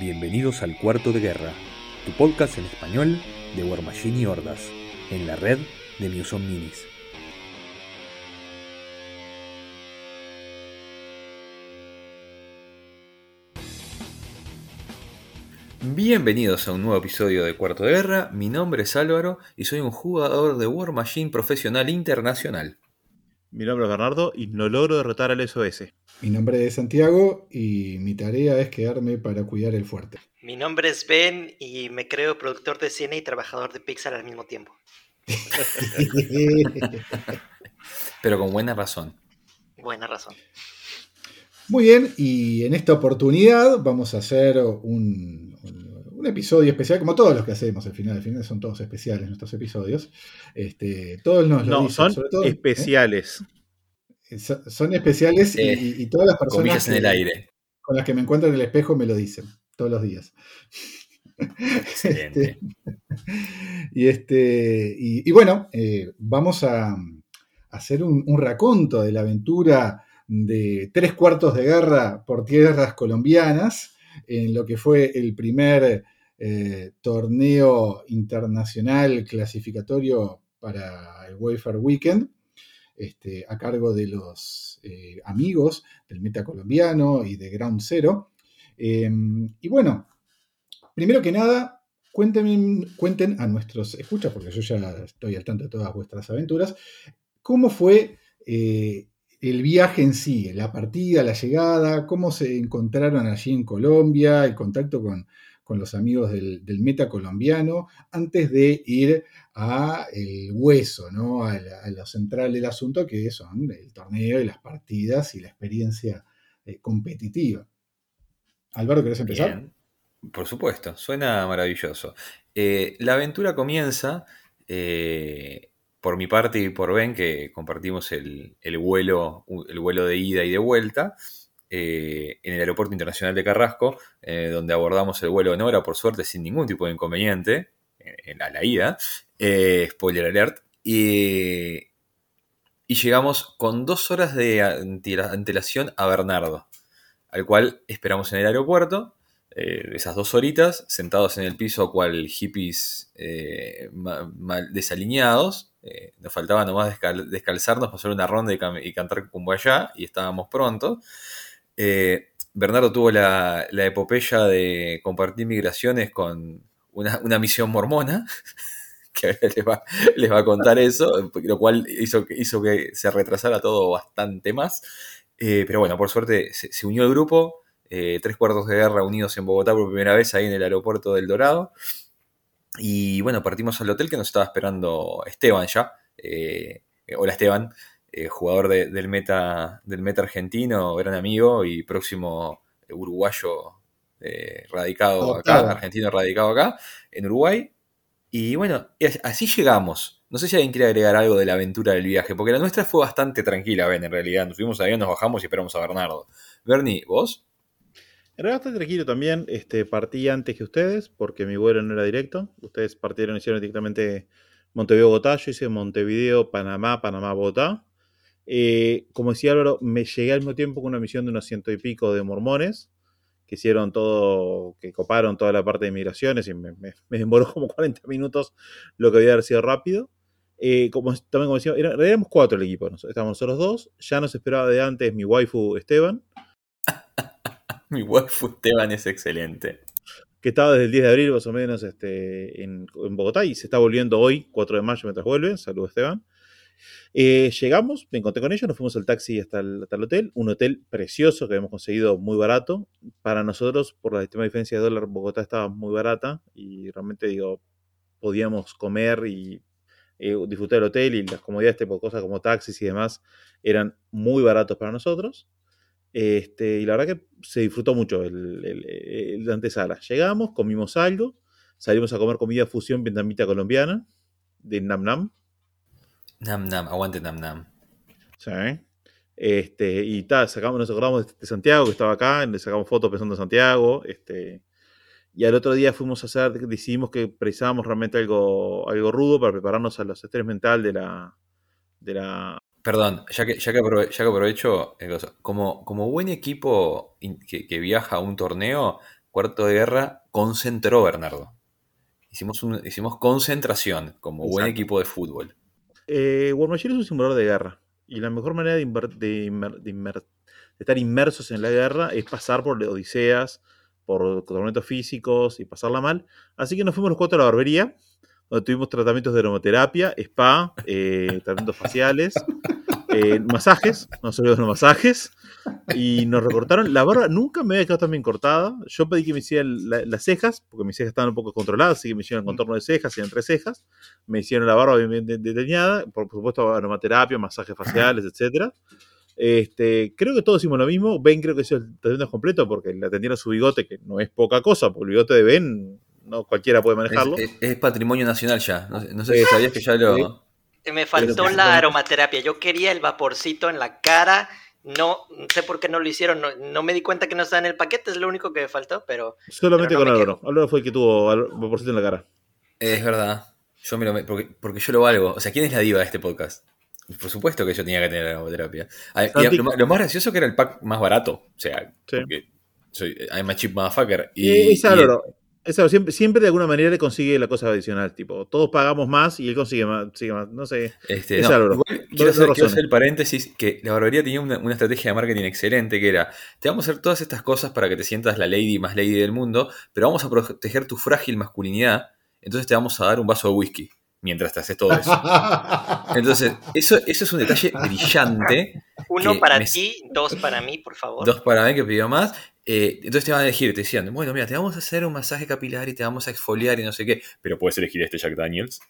Bienvenidos al Cuarto de Guerra, tu podcast en español de War Machine y Hordas, en la red de Muson Minis. Bienvenidos a un nuevo episodio de Cuarto de Guerra, mi nombre es Álvaro y soy un jugador de War Machine profesional internacional. Mi nombre es Bernardo y no logro derrotar al SOS. Mi nombre es Santiago y mi tarea es quedarme para cuidar el fuerte. Mi nombre es Ben y me creo productor de cine y trabajador de Pixar al mismo tiempo. Pero con buena razón. Buena razón. Muy bien, y en esta oportunidad vamos a hacer un, un episodio especial, como todos los que hacemos al final. Al final son todos especiales nuestros episodios. Este, todos nos lo No, dicen, son sobre todo, ¿eh? especiales. So- Son especiales y- Eh, y, y todas las personas Comillas en el que- aire. con las que me encuentro en el espejo me lo dicen todos los días. Excelente. y, este, y, y bueno, eh, vamos a, a hacer un, un raconto de la aventura de tres cuartos de guerra por tierras colombianas, en lo que fue el primer eh, torneo internacional clasificatorio para el Wayfair Weekend, este, a cargo de los eh, amigos del Meta Colombiano y de Ground Zero. Eh, y bueno, primero que nada, cuenten, cuenten a nuestros escuchas, porque yo ya estoy al tanto de todas vuestras aventuras, cómo fue eh, el viaje en sí, la partida, la llegada, cómo se encontraron allí en Colombia, el contacto con, con los amigos del, del meta colombiano, antes de ir a el hueso, ¿no? a, la- a central del asunto, que son el torneo y las partidas y la experiencia eh, competitiva. Álvaro, ¿querés empezar? Bien. Por supuesto, suena maravilloso. Eh, la aventura comienza eh, por mi parte y por Ben, que compartimos el, el vuelo, el vuelo de ida y de vuelta eh, en el Aeropuerto Internacional de Carrasco, eh, donde abordamos el vuelo de Nora, por suerte, sin ningún tipo de inconveniente, en la, ida. Eh, spoiler alert. Y, llegamos con dos horas de antela- antelación a Bernardo, al cual esperamos en el aeropuerto esas dos horitas, sentados en el piso cual hippies ma- mal desalineados. Eh, nos faltaba nomás descal- descalzarnos, pasar una ronda y, cam- y cantar y estábamos pronto. Eh, Bernardo tuvo la, epopeya de compartir migraciones con una, misión mormona, que les va, les va a contar eso, lo cual hizo, que- hizo que se retrasara todo bastante más. Eh, pero bueno, por suerte se, se unió el grupo, tres cuartos de guerra unidos en Bogotá por primera vez ahí en el aeropuerto del Dorado. Y bueno, partimos al hotel que nos estaba esperando Esteban ya. Eh, hola Esteban, eh, jugador de- del, meta, del meta argentino, gran amigo y próximo uruguayo eh, radicado acá, argentino radicado acá, en Uruguay. Y bueno, así llegamos. No sé si alguien quiere agregar algo de la aventura del viaje, porque la nuestra fue bastante tranquila, Ben, en realidad. Nos fuimos ahí, nos bajamos y esperamos a Bernardo. Bernie, ¿vos? Era bastante tranquilo también. Este, partí antes que ustedes porque mi vuelo no era directo. Ustedes partieron, hicieron directamente Montevideo-Bogotá. Yo hice Montevideo, Panamá, Panamá-Bogotá. Eh, como decía Álvaro, me llegué al mismo tiempo con una misión de unos ciento y pico de mormones que hicieron todo, que coparon toda la parte de migraciones y me, demoró como 40 minutos lo que había haber sido rápido. Eh, como, también como decía, era- éramos cuatro el equipo, estábamos nosotros dos, ya nos esperaba de antes mi waifu Esteban, Mi waifu Esteban es excelente. que estaba desde el 10 de abril más o menos este, en, Bogotá y se está volviendo hoy, 4 de mayo, mientras vuelve. Saludos, Esteban. Eh, llegamos, me encontré con ellos, nos fuimos al taxi hasta el, hotel. Un hotel precioso que habíamos conseguido muy barato. Para nosotros, por la sistema diferencia de dólar, Bogotá estaba muy barata y realmente, digo, podíamos comer y eh, disfrutar del hotel y las comodidades, tipo cosas como taxis y demás, eran muy baratos para nosotros. Este, y la verdad que se disfrutó mucho el, el, el- la antesala. Llegamos, comimos algo, salimos a comer comida fusión vietnamita colombiana de Nam Nam. Nam Nam, aguante Nam Nam. Sí. Este, y tal, sacamos, nos acordamos de, de Santiago, que estaba acá, le sacamos fotos pensando en Santiago. Este, y al otro día fuimos a hacer, decidimos que precisábamos realmente algo, algo rudo para prepararnos a los estrés mental de la, de la, Perdón, ya que, ya que, aprove- ya que aprovecho, eh, como, como buen equipo que, que viaja a un torneo, cuarto de guerra concentró Bernardo. Hicimos, un- hicimos concentración como buen equipo de fútbol. Eh, War Machine es un simulador de guerra. Y la mejor manera de, inver- de inmer- de inmer- de estar inmersos en la guerra es pasar por odiseas, por tormentos físicos y pasarla mal. Así que nos fuimos los cuatro a la barbería, donde tuvimos tratamientos de aromaterapia, spa, eh, tratamientos faciales, eh, masajes, no solo los masajes. Y nos recortaron. La barba nunca me había quedado tan bien cortada. Yo pedí que me hicieran la- las cejas, porque mis cejas estaban un poco controladas, así que me hicieron contorno de cejas y entre cejas me hicieron la barba bien, bien de- delineada, por supuesto aromaterapia, masajes faciales, etcétera. Este, creo que todos hicimos lo mismo. Ben creo que hizo el tratamiento completo porque le atendieron su bigote, que no es poca cosa, porque el bigote de Ben no cualquiera puede manejarlo. es- es patrimonio nacional ya. No sé, no sé si sabías que ya lo. Me faltó la aromaterapia. Yo quería el vaporcito en la cara. No no sé por qué no lo hicieron. No, no me di cuenta que no estaba en el paquete. Es lo único que me faltó. Pero Solamente pero no con Álvaro. Álvaro fue el que tuvo vaporcito en la cara. Es verdad. Yo me lo porque, porque yo lo valgo. O sea, ¿quién es la diva de este podcast? Por supuesto que yo tenía que tener aromaterapia. Ah, lo, más gracioso que era el pack más barato. O sea, Sí. porque soy I'm a cheap motherfucker. Y, Y, es y- Álvaro. Es Álvaro, Siempre, siempre de alguna manera le consigue la cosa adicional. Tipo, todos pagamos más y él consigue más. consigue más. No sé. Este, Es no, Álvaro. igual Dos- quiero, hacer, quiero hacer el paréntesis que la barbería tenía una, una estrategia de marketing excelente que era, te vamos a hacer todas estas cosas para que te sientas la lady más lady del mundo, pero vamos a proteger tu frágil masculinidad, entonces te vamos a dar un vaso de whisky mientras te haces todo eso. Entonces, eso, eso es un detalle brillante, uno para me- ti, dos para mí, por favor. dos para mí que pidió más. Eh, entonces te van a elegir, te decían, bueno, mira, te vamos a hacer un masaje capilar y te vamos a exfoliar y no sé qué, pero puedes elegir este Jack Daniels,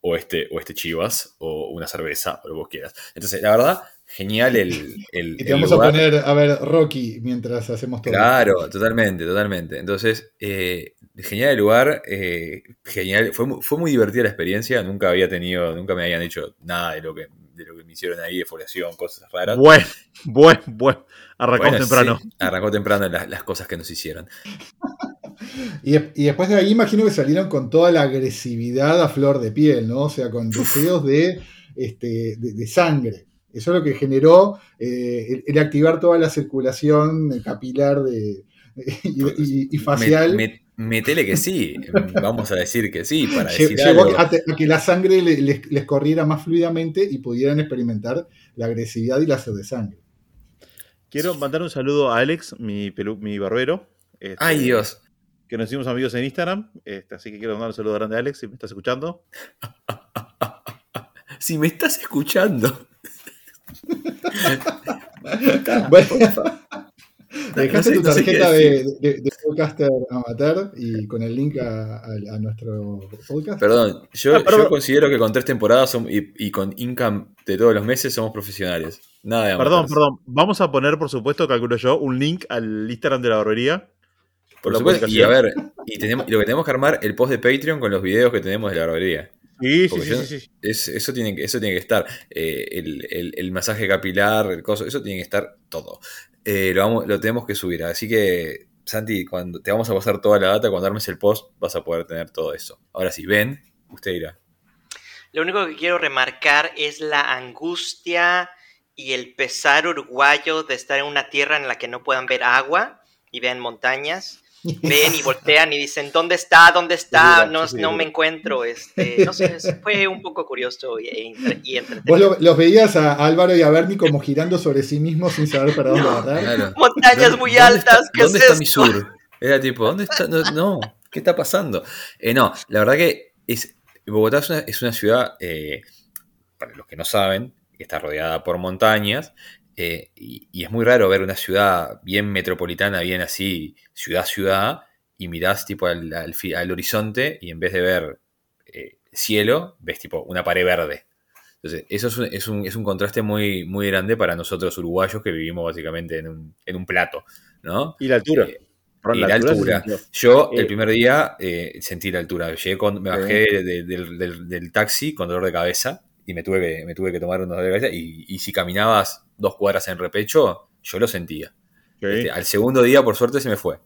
o este, o este Chivas, o una cerveza, o lo que vos quieras. Entonces, la verdad, genial el, el, Y te el vamos a poner a ver Rocky mientras hacemos todo. Claro, totalmente, totalmente. Entonces, eh, genial el lugar, eh, genial, fue, fue muy divertida la experiencia, nunca había tenido, nunca me habían hecho nada de lo que, de lo que me hicieron ahí, exfoliación, cosas raras. Bueno, bueno, bueno. Arrancamos Bueno, temprano. sí, arrancó temprano las, las cosas que nos hicieron. Y, y después de ahí imagino que salieron con toda la agresividad a flor de piel, ¿no? O sea, con deseos de, este, de, de sangre. Eso es lo que generó eh, el, el activar toda la circulación capilar de, y, y- y facial. Me- me- metele que sí, vamos a decir que sí, para decir Llevó algo. a, te- a que la sangre le- les, les corriera más fluidamente y pudieran experimentar la agresividad y la sed de sangre. Quiero mandar un saludo a Alex, mi, pelu- mi barbero. este, Ay Dios, Que nos hicimos amigos en Instagram. este, así que quiero mandar un saludo grande a Alex, si me estás escuchando. si me estás escuchando. Bueno, No dejaste sé- tu no sé qué tarjeta de, de- de podcaster amateur y con el link a, a- a nuestro podcast. Perdón, yo, Ah, perdón. yo considero que con tres temporadas y, y con income de todos los meses somos profesionales. Nada de Perdón, amateurs. perdón. Vamos a poner, por supuesto, calculo yo, un link al Instagram de la barbería. Por la supuesto, y a ver, y, tenemos, y lo que tenemos que armar el post de Patreon con los videos que tenemos de la barbería. Sí, sí, sí, yo- sí, sí. Es- eso, tiene, que- eso tiene que estar. Eh, el, el- el masaje capilar, el coso, eso tiene que estar todo. Eh, lo, tenemos que subir. Así que, Santi, cuando te vamos a pasar toda la data, cuando armes el post, vas a poder tener todo eso. Ahora sí, ven, usted dirá. Lo único que quiero remarcar es la angustia y el pesar uruguayo de estar en una tierra en la que no puedan ver agua y vean montañas. Ven y voltean y dicen, ¿dónde está? ¿Dónde está? No, no me encuentro. Este, no sé, fue un poco curioso y, e y Vos entretenido. lo- los veías a Álvaro y a Bernie como girando sobre sí mismos sin saber para dónde. Claro. Montañas ¿Dónde- muy dónde altas, está- ¿qué ¿Dónde es está esto? mi sur? Era tipo, ¿dónde está? No, no, ¿qué está pasando? Eh, no, la verdad que es, Bogotá es una, es una ciudad, eh, para los que no saben, que está rodeada por montañas. Eh, y, y es muy raro ver una ciudad bien metropolitana, bien así, ciudad-ciudad, y mirás tipo al, al horizonte y en vez de ver eh, cielo, ves tipo una pared verde. Entonces, eso es un, es un- es un contraste muy, muy grande para nosotros uruguayos que vivimos básicamente en un, en un plato, ¿no? Y la altura. Eh, y la altura. Yo Eh, el primer día eh, sentí la altura. Llegué con, me bajé de- del, del- del taxi con dolor de cabeza y me tuve que, me tuve que tomar unos de cabeza. Y, y si caminabas dos cuadras en repecho, yo lo sentía. Este, al segundo día, por suerte, se me fue.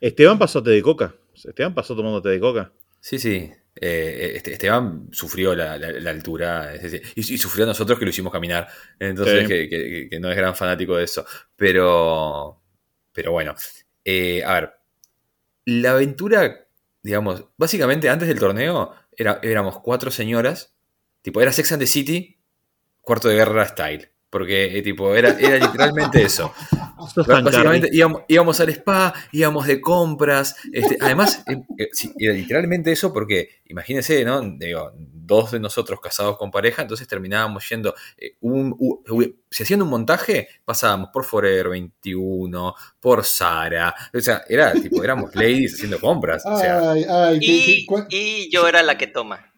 Esteban pasó té de coca. Esteban pasó tomando té de coca. Sí, sí. Eh, este- Esteban sufrió la, la- la altura y, y sufrió a nosotros que lo hicimos caminar. Entonces, Sí. que, que- que no es gran fanático de eso. Pero, pero bueno, Eh, a ver, la aventura, digamos, básicamente antes del torneo era, éramos cuatro señoras, tipo, era Sex and the City, cuarto de guerra style. Porque, eh, tipo, era, era literalmente eso. Básicamente íbamos, íbamos al spa, íbamos de compras. este, además, eh, eh, sí, era literalmente eso porque, imagínense, ¿no? Digo, dos de nosotros casados con pareja, entonces terminábamos yendo. eh, un, u- u- si haciendo un montaje, pasábamos por Forever 21, por Sara. O sea, era tipo, éramos ladies haciendo compras. O sea, Ay, qué- qué- y yo era la que toma.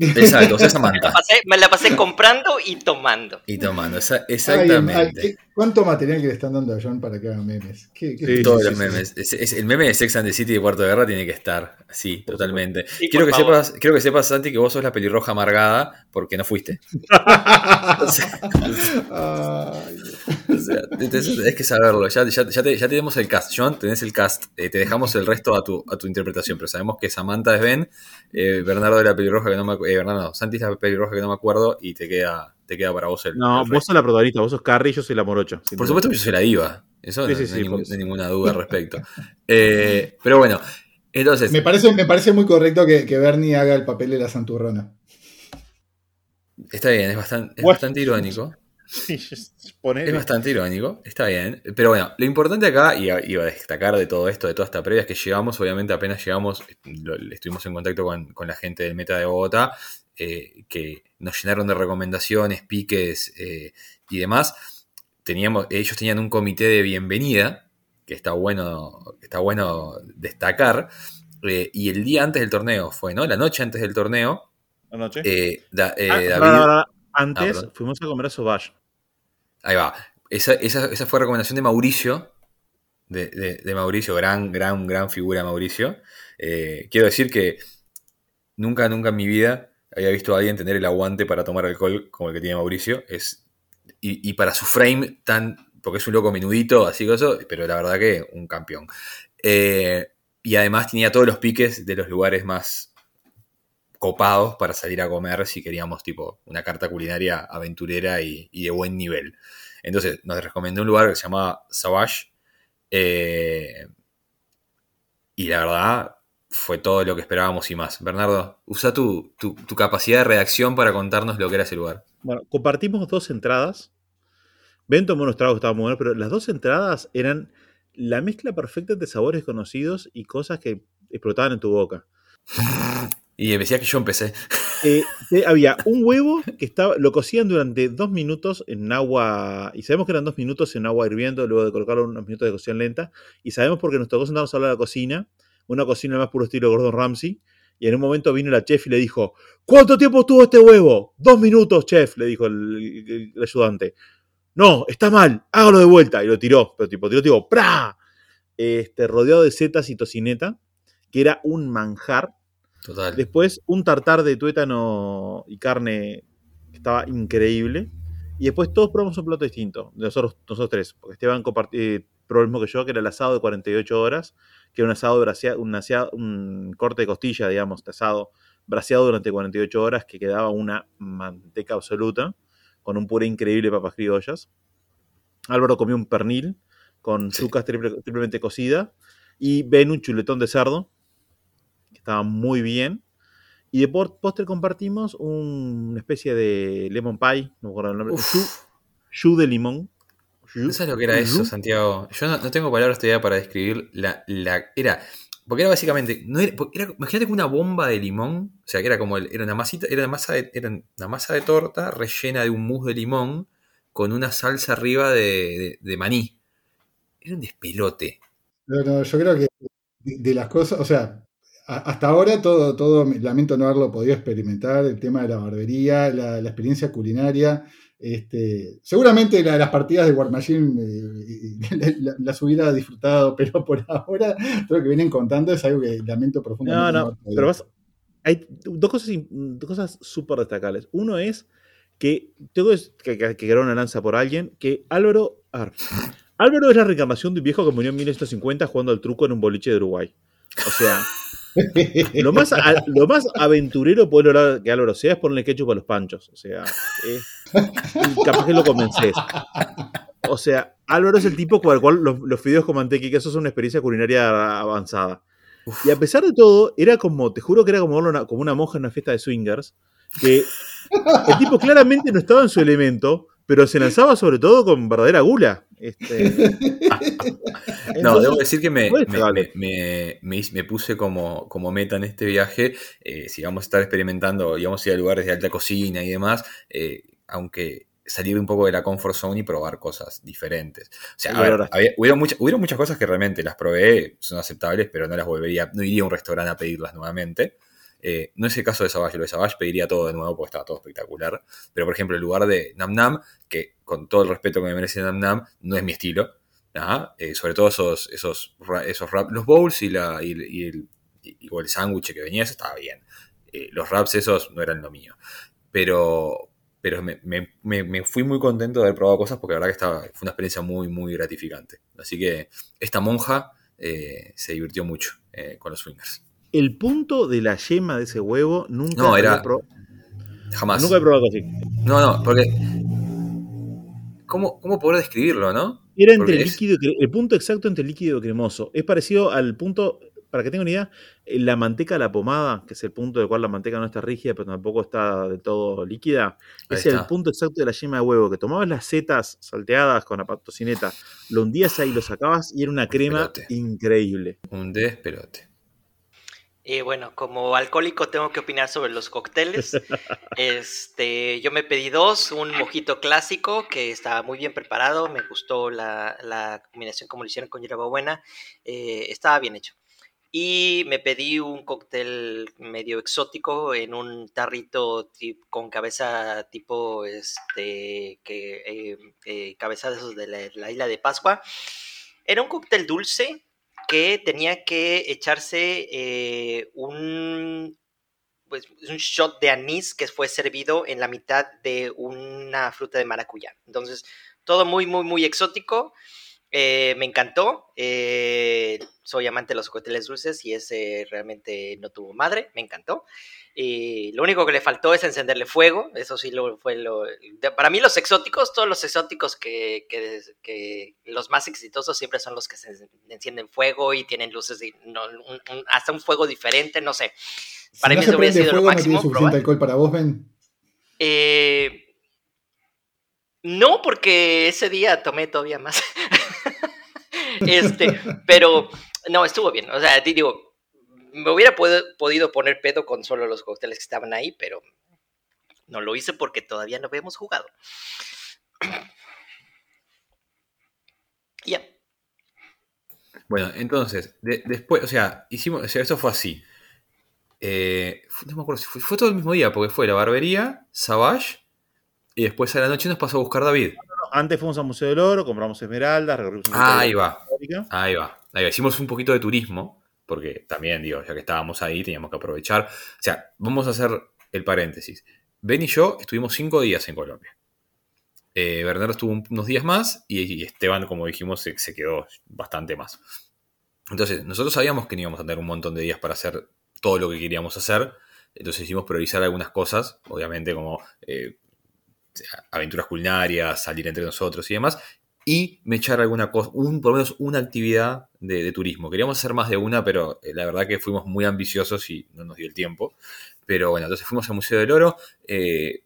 Exacto, o sea, Me la Samantha. pasé, me la pasé comprando y tomando. Y tomando, esa- ay, ay, exactamente. ¿Cuánto material que le están dando a John para que haga memes? ¿Qué, qué- Sí, Todos los memes. Es- es- el meme de Sex and the City de Puerto de Guerra tiene que estar. Sí, totalmente. Quiero, que favor. sepas, quiero que sepas, Santi, que vos sos la pelirroja amargada porque no fuiste. O sea, o tenés que saberlo. Ya, ya, ya, te- ya tenemos el cast. John, tenés el cast. Eh, te dejamos el resto a tu, a tu interpretación. Pero sabemos que Samantha es Ben, eh, Bernardo de la pelirroja que no me acu- eh, Bernardo, no, Santi es la pelirroja que no me acuerdo y te queda, te queda para vos el. No, el vos sos la protagonista, vos sos Carrie y yo soy la morocha. Por supuesto que yo soy la diva. Eso Sí, no, sí, no sí, hay, ningún- por eso. no hay ninguna duda al respecto. Eh, pero bueno, entonces. me, parece, me parece muy correcto que, que Bernie haga el papel de la santurrona. Está bien, es bastante, es bastante irónico. Sí. Es bastante irónico, está bien. Pero bueno, lo importante acá, y iba a destacar de todo esto, de toda esta previa, es que llegamos, obviamente apenas llegamos, lo- estuvimos en contacto con, con la gente del Meta de Bogotá, eh, que nos llenaron de recomendaciones, piques eh, y demás. Teníamos, ellos tenían un comité de bienvenida, que está bueno, está bueno destacar. eh, y el día antes del torneo fue, ¿no? La noche antes del torneo, Anoche. eh, Da- eh, Ah, David. Antes Ah, perdón. fuimos a comer a Sauvage. Ahí va. Esa, esa, esa fue recomendación de Mauricio. De, de- de Mauricio, gran, gran, gran figura Mauricio. Eh, quiero decir que nunca, nunca en mi vida había visto a alguien tener el aguante para tomar alcohol como el que tiene Mauricio. Es, y, y para su frame tan. Porque es un loco menudito, así que eso, pero la verdad que un campeón. Eh, y además tenía todos los piques de los lugares más copados para salir a comer si queríamos tipo una carta culinaria aventurera y, y de buen nivel. Entonces nos recomendó un lugar que se llamaba Savage eh, y la verdad fue todo lo que esperábamos y más. Bernardo, usa tu, tu- tu capacidad de reacción para contarnos lo que era ese lugar. Bueno, compartimos dos entradas. Ben tomó unos tragos que estaban muy buenos, pero las dos entradas eran la mezcla perfecta de sabores conocidos y cosas que explotaban en tu boca. Y me decía que yo empecé. Eh, había un huevo que estaba, lo cocían durante dos minutos en agua, y sabemos que eran dos minutos en agua hirviendo, luego de colocarlo unos minutos de cocción lenta, y sabemos porque nos tocó sentarnos a hablar de la cocina, una cocina más puro estilo Gordon Ramsay, y en un momento vino la chef y le dijo, ¿cuánto tiempo estuvo este huevo? Dos minutos, chef, le dijo el, el- el ayudante. No, está mal, hágalo de vuelta, y lo tiró, pero tipo, tiró, tipo, ¡pra! Este, rodeado de setas y tocineta, que era un manjar, Total. Después un tartar de tuétano y carne que estaba increíble. Y después todos probamos un plato distinto. Nosotros, nosotros tres. Porque Esteban compartí- eh, probó el mismo que yo, que era el asado de 48 horas. Que era un asado brasea- un, corte de costilla, digamos, de asado braseado durante 48 horas. Que quedaba una manteca absoluta. Con un puré increíble de papas criollas. Álvaro comió un pernil con Sí. triple- triplemente cocida. Y Ben un chuletón de cerdo que estaba muy bien. Y de postre compartimos un- una especie de lemon pie, no me acuerdo el nombre, jus de limón. ¿No sabes lo que era eso, Santiago? Yo no, no tengo palabras todavía para describir la, la- era porque era básicamente no era, imagínate que una bomba de limón, o sea, que era como el- era una masita, era una masa de, era una masa de torta rellena de un mousse de limón con una salsa arriba de, de- de maní. Era un despelote. No, no, yo creo que de, de las cosas, o sea, hasta ahora todo, todo, lamento no haberlo podido experimentar, el tema de la barbería, la, la experiencia culinaria. Este, seguramente la- las partidas de War Machine eh, la- las hubiera disfrutado, pero por ahora todo lo que vienen contando es algo que lamento profundamente. No, no, pero vas- hay dos cosas, dos cosas súper destacables. Uno es que tengo que, que, que una lanza por alguien, que Álvaro, Álvaro es la reencarnación de un viejo que murió en 1950 jugando al truco en un boliche de Uruguay. O sea, lo más, a- lo más aventurero puede lograr que Álvaro sea es ponerle ketchup a los panchos. O sea, es- capaz que lo convences. O sea, Álvaro es el tipo con el cual los, los fideos con manteca y queso son una experiencia culinaria avanzada. Uf. Y a pesar de todo, era como, te juro que era como, una- como una monja en una fiesta de swingers, que el tipo claramente no estaba en su elemento, pero se lanzaba sobre todo con verdadera gula. Este, No, debo decir que me, me, me- me hice- me puse como, como meta en este viaje, eh, si vamos a estar experimentando, y vamos a ir a lugares de alta cocina y demás, eh, aunque salir un poco de la comfort zone y probar cosas diferentes. O sea, a ver, había- hubieron, muchas, hubieron muchas cosas que realmente las probé, son aceptables, pero no las volvería, no iría a un restaurante a pedirlas nuevamente. Eh, no es el caso de Savage, lo de Savage pediría todo de nuevo porque estaba todo espectacular. Pero por ejemplo, el lugar de Nam Nam, que con todo el respeto que me merece Nam Nam, no es mi estilo. Eh, sobre todo esos, esos, esos los bowls y, la, y, el- y el, sándwich que venía, eso estaba bien. Eh, los raps esos no eran lo mío. Pero, pero me, me- me- fui muy contento de haber probado cosas porque la verdad que estaba, fue una experiencia muy, muy gratificante. Así que esta monja se divirtió mucho con los swingers. El punto de la yema de ese huevo nunca No, era- había pro- Jamás. nunca he probado así. No, no, porque... ¿Cómo, cómo poder describirlo, no? Era entre el es- líquido, y cre- el punto exacto entre líquido y cremoso. Es parecido al punto, para que tengan una idea, eh, la manteca a la pomada, que es el punto del cual la manteca no está rígida, pero tampoco está del todo líquida. Ahí es el punto exacto de la yema de huevo, que tomabas las setas salteadas con la tocineta, lo hundías ahí, lo sacabas y era una crema increíble. Un despelote. Eh, bueno, como alcohólico tengo que opinar sobre los cócteles. Este, yo me pedí dos, un mojito clásico que estaba muy bien preparado, me gustó la, la combinación como lo hicieron con hierbabuena, eh, estaba bien hecho. Y me pedí un cóctel medio exótico en un tarrito con cabeza tipo, este, que, eh, eh, cabeza de esos de la, la isla de Pascua. Era un cóctel dulce que tenía que echarse eh, un, pues, un shot de anís que fue servido en la mitad de una fruta de maracuyá. Entonces, todo muy, muy, muy exótico. Eh, me encantó. eh, soy amante de los cócteles dulces y ese realmente no tuvo madre. Me encantó. Y lo único que le faltó es encenderle fuego. Eso sí lo, fue lo. para mí, los exóticos, todos los exóticos que, que- que los más exitosos siempre son los que se encienden fuego y tienen luces, y no, un- un- hasta un fuego diferente, no sé. Si Para no mí se eso hubiera sido lo fuego, no máximo, tiene suficiente alcohol para vos, Ben. Eh, no, porque ese día tomé todavía más. este, pero no, estuvo bien. O sea, te digo, me hubiera pod- podido poner pedo con solo los cócteles que estaban ahí, pero no lo hice porque todavía no habíamos jugado. Ya. Bueno, entonces, de- después, o sea, hicimos, o sea, esto fue así. Eh, no me acuerdo si fue, fue todo el mismo día, porque fue la barbería, Savage, y después a la noche nos pasó a buscar David. Antes fuimos al Museo del Oro, compramos esmeraldas, recorrimos Ah, ahí va, ahí va. Ahí va. Hicimos un poquito de turismo, porque también, digo, ya que estábamos ahí, teníamos que aprovechar. O sea, vamos a hacer el paréntesis. Ben y yo estuvimos cinco días en Colombia. Eh, Bernardo estuvo un- unos días más y, Esteban, como dijimos, se, se quedó bastante más. Entonces, nosotros sabíamos que no íbamos a tener un montón de días para hacer todo lo que queríamos hacer. Entonces hicimos priorizar algunas cosas, obviamente como eh, aventuras culinarias, salir entre nosotros y demás. Y me echar alguna cosa, un, por lo menos una actividad de, turismo. Queríamos hacer más de una, pero eh, la verdad que fuimos muy ambiciosos y no nos dio el tiempo. Pero bueno, entonces fuimos al Museo del Oro. eh,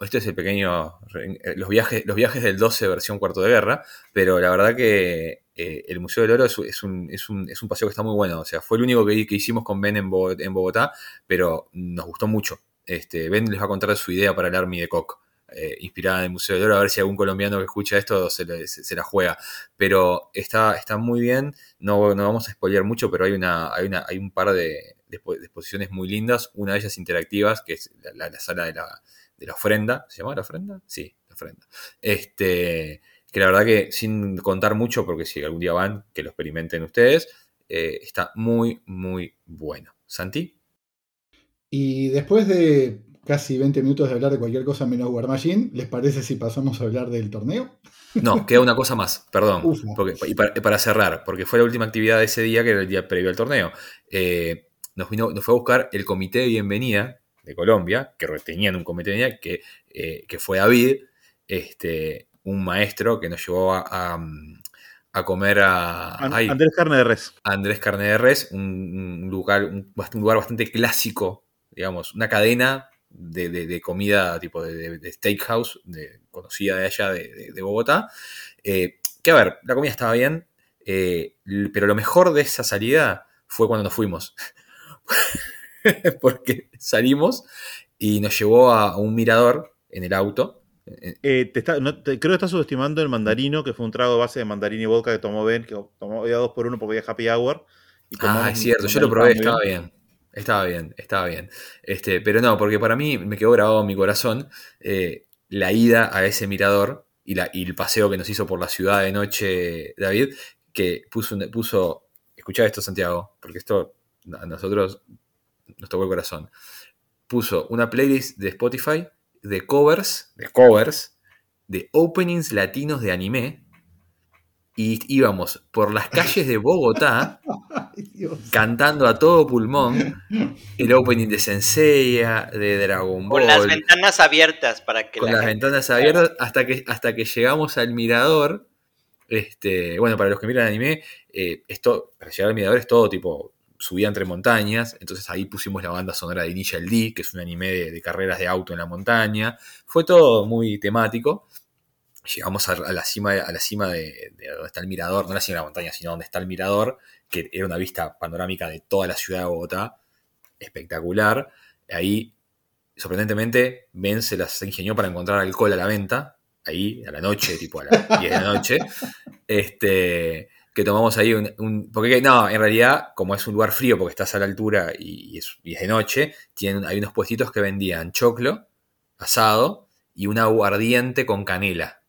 este es el pequeño. eh, Los viajes, los viajes del 12 versión cuarto de guerra. Pero la verdad que el Museo del Oro es, es un, es, un, es un paseo que está muy bueno. O sea, fue el único que, hicimos con Ben en Bogotá, pero nos gustó mucho. Este, ben les va a contar su idea para el Army de Koch, eh, inspirada en el Museo del Oro, a ver si algún colombiano que escucha esto se, la juega. Pero está, está muy bien, no, no vamos a spoilear mucho, pero hay, una, hay, una, hay un par de, de expo- de exposiciones muy lindas, una de ellas interactivas, que es la sala de la, de la ofrenda. ¿Se llama la ofrenda? Sí, la ofrenda. Este, que la verdad que sin contar mucho, porque si algún día van, que lo experimenten ustedes, eh, está muy, muy bueno. ¿Santi? Y después de casi 20 minutos de hablar de cualquier cosa menos War Machine, ¿les parece si pasamos a hablar del torneo? No, queda una cosa más, perdón. Porque, y para, para cerrar, porque fue la última actividad de ese día, que era el día previo al torneo. Eh, nos, vino, nos fue a buscar el comité de bienvenida de Colombia, que tenían un comité de bienvenida, que, eh, que fue David, este, un maestro que nos llevó a, a, a comer a, ay, Andrés Carne de Res. Andrés Carne de Res, un, un lugar, un lugar bastante clásico, digamos, una cadena de, de- de comida tipo de, steakhouse, conocida de allá de, Bogotá. Eh, que a ver, la comida estaba bien, eh, pero lo mejor de esa salida fue cuando nos fuimos. Porque salimos y nos llevó a un mirador en el auto. Eh, te está- no, te- creo que estás subestimando el mandarino, que fue un trago de base de mandarín y vodka que tomó Ben, que tomó había dos por uno porque había happy hour. y Ah, es cierto, yo lo probé, estaba bien. Estaba bien, estaba bien. Este, pero no, porque para mí me quedó grabado en mi corazón eh, la ida a ese mirador y, la, y el paseo que nos hizo por la ciudad de noche David, que puso, puso escuchá esto Santiago, porque esto a nosotros nos tocó el corazón. Puso una playlist de Spotify de covers, de covers, de openings latinos de anime. Y íbamos por las calles de Bogotá Dios. cantando a todo pulmón el opening de Senseiya, de Dragon Ball, Con las ventanas abiertas para que con la las gente- ventanas abiertas hasta que, hasta que llegamos al mirador. Este, bueno, para los que miran anime, eh, esto, para llegar al mirador es todo tipo subida entre montañas. Entonces ahí pusimos la banda sonora de Initial D, que es un anime de, de carreras de auto en la montaña. Fue todo muy temático. Llegamos a, a la cima, a la cima de, de donde está el mirador, no la cima de la montaña, sino donde está el mirador, que era una vista panorámica de toda la ciudad de Bogotá. Espectacular. Ahí, sorprendentemente, Ben se las ingenió para encontrar alcohol a la venta. Ahí, a la noche, tipo a las 10 de la noche. Este, que tomamos ahí un, un- Porque no, en realidad, como es un lugar frío porque estás a la altura y, y es, y es de noche, tienen, hay unos puestitos que vendían choclo, asado y un aguardiente con canela,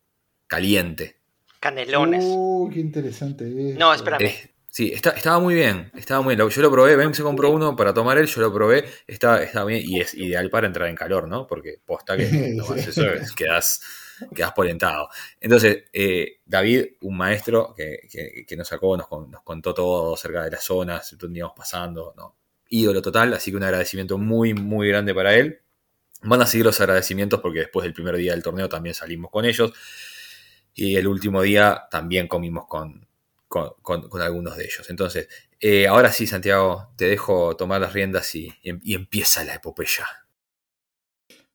caliente. canelones. Uh, qué interesante. es. No, espérame. Eh, sí, está- estaba muy bien, estaba muy bien. Yo lo probé, Ben se compró uno para tomar él, yo lo probé, estaba, estaba bien y es ideal para entrar en calor, ¿no? Porque posta que no haces eso, quedas, quedas polentado. Entonces, eh, David, un maestro que, que- que nos sacó, nos, con- nos contó todo acerca de las zonas, dónde íbamos pasando, ¿no? ídolo total, así que un agradecimiento muy, muy grande para él. Van a seguir los agradecimientos porque después del primer día del torneo también salimos con ellos. Y el último día también comimos con, con, algunos de ellos. Entonces, eh, ahora sí, Santiago, te dejo tomar las riendas y, y empieza la epopeya.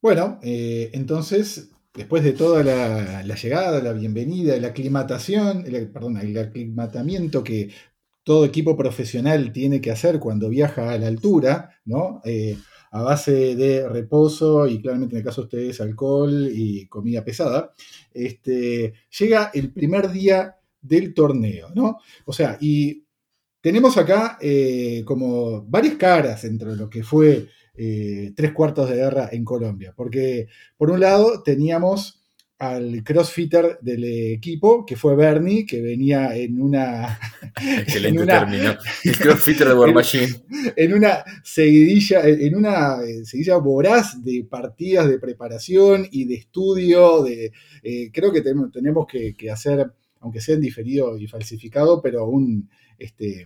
Bueno, eh, entonces, después de toda la, la llegada, la bienvenida, la aclimatación, el, perdón, el aclimatamiento que todo equipo profesional tiene que hacer cuando viaja a la altura, ¿no? Eh, a base de reposo y claramente en el caso de ustedes alcohol y comida pesada, este, llega el primer día del torneo, ¿no? O sea, y tenemos acá eh, como varias caras entre lo que fue eh, tres cuartos de guerra en Colombia, porque por un lado teníamos al crossfitter del equipo, que fue Bernie, que venía en una Excelente En una- término. El crossfitter de War en- Machine. en una seguidilla, en una eh, seguidilla voraz de partidas de preparación y de estudio. De, eh, creo que tenemos, tenemos que, que hacer, aunque sea en diferido y falsificado, pero un, este,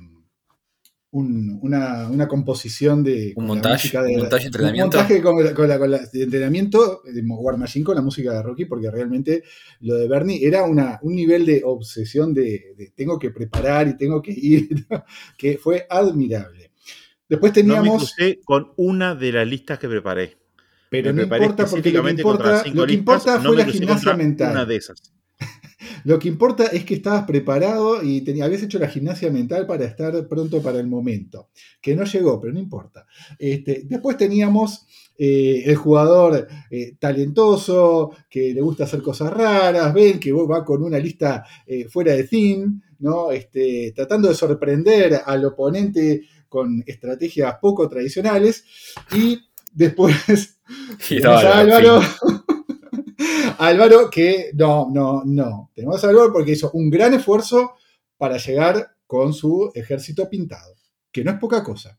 un- una, una composición de. Un montaje, música un montaje de entrenamiento. Un montaje con, la- con la- con la- de entrenamiento de War Machine con la música de Rocky, porque realmente lo de Bernie era una, un nivel de obsesión de, de tengo que preparar y tengo que ir, que fue admirable. Después No me teníamos, crucé con una de las listas que preparé. pero me no importa porque lo que importa, lo que fue me la gimnasia mental. Una de esas. Lo que importa es que estabas preparado y tenía- habías hecho la gimnasia mental para estar pronto para el momento, que no llegó, pero no importa. Este, después teníamos eh, el jugador eh, talentoso, que le gusta hacer cosas raras, ven que vos va con una lista eh, fuera de theme, ¿no? Este, tratando de sorprender al oponente con estrategias poco tradicionales. Y después Álvaro. Álvaro, que no, no, no. Tenemos a Álvaro porque hizo un gran esfuerzo para llegar con su ejército pintado, que no es poca cosa.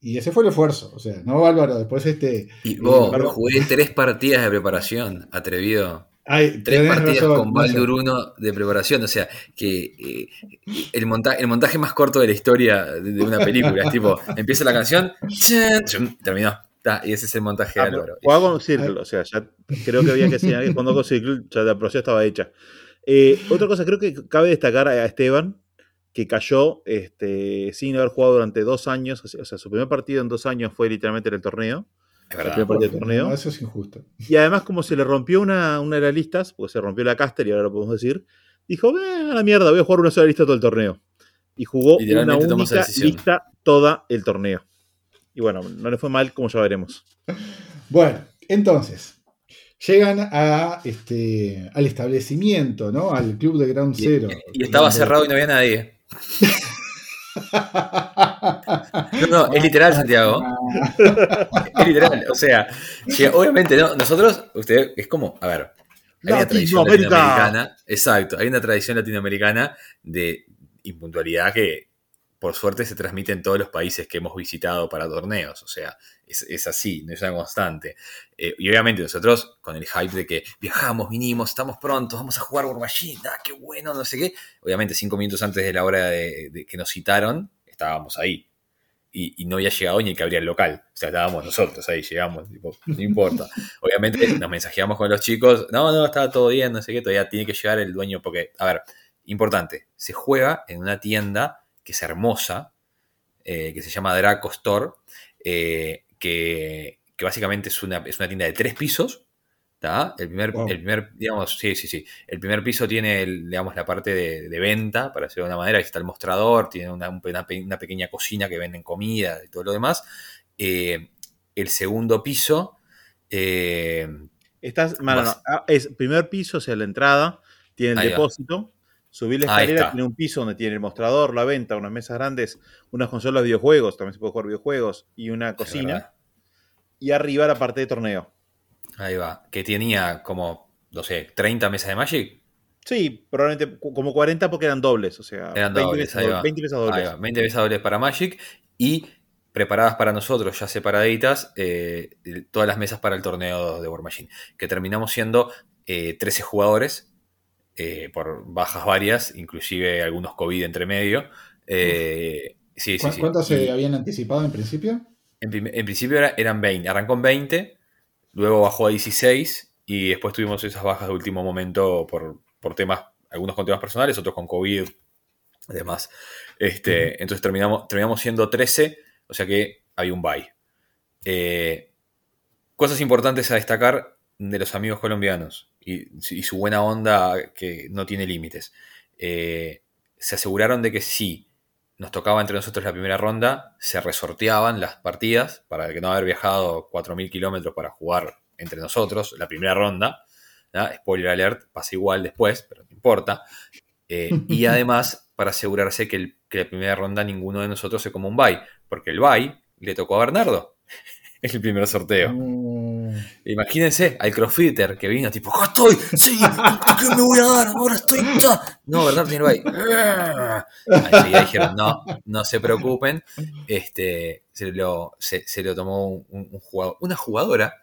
Y ese fue el esfuerzo. O sea, no Álvaro, después este. Y vos, Álvaro- jugué tres partidas de preparación, atrevido. Ay, Tres partidas razón, con Baldur Nacho. 1 de preparación. O sea, que eh, el, monta- el montaje más corto de la historia de, de una película. es tipo, empieza la canción, chan, chum, terminó. Ta, y ese es el montaje de Ah, pero Álvaro. jugaba con Circle, o sea, ya creo que había que decir que cuando con Circle ya la procesa estaba hecha. Eh, otra cosa, creo que cabe destacar a Esteban, que cayó este, sin haber jugado durante dos años. O sea, su primer partido en dos años fue literalmente en el torneo. Es El verdad. primer partido del torneo. No, eso es injusto. Y además, como se le rompió una, una de las listas, porque se rompió la caster y ahora lo podemos decir, dijo, "Eh, a la mierda, voy a jugar una sola lista todo el torneo. Y jugó una única lista toda el torneo. Y bueno, no le fue mal, como ya veremos. Bueno, entonces, llegan a este, al establecimiento, ¿no? Al club de Ground Zero. y estaba cerrado y no había nadie. No, no, es literal, Santiago. Es literal. O sea, obviamente no. Nosotros, usted, es como, a ver, hay una tradición latinoamericana. Exacto, hay una tradición latinoamericana de impuntualidad que por suerte se transmite en todos los países que hemos visitado para torneos. O sea, es, es así, no es una constante. Eh, y obviamente nosotros, con el hype de que viajamos, vinimos, estamos prontos, vamos a jugar ah, qué bueno, no sé qué. Obviamente, cinco minutos antes de la hora de, de que nos citaron, estábamos ahí. Y, y no había llegado ni el que abría el local. O sea, estábamos nosotros ahí, llegamos, tipo, no importa. Obviamente nos mensajeamos con los chicos, no, no, estaba todo bien, no sé qué, todavía tiene que llegar el dueño, porque, a ver, importante, se juega en una tienda que es hermosa, eh, que se llama Draco Store, eh, que, que básicamente es una, es una tienda de tres pisos. ¿tá? El primer, Wow. el primer, digamos, sí, sí, sí. El primer piso tiene, el, digamos, la parte de, de venta, para decirlo de una manera, ahí está el mostrador, tiene una, un- una pe- una pequeña cocina que venden comida y todo lo demás. Eh, el segundo piso, Estás, no, ah, es primer piso, o sea, la entrada, tiene el depósito. Subir la escalera, tiene un piso donde tiene el mostrador, la venta, unas mesas grandes, unas consolas de videojuegos, también se puede jugar videojuegos, y una cocina. Y arriba la parte de torneo. Ahí va. Que tenía como, no sé, 30 mesas de Magic. Sí, probablemente como 40 porque eran dobles, o sea, Eran 20 dobles, mesas ahí dobles, va. 20 mesas Ahí dobles. va, 20 mesas dobles para Magic y preparadas para nosotros, ya separaditas, eh, todas las mesas para el torneo de War Machine. Que terminamos siendo eh, 13 jugadores, eh, por bajas varias, inclusive algunos COVID entre medio. Eh, sí, sí, ¿Cu- sí. ¿Cuántos se habían anticipado en principio? en, principio era- eran 20, arrancó en 20, luego bajó a 16 y después tuvimos esas bajas de último momento por, por temas, algunos con temas personales, otros con COVID, demás. Este, Entonces terminamos, terminamos siendo 13, o sea que había un bye. Eh, cosas importantes a destacar de los amigos colombianos y, y su buena onda que no tiene límites. Eh, se aseguraron de que si nos tocaba entre nosotros la primera ronda, se resorteaban las partidas para que no haber viajado 4.000 kilómetros para jugar entre nosotros la primera ronda. ¿ya? Spoiler alert, pasa igual después, pero no importa. Eh, y además, para asegurarse que, el- que la primera ronda ninguno de nosotros se coma un bye, porque el bye le tocó a Bernardo. Es el primer sorteo. Mm, Imagínense al crossfitter que vino tipo, ¡Ah, estoy! ¡Sí! ¿Qué me voy a dar? Ahora estoy... ya". No, ¿verdad? Tiene el bye. Enseguida dijeron, no, no se preocupen. Este, se, lo, se, se lo tomó un, un jugador, una jugadora,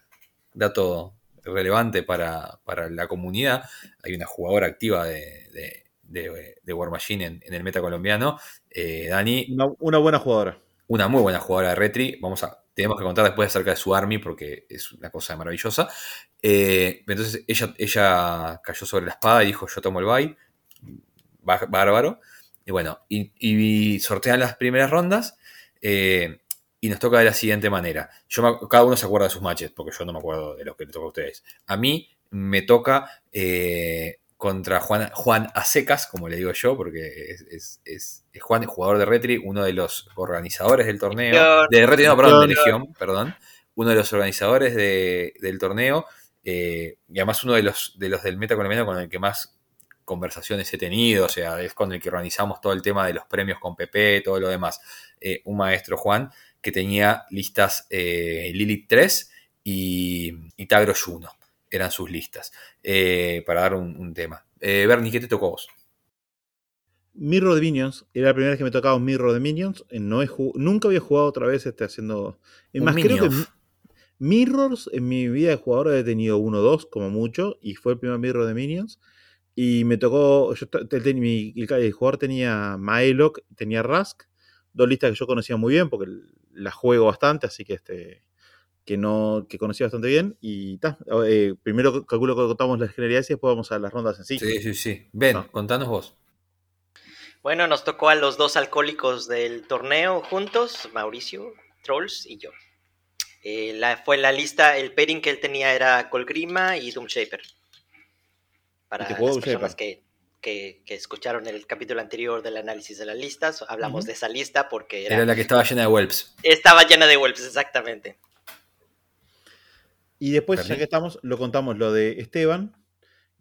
dato relevante para, para la comunidad. Hay una jugadora activa de, de, de- de War Machine en, en el meta colombiano. Eh, Dani, Una, una buena jugadora. una muy buena jugadora de Retri. Vamos a, tenemos que contar después acerca de su army porque es una cosa maravillosa. Eh, entonces ella, ella cayó sobre la espada y dijo: Yo tomo el bye. Bá- Bárbaro. Y bueno, y, sortean las primeras rondas. eh, y nos toca de la siguiente manera. Yo cada uno se acuerda de sus matches, porque yo no me acuerdo de los que le toca a ustedes. A mí me toca eh, contra Juan, Juan Acecas, como le digo yo, porque es, es- es- es Juan, jugador de Retri, uno de los organizadores del torneo. De Retri, no, perdón, de Legión. Perdón. Uno de los organizadores de- del torneo. eh, y además uno de los, de los del meta colombiano con el que más conversaciones he tenido, o sea, es con el que organizamos todo el tema de los premios con PP, todo lo demás. Eh, un maestro, Juan, que tenía listas eh, Lilith 3 y, y Tagros 1, eran sus listas, eh, para dar un, un tema. Eh, Bernie, ¿qué te tocó a vos? Mirror de Minions, era la primera vez que me tocaba un Mirror de Minions. eh, No he nunca había jugado otra vez este, haciendo. Es más, creo que Mirrors en mi vida de jugador he tenido uno o dos, como mucho, y fue el primer Mirror de Minions. Y me tocó. Yo, te- mi- el, el jugador tenía Maelok, tenía Rask, dos listas que yo conocía muy bien porque las juego bastante, así que este que no que conocía bastante bien. Y ta, eh, primero calculo que contamos las generalidades y después vamos a las rondas en sí. Sí, sí, sí. Ven, Ah. contanos vos. Bueno, nos tocó a los dos alcohólicos del torneo juntos, Mauricio, Trolls y yo. Eh, la, fue la lista, el pairing que él tenía era Colgrima y Doom Shaper. Para las personas Shaper. que, que- que escucharon el capítulo anterior del análisis de las listas, hablamos de esa lista porque era, Era la que estaba llena de whelps. estaba llena de Wolves, exactamente. Y después, ya Berlín. que estamos, lo contamos lo de Esteban,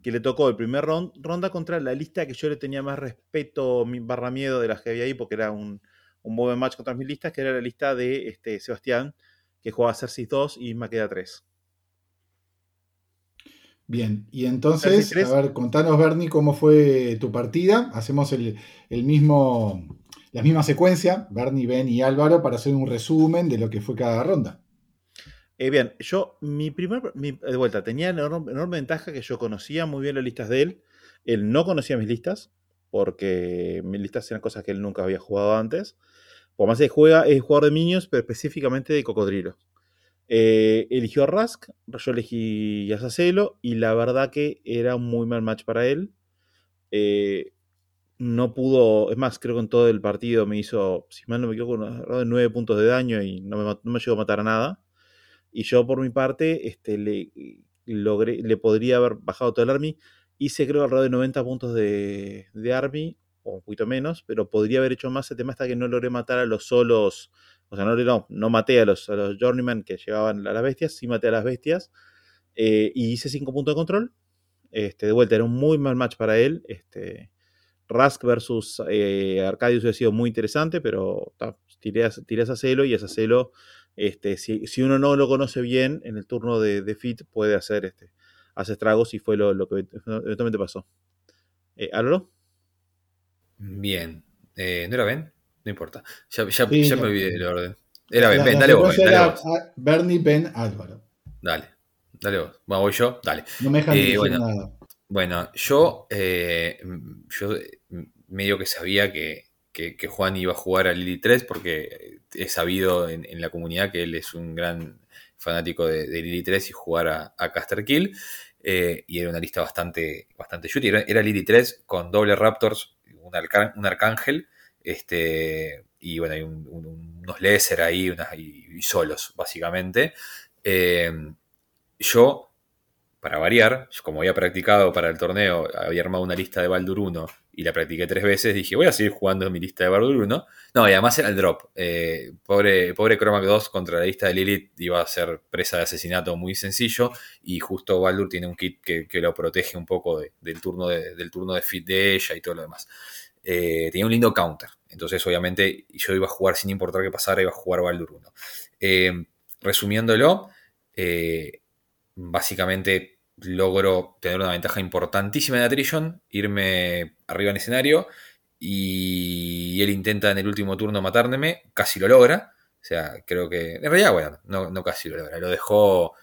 que le tocó el primer ron- ronda contra la lista que yo le tenía más respeto mi- barra miedo de las que había ahí, porque era un, un buen match contra mis listas, que era la lista de este, Sebastián, que jugaba Cersei 2 y Maqueda 3. Bien, y entonces, a ver, contanos, Bernie, cómo fue tu partida. Hacemos el, el mismo, la misma secuencia, Bernie, Ben y Álvaro, para hacer un resumen de lo que fue cada ronda. Eh, bien, yo, mi primer, de vuelta, tenía enorme, enorme ventaja que yo conocía muy bien las listas de él. Él no conocía mis listas, porque mis listas eran cosas que él nunca había jugado antes. Por más que juega, es jugador de Minions, pero específicamente de Cocodrilo. Eh, eligió a Rask, yo elegí a Sacelo, y la verdad que era un muy mal match para él. Eh, no pudo, es más, creo que en todo el partido me hizo, si mal no me equivoco, alrededor de 9 puntos de daño y no me, no me llegó a matar a nada. Y yo por mi parte este, le, logré, le podría haber bajado todo el army. Hice creo alrededor de 90 puntos de, de army, o un poquito menos, pero podría haber hecho más. El tema está que no logré matar a los solos. O sea, no, no, no maté a los, a los journeyman que llevaban a las bestias, sí maté a las bestias. eh, y hice 5 puntos de control. Este, de vuelta, era un muy mal match para él. Este, Rask versus eh, Arcadius hubiera sido muy interesante, pero tiré, a, tiré y a Sacelo este, si, si uno no lo conoce bien, en el turno de, de Fit puede hacer este, hace estragos y fue lo, lo que eventualmente pasó. Eh, ¿Álvaro? Bien. Eh, ¿No era Ben? No importa. Ya, ya- Sí, ya ya. me olvidé del orden. Era Ben, La- Ben, la dale vos, Ben, dale era vos. a- Bernie, Ben, Álvaro. Dale. Dale vos. Bueno, voy yo, dale. No me dejan Eh, elegir bueno. nada. Bueno, yo, eh, yo eh, medio que sabía que, que- Juan iba a jugar a Lily 3 porque he sabido en, la comunidad que él es un gran fanático de, de Lily 3 y jugar a, a Caster Kill. eh, y era una lista bastante, bastante shooty. Era, era Lily 3 con doble Raptors, un, un Arcángel, este, y bueno, hay un- un- unos Lesser ahí unas, y, y solos, básicamente. Eh, yo para variar, como había practicado para el torneo, había armado una lista de Baldur 1 y la practiqué tres veces, dije, voy a seguir jugando mi lista de Baldur 1. No, y además era el drop. Eh, pobre, pobre Chromac 2 contra la lista de Lilith iba a ser presa de asesinato muy sencillo y justo Baldur tiene un kit que, que lo protege un poco de- del, turno de, del turno de fit de ella y todo lo demás. Eh, tenía un lindo counter, entonces obviamente yo iba a jugar sin importar qué pasara, iba a jugar Baldur 1. Eh, resumiéndolo, básicamente logro tener una ventaja importantísima en Attrition, irme arriba en escenario y él intenta en el último turno matarme, casi lo logra. O sea, creo que. En realidad, bueno, no, no casi lo logra. Lo dejó.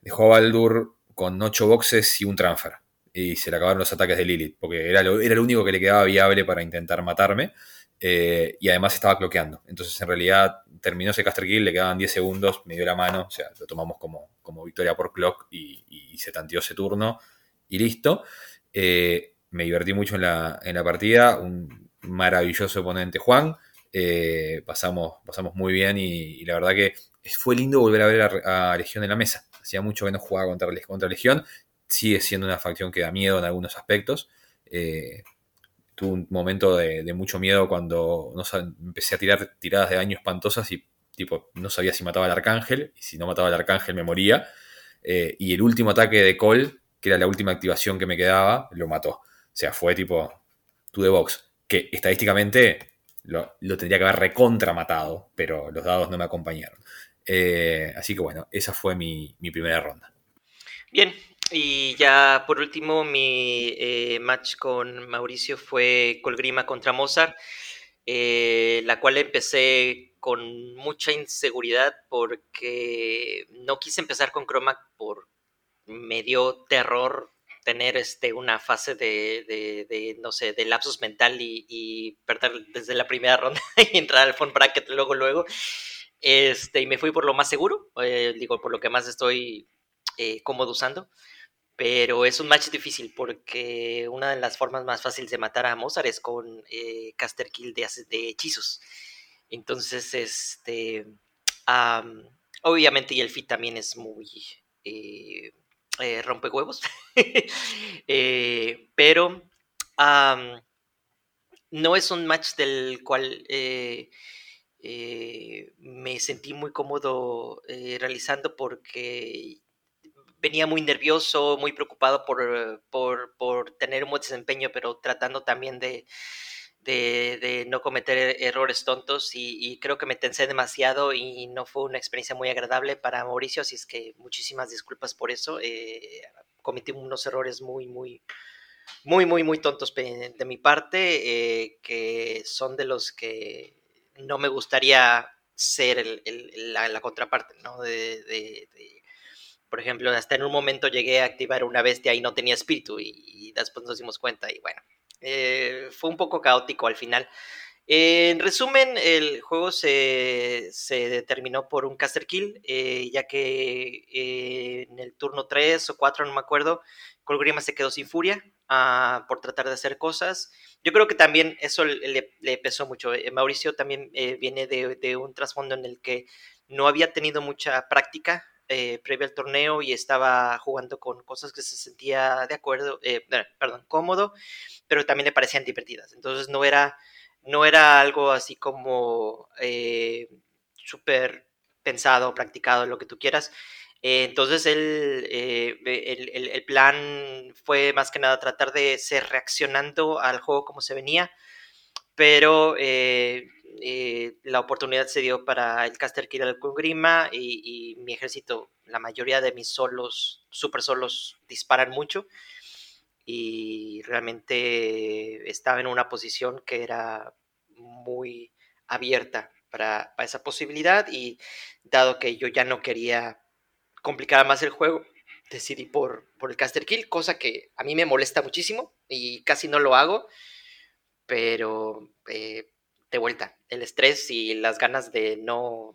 Dejó a Baldur con 8 boxes y un transfer. Y se le acabaron los ataques de Lilith. Porque era lo, era único que le quedaba viable para intentar matarme. eh, y además estaba cloqueando. Entonces, en realidad, terminó ese caster kill, le quedaban 10 segundos, me dio la mano. O sea, lo tomamos como, como victoria por clock y, se tanteó ese turno. Y listo. Eh, me divertí mucho en la, en la partida. Un maravilloso oponente, Juan. Eh, pasamos, pasamos muy bien y, la verdad que fue lindo volver a ver a, Legión en la mesa. Hacía mucho que no jugaba contra, contra Legión. Sigue siendo una facción que da miedo en algunos aspectos. Eh, tuve un momento de, de, mucho miedo cuando no empecé a tirar tiradas de daño espantosas y tipo no sabía si mataba al arcángel y si no mataba al arcángel me moría. Eh, y el último ataque de Cole, que era la última activación que me quedaba, lo mató. O sea, fue tipo to the box. Que estadísticamente lo, tendría que haber recontra matado, pero los dados no me acompañaron. Eh, así que bueno, esa fue mi, primera ronda. Bien, y ya por último, mi eh, match con Mauricio fue Colgrima contra Mozart, la cual empecé con mucha inseguridad porque no quise empezar con Chromac por me dio terror tener este, una fase de, de, de no sé, de lapsus mental y, y, perder desde la primera ronda y entrar al phone bracket luego, luego. Este, y me fui por lo más seguro, eh, digo, por lo que más estoy eh, cómodo usando. Pero es un match difícil porque una de las formas más fáciles de matar a Mozart es con eh, Caster Kill de, de, hechizos. Entonces, este. obviamente, y el fit también es muy. Eh, eh, rompehuevos. Eh, pero. no es un match del cual me sentí muy cómodo realizando porque venía muy nervioso, muy preocupado por, por, tener un buen desempeño, pero tratando también de, de, no cometer e-, errores tontos y, creo que me tensé demasiado y no fue una experiencia muy agradable para Mauricio, así es que muchísimas disculpas por eso. Eh, cometí unos errores muy, muy, muy, muy, muy tontos de mi parte, eh, que son de los que no me gustaría ser la, contraparte, ¿no? de por ejemplo, hasta en un momento llegué a activar una bestia y no tenía espíritu y, después nos dimos cuenta y bueno, eh, fue un poco caótico al final. en resumen, el juego se, se, determinó por un caster kill, eh, ya que eh, en el turno 3 o 4, no me acuerdo, Colgrima se quedó sin furia ah, por tratar de hacer cosas. Yo creo que también eso le, le pesó mucho. Mauricio también viene de, de un trasfondo en el que no había tenido mucha práctica eh, previo al torneo y estaba jugando con cosas que se sentía de acuerdo, eh, perdón, cómodo, pero también le parecían divertidas. Entonces no era, no era algo así como eh, súper pensado, practicado, lo que tú quieras. entonces el, el, el, plan fue más que nada tratar de ser reaccionando al juego como se venía, pero eh, la oportunidad se dio para el caster Kiral con Grima y, mi ejército, la mayoría de mis solos, super solos, disparan mucho. Y realmente estaba en una posición que era muy abierta para, esa posibilidad y dado que yo ya no quería complicar más el juego, decidí por, por el caster kill, cosa que a mí me molesta muchísimo y casi no lo hago, pero eh, de vuelta, el estrés y las ganas de no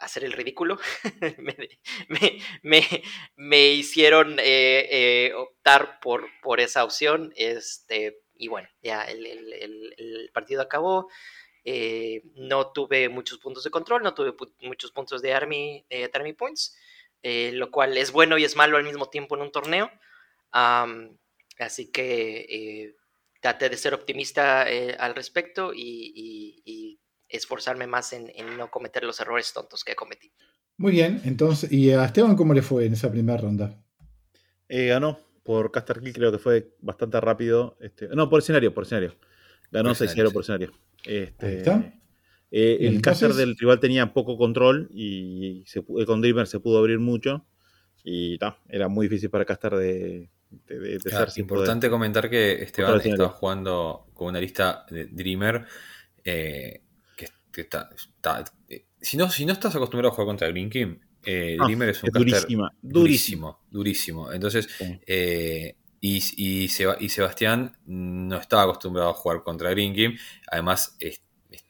hacer el ridículo me, hicieron eh, eh, optar por, por esa opción. Este, y bueno, ya el, partido acabó. Eh, no tuve muchos puntos de control, no tuve muchos puntos de Army, army Points, lo cual es bueno y es malo al mismo tiempo en un torneo. así que traté de ser optimista eh, al respecto y, esforzarme más en, no cometer los errores tontos que cometí. Muy bien, entonces, ¿y a Esteban cómo le fue en esa primera ronda? Eh, ganó por Caster Kill, creo que fue bastante rápido. Este, no, por escenario, por escenario. Ganó 6-0 por escenario. Este, eh, el caster del rival tenía poco control y con Dreamer se pudo abrir mucho. Y era muy difícil para Caster de, es importante comentar que Esteban está jugando con una lista de Dreamer eh, que, está, eh, si, no, si no estás acostumbrado a jugar contra Green King, eh, ah, Dreamer es un durísima, durísimo, durísimo. Entonces, y, y, Sebastián no estaba acostumbrado a jugar contra Green King. Además,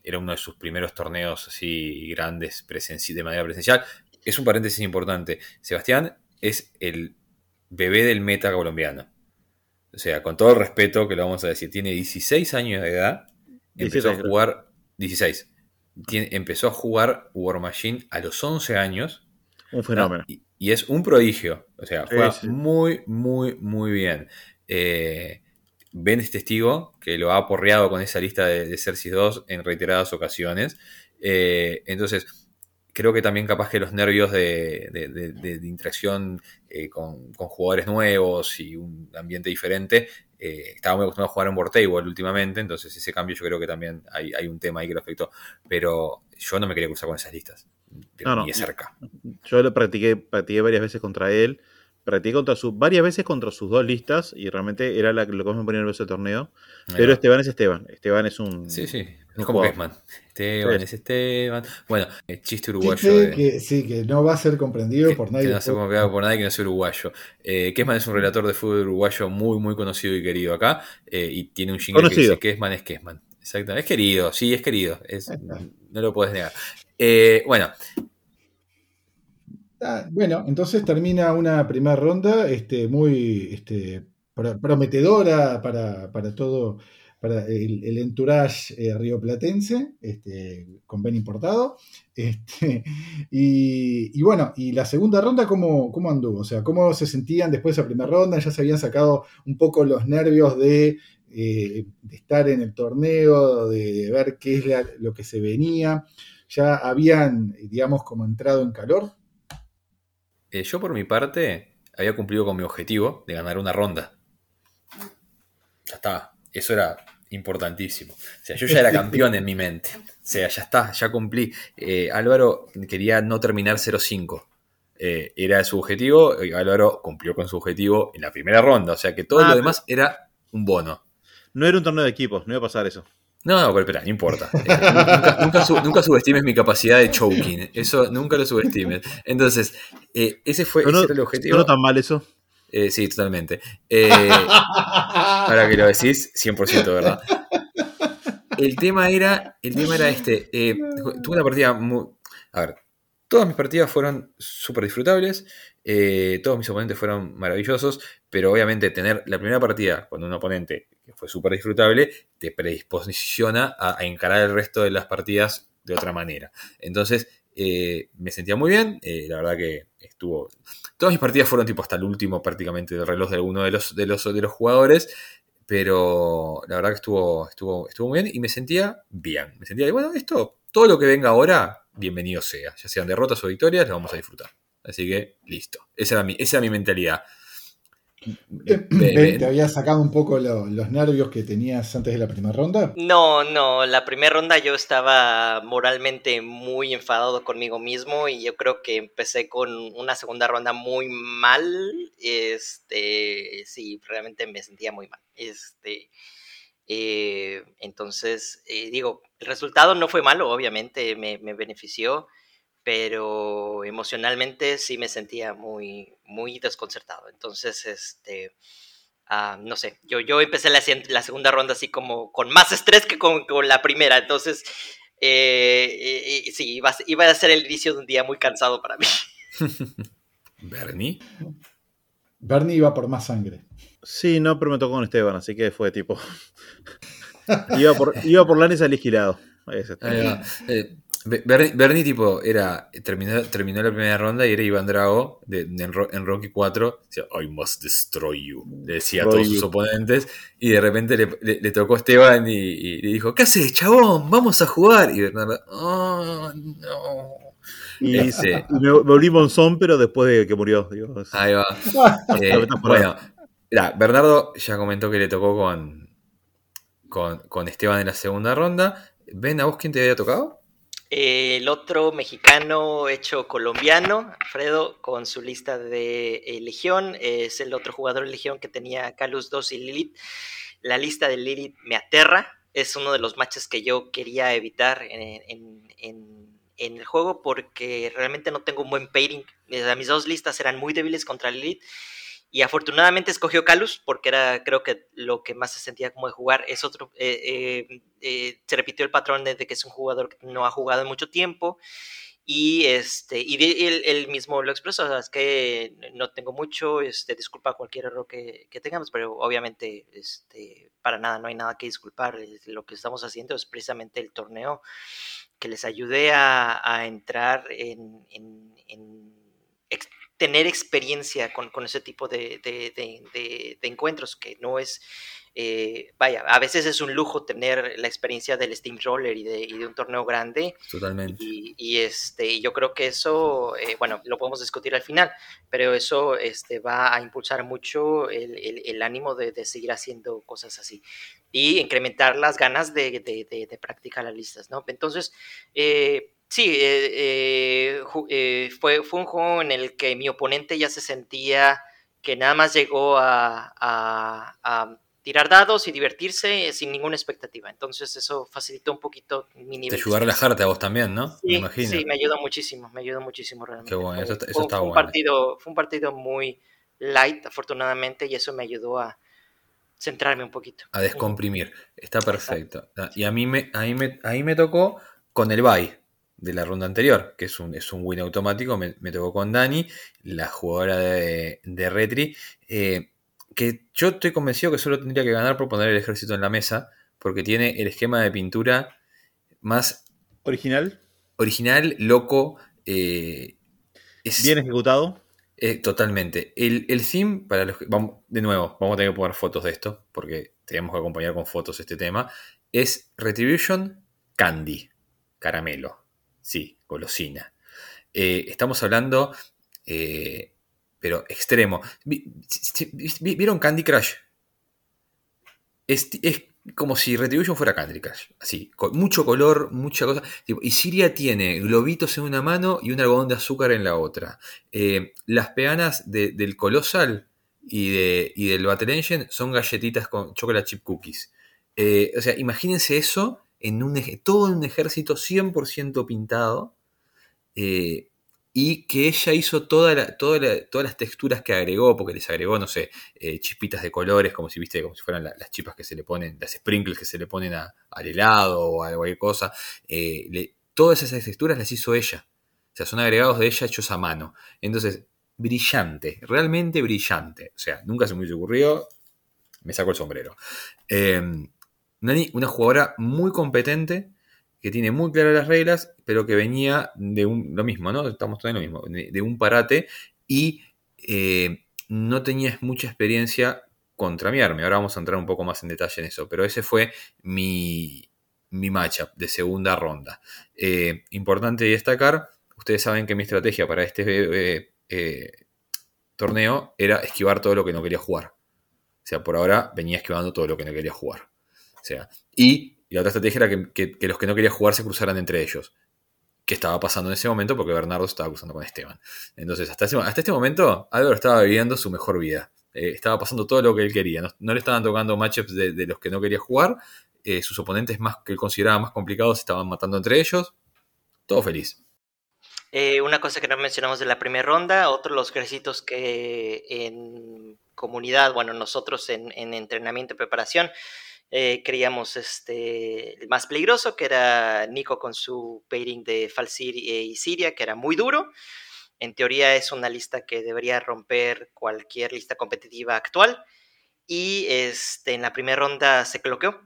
era uno de sus primeros torneos así grandes de manera presencial. Es un paréntesis importante. Sebastián es el bebé del meta colombiano. O sea, con todo el respeto que lo vamos a decir, tiene 16 años de edad, empezó a jugar 16. empezó a jugar War Machine a los 11 años. Un fenómeno. Y, es un prodigio. O sea, juega muy, muy, muy bien. Eh, ben es testigo que lo ha aporreado con esa lista de, de Cersei 2 en reiteradas ocasiones. Eh, entonces, creo que también capaz que los nervios de, interacción eh, con, jugadores nuevos y un ambiente diferente, eh, estaba muy acostumbrado a jugar en Board Table últimamente, entonces ese cambio yo creo que también hay, un tema ahí que lo afectó, pero yo no me quería cruzar con esas listas, ni de cerca. Yo lo practiqué, practiqué varias veces contra él, practiqué contra sus, varias veces contra sus dos listas y realmente era la, lo que más me ponía nervioso el torneo, pero Esteban es Esteban, Esteban es un... Sí, sí, es como. Esteban es Esteban. Bueno, el chiste uruguayo. que, sí, que no va a ser comprendido por nadie. Que no se por nadie que no sea uruguayo. Eh, Kesman es un relator de fútbol uruguayo muy, muy conocido y querido acá. Eh, y tiene un jingle que dice Kesman es Kesman. Exactamente. Es querido, sí, es querido. no lo puedes negar. Eh, bueno, Ah, bueno, entonces termina una primera ronda este, muy este, pro- prometedora para, para todo, para el, entourage eh, rioplatense, este, con Ben importado. Este, y, bueno, y la segunda ronda, ¿cómo, ¿cómo anduvo? O sea, ¿cómo se sentían después de esa primera ronda? ¿Ya se habían sacado un poco los nervios de, eh, estar en el torneo, de ver qué es lo que se venía? ¿Ya habían, digamos, como entrado en calor? eh, yo por mi parte había cumplido con mi objetivo de ganar una ronda. Ya está, eso era importantísimo. O sea, yo ya era campeón en mi mente. O sea, ya está, ya cumplí. Eh, Álvaro quería no terminar 0-5. Eh, era su objetivo, y Álvaro cumplió con su objetivo en la primera ronda. O sea que todo Ah, lo demás era un bono. No era un torneo de equipos, no iba a pasar eso. No, no, pero espera, no importa. Eh, nunca, nunca su- nunca subestimes mi capacidad de choking. Eso nunca lo subestimes. Entonces, ese fue Sonó, ese era el objetivo. sonó tan mal eso. Eh, sí, totalmente. Eh, ahora que lo decís, 100% verdad. El tema era, el tema era este. eh, tuve una partida muy... A ver, todas mis partidas fueron súper disfrutables, eh, todos mis oponentes fueron maravillosos, pero obviamente tener la primera partida con un oponente que fue súper disfrutable te predisposiciona a, a encarar el resto de las partidas de otra manera. Entonces, eh, me sentía muy bien, eh, la verdad que estuvo... Todas mis partidas fueron tipo hasta el último prácticamente del reloj de alguno de los, de los, de los jugadores, pero la verdad que estuvo, estuvo, estuvo muy bien y me sentía bien. Me sentía, bueno, esto, todo lo que venga ahora, bienvenido sea. Ya sean derrotas o victorias, lo vamos a disfrutar. Así que, listo. Esa era mi, esa era mi mentalidad. Ben, Ve- ¿te había sacado un poco lo- los nervios que tenías antes de la primera ronda? No, no, la primera ronda yo estaba moralmente muy enfadado conmigo mismo y yo creo que empecé con una segunda ronda muy mal. Este, sí, realmente me sentía muy mal. Este, eh, entonces, eh, digo, el resultado no fue malo, obviamente me, me benefició, pero emocionalmente sí me sentía muy, muy desconcertado. Entonces, este, ah, no sé, yo, yo empecé la, la segunda ronda así como con más estrés que con, con la primera. Entonces, eh, eh, sí, iba a, ser- iba a ser el inicio de un día muy cansado para mí. Bernie. Bernie iba por más sangre. Sí, no, pero me tocó con Esteban, así que fue tipo. iba por, iba por Lanes al Eh, Bernie, Bernie, tipo, era, terminó, terminó la primera ronda y era Iván Drago de, de- en, Ro- en Rocky 4. Decía, I must destroy you. Le decía a todos sus oponentes. Y de repente le, le- le tocó a Esteban y, y le dijo, ¿qué haces, chabón? Vamos a jugar. Y Bernardo, oh, no. Y, Este, y me volví Monzón, pero después de que murió. Digo, ahí va. Eh, metáfora. bueno, mirá, Bernardo ya comentó que le tocó con, con, con Esteban en la segunda ronda. ¿Ven a vos quién te había tocado? El otro mexicano hecho colombiano, Alfredo, con su lista de eh, Legión, es el otro jugador de Legión que tenía Calus 2 y Lilith. La lista de Lilith me aterra, es uno de los matches que yo quería evitar en, en- el juego porque realmente no tengo un buen pairing. Eh, Mis dos listas eran muy débiles contra Lilith. Y afortunadamente escogió Calus porque era, creo que lo que más se sentía como de jugar. Es otro, eh, eh, eh, se repitió el patrón de, que es un jugador que no ha jugado en mucho tiempo. Y este, y él, mismo lo expresó, sea, es que no tengo mucho, este, disculpa cualquier error que, que tengamos, pero obviamente, este, para nada, no hay nada que disculpar. Lo que estamos haciendo es precisamente el torneo que les ayude a, entrar en, tener experiencia con, con ese tipo de, de- de- de- encuentros, que no es, eh, vaya, a veces es un lujo tener la experiencia del Steam Roller y de, y de un torneo grande, Totalmente. y, y, este, y yo creo que eso, eh, bueno, lo podemos discutir al final, pero eso este, va a impulsar mucho el, el- el ánimo de, de seguir haciendo cosas así y incrementar las ganas de, de- de- de practicar las listas, ¿no? Entonces, eh, sí, eh, eh, eh, fue, fue un juego en el que mi oponente ya se sentía que nada más llegó a, a- a tirar dados y divertirse sin ninguna expectativa. Entonces eso facilitó un poquito mi nivel. Te de ayudó a relajarte a vos también, ¿no? me Sí, imagino. sí, me ayudó muchísimo, me ayudó muchísimo realmente. Qué bueno, eso Fue- está- eso fue- está fue un bueno. partido, fue un partido muy light, afortunadamente, y eso me ayudó a centrarme un poquito. A descomprimir. Está perfecto. Ah, Y a mí me, a mí me, a mí me tocó con el bye. De la ronda anterior, que es un, es un win automático. Me, me tocó con Dani, la jugadora de, de Retri. eh, que yo estoy convencido que solo tendría que ganar por poner el ejército en la mesa, porque tiene el esquema de pintura más Original, original, loco. eh, es, bien ejecutado. eh, totalmente. El, el theme, para los que. Vamos, de nuevo, vamos a tener que poner fotos de esto, porque tenemos que acompañar con fotos este tema. Es Retribution Candy. Caramelo. Sí, golosina. Eh, estamos hablando. eh, pero extremo. ¿Vieron Candy Crush? Es, como si Retribution fuera Candy Crush. Así, con mucho color, mucha cosa. Y Siria tiene globitos en una mano y un algodón de azúcar en la otra. Eh, las peanas de- del Colossal y, de, y del Battle Engine son galletitas con chocolate chip cookies. O sea, imagínense eso en un todo un ejército 100% pintado. eh, y que ella hizo toda la- toda la- todas las texturas que agregó, porque les agregó, no sé, eh, chispitas de colores, como si viste, como si fueran la- las chispas que se le ponen, las sprinkles que se le ponen a- al helado o a cualquier cosa. eh, todas esas texturas las hizo ella. O sea, son agregados de ella hechos a mano. Entonces, brillante, realmente brillante. O sea, nunca se me hubiese ocurrido, me saco el sombrero. Eh, Nani, una jugadora muy competente, que tiene muy claras las reglas, pero que venía de un, lo mismo, ¿no? Estamos todos en lo mismo, de, un parate y eh, no tenías mucha experiencia contra mi army. Ahora vamos a entrar un poco más en detalle en eso, pero ese fue mi, mi matchup de segunda ronda. Eh, importante destacar, ustedes saben que mi estrategia para este eh, torneo era esquivar todo lo que no quería jugar. O sea, por ahora venía esquivando todo lo que no quería jugar. Y la otra estrategia era que, los que no querían jugar se cruzaran entre ellos. Que estaba pasando en ese momento porque Bernardo estaba cruzando con Esteban. Entonces, hasta, ese- hasta este momento, Álvaro estaba viviendo su mejor vida. Eh, estaba pasando todo lo que él quería. No, le estaban tocando matchups de, los que no quería jugar. Eh, sus oponentes más que él consideraba más complicados estaban matando entre ellos. Todo feliz. Eh, una cosa que no mencionamos de la primera ronda, otro de los ejércitos que en comunidad, bueno, nosotros en, en entrenamiento y preparación, eh, creíamos este, el más peligroso, que era Nico con su pairing de Falsir y Siria, que era muy duro. En teoría es una lista que debería romper cualquier lista competitiva actual. Y este, en la primera ronda se coloqueó.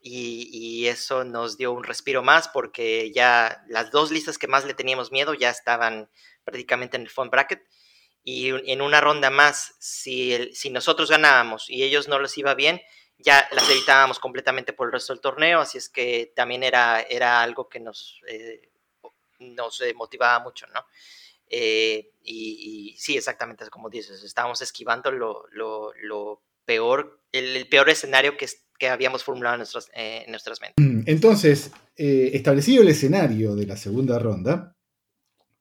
Y, eso nos dio un respiro más porque ya las dos listas que más le teníamos miedo ya estaban prácticamente en el phone bracket. Y en una ronda más, si, el- si nosotros ganábamos y ellos no les iba bien, ya las evitábamos completamente por el resto del torneo. Así es que también era, era algo que nos, eh, nos eh, motivaba mucho, ¿no? Eh, y, sí, exactamente como dices, estábamos esquivando lo, lo- peor, el, el peor escenario que, que habíamos formulado en, nuestras eh, en nuestras mentes. Entonces, eh, establecido el escenario de la segunda ronda,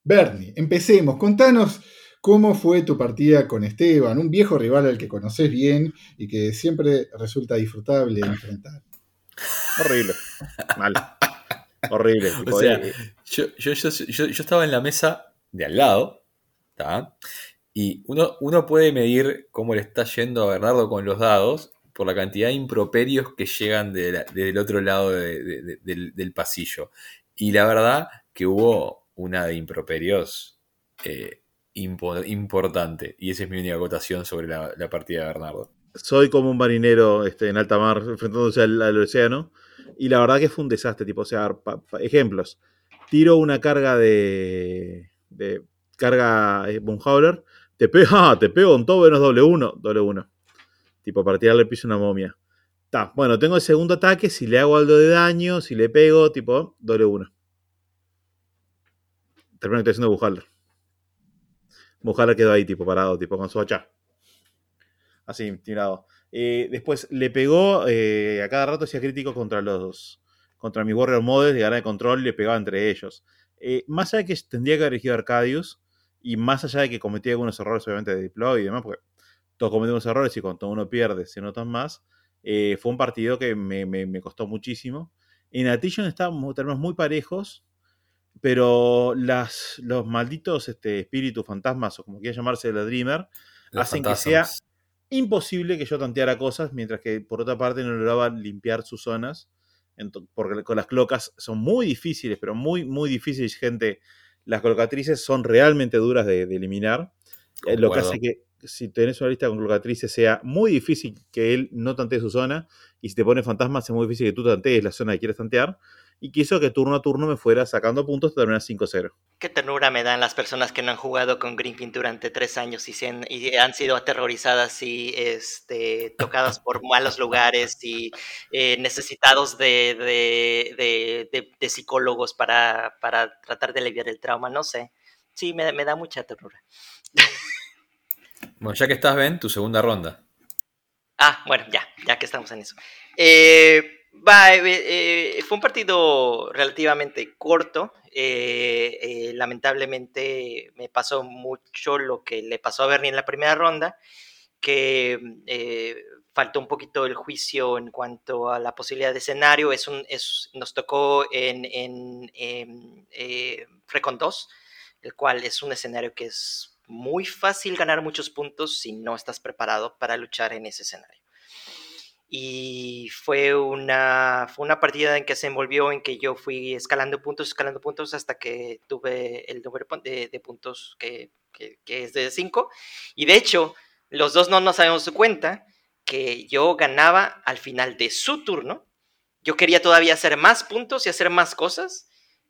Bernie, empecemos. Contanos cómo fue tu partida con Esteban, un viejo rival al que conoces bien y que siempre resulta disfrutable enfrentar. Horrible. Mal. Horrible. O sea, eh, Yo, yo, yo, yo- yo estaba en la mesa de al lado, ¿tá? Y uno, uno puede medir cómo le está yendo a Bernardo con los dados por la cantidad de improperios que llegan de la- del otro lado de- de- de- del, del pasillo. Y la verdad que hubo una de improperios eh, impo- importante. Y esa es mi única acotación sobre la, partida de Bernardo. soy como un marinero este, en alta mar enfrentándose al, océano. Y la verdad que fue un desastre, tipo, sea, ejemplos. Tiro una carga de. carga eh. Te pego, ah, te pego un todo menos doble uno. Doble uno. Tipo, para tirarle al piso una momia. Ta, bueno, tengo el segundo ataque. Si le hago algo de daño, si le pego, tipo, doble uno. Termino que estoy haciendo Boomhauler. Boomhauler quedó ahí, tipo, parado, tipo, con su hacha. Así, tirado. Eh, después le pegó eh, a cada rato hacía crítico contra los contra mi Warrior Models, le ganaba el control y le pegaba entre ellos. Eh, más allá de que tendría que haber elegido Arcadius, y más allá de que cometía algunos errores, obviamente, de deploy y demás, porque todos cometemos errores y cuando uno pierde se notan más, fue un partido que me, me- costó muchísimo. En Attrition estábamos muy parejos, pero las, los malditos este, espíritus, fantasmas, o como quiera llamarse, la Dreamer, Hacen que fantasmas. imposible que yo tanteara cosas, mientras que por otra parte no lograba limpiar sus zonas ento- porque con las clocas son muy difíciles, pero muy, muy difíciles, gente. Las colocatrices son realmente duras de, de eliminar. Eh, lo que Concuerdo. hace que si tenés una lista con colocatrices sea muy difícil que él no tantee su zona. Y si te pone fantasmas es muy difícil que tú tantees la zona que quieres tantear. Y quiso que turno a turno me fuera sacando puntos hasta terminar 5-0. Qué ternura me dan las personas que no han jugado con Greenfin durante tres años y, se han, y han sido aterrorizadas y este, tocadas por malos lugares y eh, necesitados de, de- de- de- de psicólogos para, para tratar de aliviar el trauma. No sé. Sí, me, me da mucha ternura. Bueno, ya que estás, Ben, tu segunda ronda. Ah, bueno, ya, ya que estamos en eso. Eh, va, eh, eh, fue un partido relativamente corto. eh, eh, lamentablemente me pasó mucho lo que le pasó a Bernie en la primera ronda, que eh, faltó un poquito el juicio en cuanto a la posibilidad de escenario. Es un, es, nos tocó en, en, en eh, Recon 2, el cual es un escenario que es muy fácil ganar muchos puntos si no estás preparado para luchar en ese escenario. Y fue una, fue una partida en que se envolvió en que yo fui escalando puntos, escalando puntos hasta que tuve el número de, puntos que, que, es de 5. Y de hecho, los dos no nos dado cuenta que yo ganaba al final de su turno. Yo quería todavía hacer más puntos y hacer más cosas,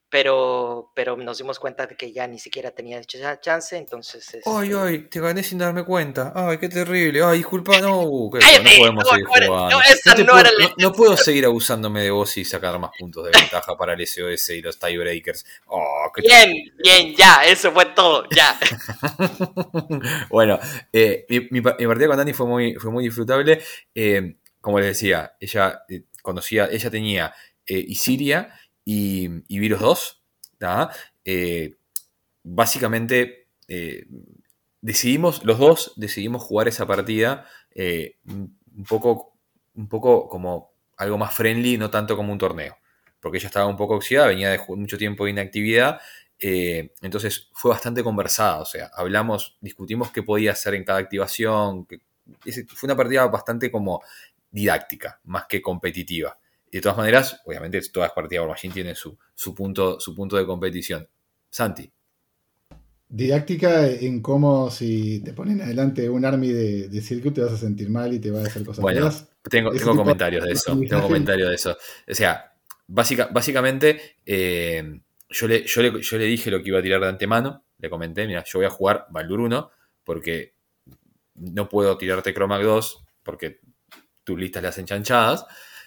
pero, pero nos dimos cuenta de que ya ni siquiera tenía ch- chance, entonces... Ay, este, ay, te gané sin darme cuenta. Ay, qué terrible. Ay, disculpa, no. no podemos No, seguir no, jugando. no, esa te no puedo, era la no- no puedo seguir abusándome de vos y sacar más puntos de ventaja para el SOS y los tiebreakers. Oh, qué Bien, bien, ya, eso fue todo, ya. bueno, eh, mi, mi pa- mi partida con Dani fue muy, fue muy disfrutable. Eh, como les decía, ella eh, conocía, ella tenía eh, Isiria y, Virus 2. ¿tá? Eh, básicamente eh, decidimos, los dos decidimos jugar esa partida eh, un poco, un poco como algo más friendly, no tanto como un torneo. Porque ella estaba un poco oxidada, venía de mucho tiempo de inactividad. entonces fue bastante conversada. O sea, hablamos, discutimos qué podía hacer en cada activación. fue una partida bastante como didáctica, más que competitiva. Y de todas maneras, obviamente todas las partidas War Machine tienen su, su, punto, su punto de competición. Santi. Didáctica en cómo si te ponen adelante un army de, de circuit te vas a sentir mal y te va a hacer cosas Bueno, feas. Tengo, tengo de comentarios de eso. Tengo comentarios de eso. O sea, básica, básicamente, eh, yo, le, yo, le, yo le dije lo que iba a tirar de antemano. Le comenté, mira, yo voy a jugar Baldur 1 porque no puedo tirarte Chromac 2 porque tus listas las hacen chanchadas.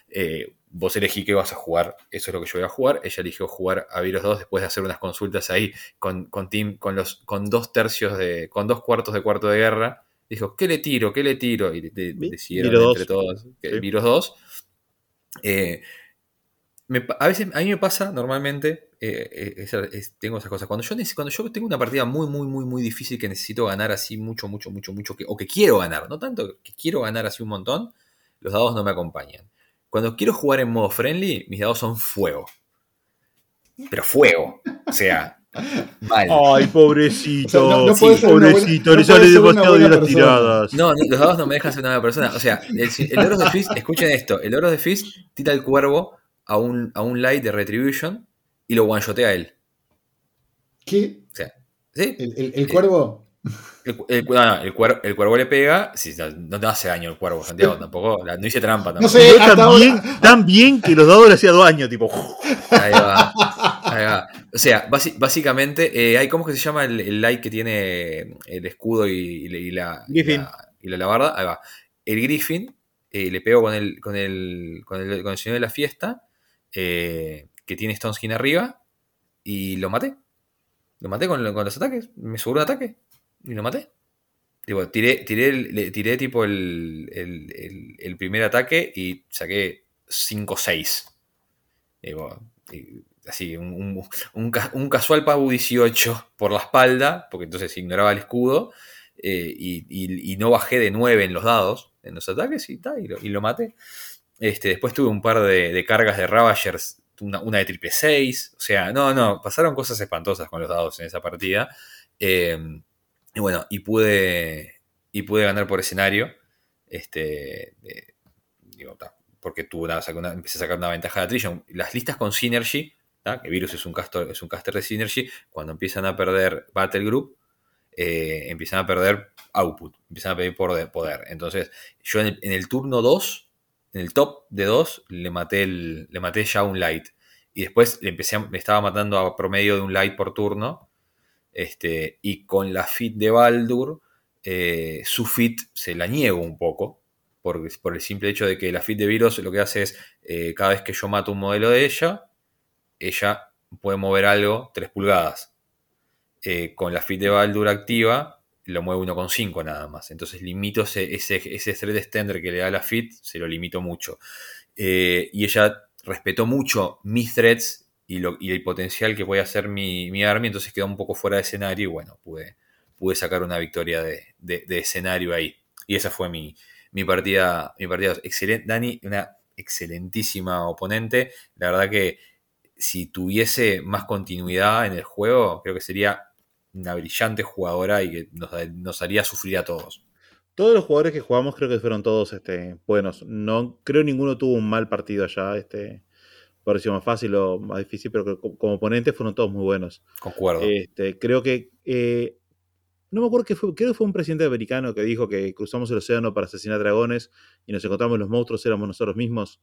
Eh, vos elegí que vas a jugar, eso es lo que yo voy a jugar. Ella eligió jugar a Virus 2 después de hacer unas consultas ahí con, con Team, con los, con dos tercios de, con dos cuartos de cuarto de guerra. Dijo, ¿qué le tiro? ¿Qué le tiro? Y de- de- Vi- decidieron Virus entre 2. todos que Sí. Virus 2. Eh, me a veces a mí me pasa normalmente, eh, eh, es- tengo esas cosas. Cuando yo, cuando yo tengo una partida muy, muy, muy, muy difícil que necesito ganar así mucho, mucho, mucho, mucho, que, o que quiero ganar, no tanto que quiero ganar así un montón, los dados no me acompañan. Cuando quiero jugar en modo friendly, mis dados son fuego. Pero fuego. O sea, mal. Ay, pobrecito. O sea, no- no Sí, buena- pobrecito, no le puede sale demasiado bien las tiradas. No, no, los dados no me dejan ser una buena persona. O sea, el, el Oro de Fist, escuchen esto: el Oro de Fist tira el cuervo a un, a un light de Retribution y lo one-shotea a él. ¿Qué? O sea, ¿sí? ¿El, el- el cuervo? El, el- no, no, el cuervo, el cuervo le pega. Sí, no, no te hace daño el cuervo, Santiago, tampoco. la- no hice trampa No tampoco. sé, Tiró hasta tan bien, ahora- tan bien que los dados le hacía daño, tipo. Ahí va. Ahí va. O sea, basi- básicamente, eh, hay cómo es que se llama el, el light que tiene el escudo y, y la- y la, y Griffin. la, y la alabarda. Ahí va. El Griffin eh, le pego con el, con el, con el, con el señor de la fiesta, eh, que tiene Stone Skin arriba, y lo maté. Lo maté con los ataques. Me sobró un ataque y lo maté. Digo, tiré, tiré, le- tiré tipo el, el- el- primer ataque y saqué 5-6. Digo, y así, un, un- un un casual Pabu 18 por la espalda, porque entonces ignoraba el escudo, eh, y, y- no bajé de 9 en los dados, en los ataques, y, ta, y lo maté. Este, después tuve un par de, de cargas de Ravagers, una, una de triple 6, o sea, no, no, pasaron cosas espantosas con los dados en esa partida. Eh, y bueno, y pude, y pude ganar por escenario. Este, digo, porque tuvo una, empecé a sacar una ventaja de Attrition. Las listas con Synergy, que Virus es un, caster, es un caster de Synergy, cuando empiezan a perder Battle Group, eh, empiezan a perder output, empiezan a pedir poder. poder. Entonces, yo en el, turno 2, en el top de 2, le maté, el, le maté ya un light. Y después le empecé a- le estaba matando a promedio de un light por turno. Este, y con la fit de Baldur, eh, su fit se la niego un poco. Por, por el simple hecho de que la fit de Virus lo que hace es, eh, cada vez que yo mato un modelo de ella, ella puede mover algo 3 pulgadas. Eh, con la fit de Baldur activa, lo mueve 1,5 nada más. Entonces limito ese, ese, ese thread extender que le da la fit, se lo limito mucho. Y ella respetó mucho mis threads y, el potencial que puede hacer mi, mi army, entonces quedó un poco fuera de escenario y bueno, pude, pude sacar una victoria de, de- de escenario ahí. Y esa fue mi, mi partida. Mi partida excelente. Dani, una excelentísima oponente. La verdad que si tuviese más continuidad en el juego, creo que sería una brillante jugadora y que nos, nos haría sufrir a todos. Todos los jugadores que jugamos creo que fueron todos este, buenos. No creo ninguno tuvo un mal partido allá. Este, pareció más fácil o más difícil, pero que co- como oponentes fueron todos muy buenos. Concuerdo. Este, creo que eh, no me acuerdo que fue, creo que fue un presidente americano que dijo que cruzamos el océano para asesinar dragones y nos encontramos los monstruos éramos nosotros mismos.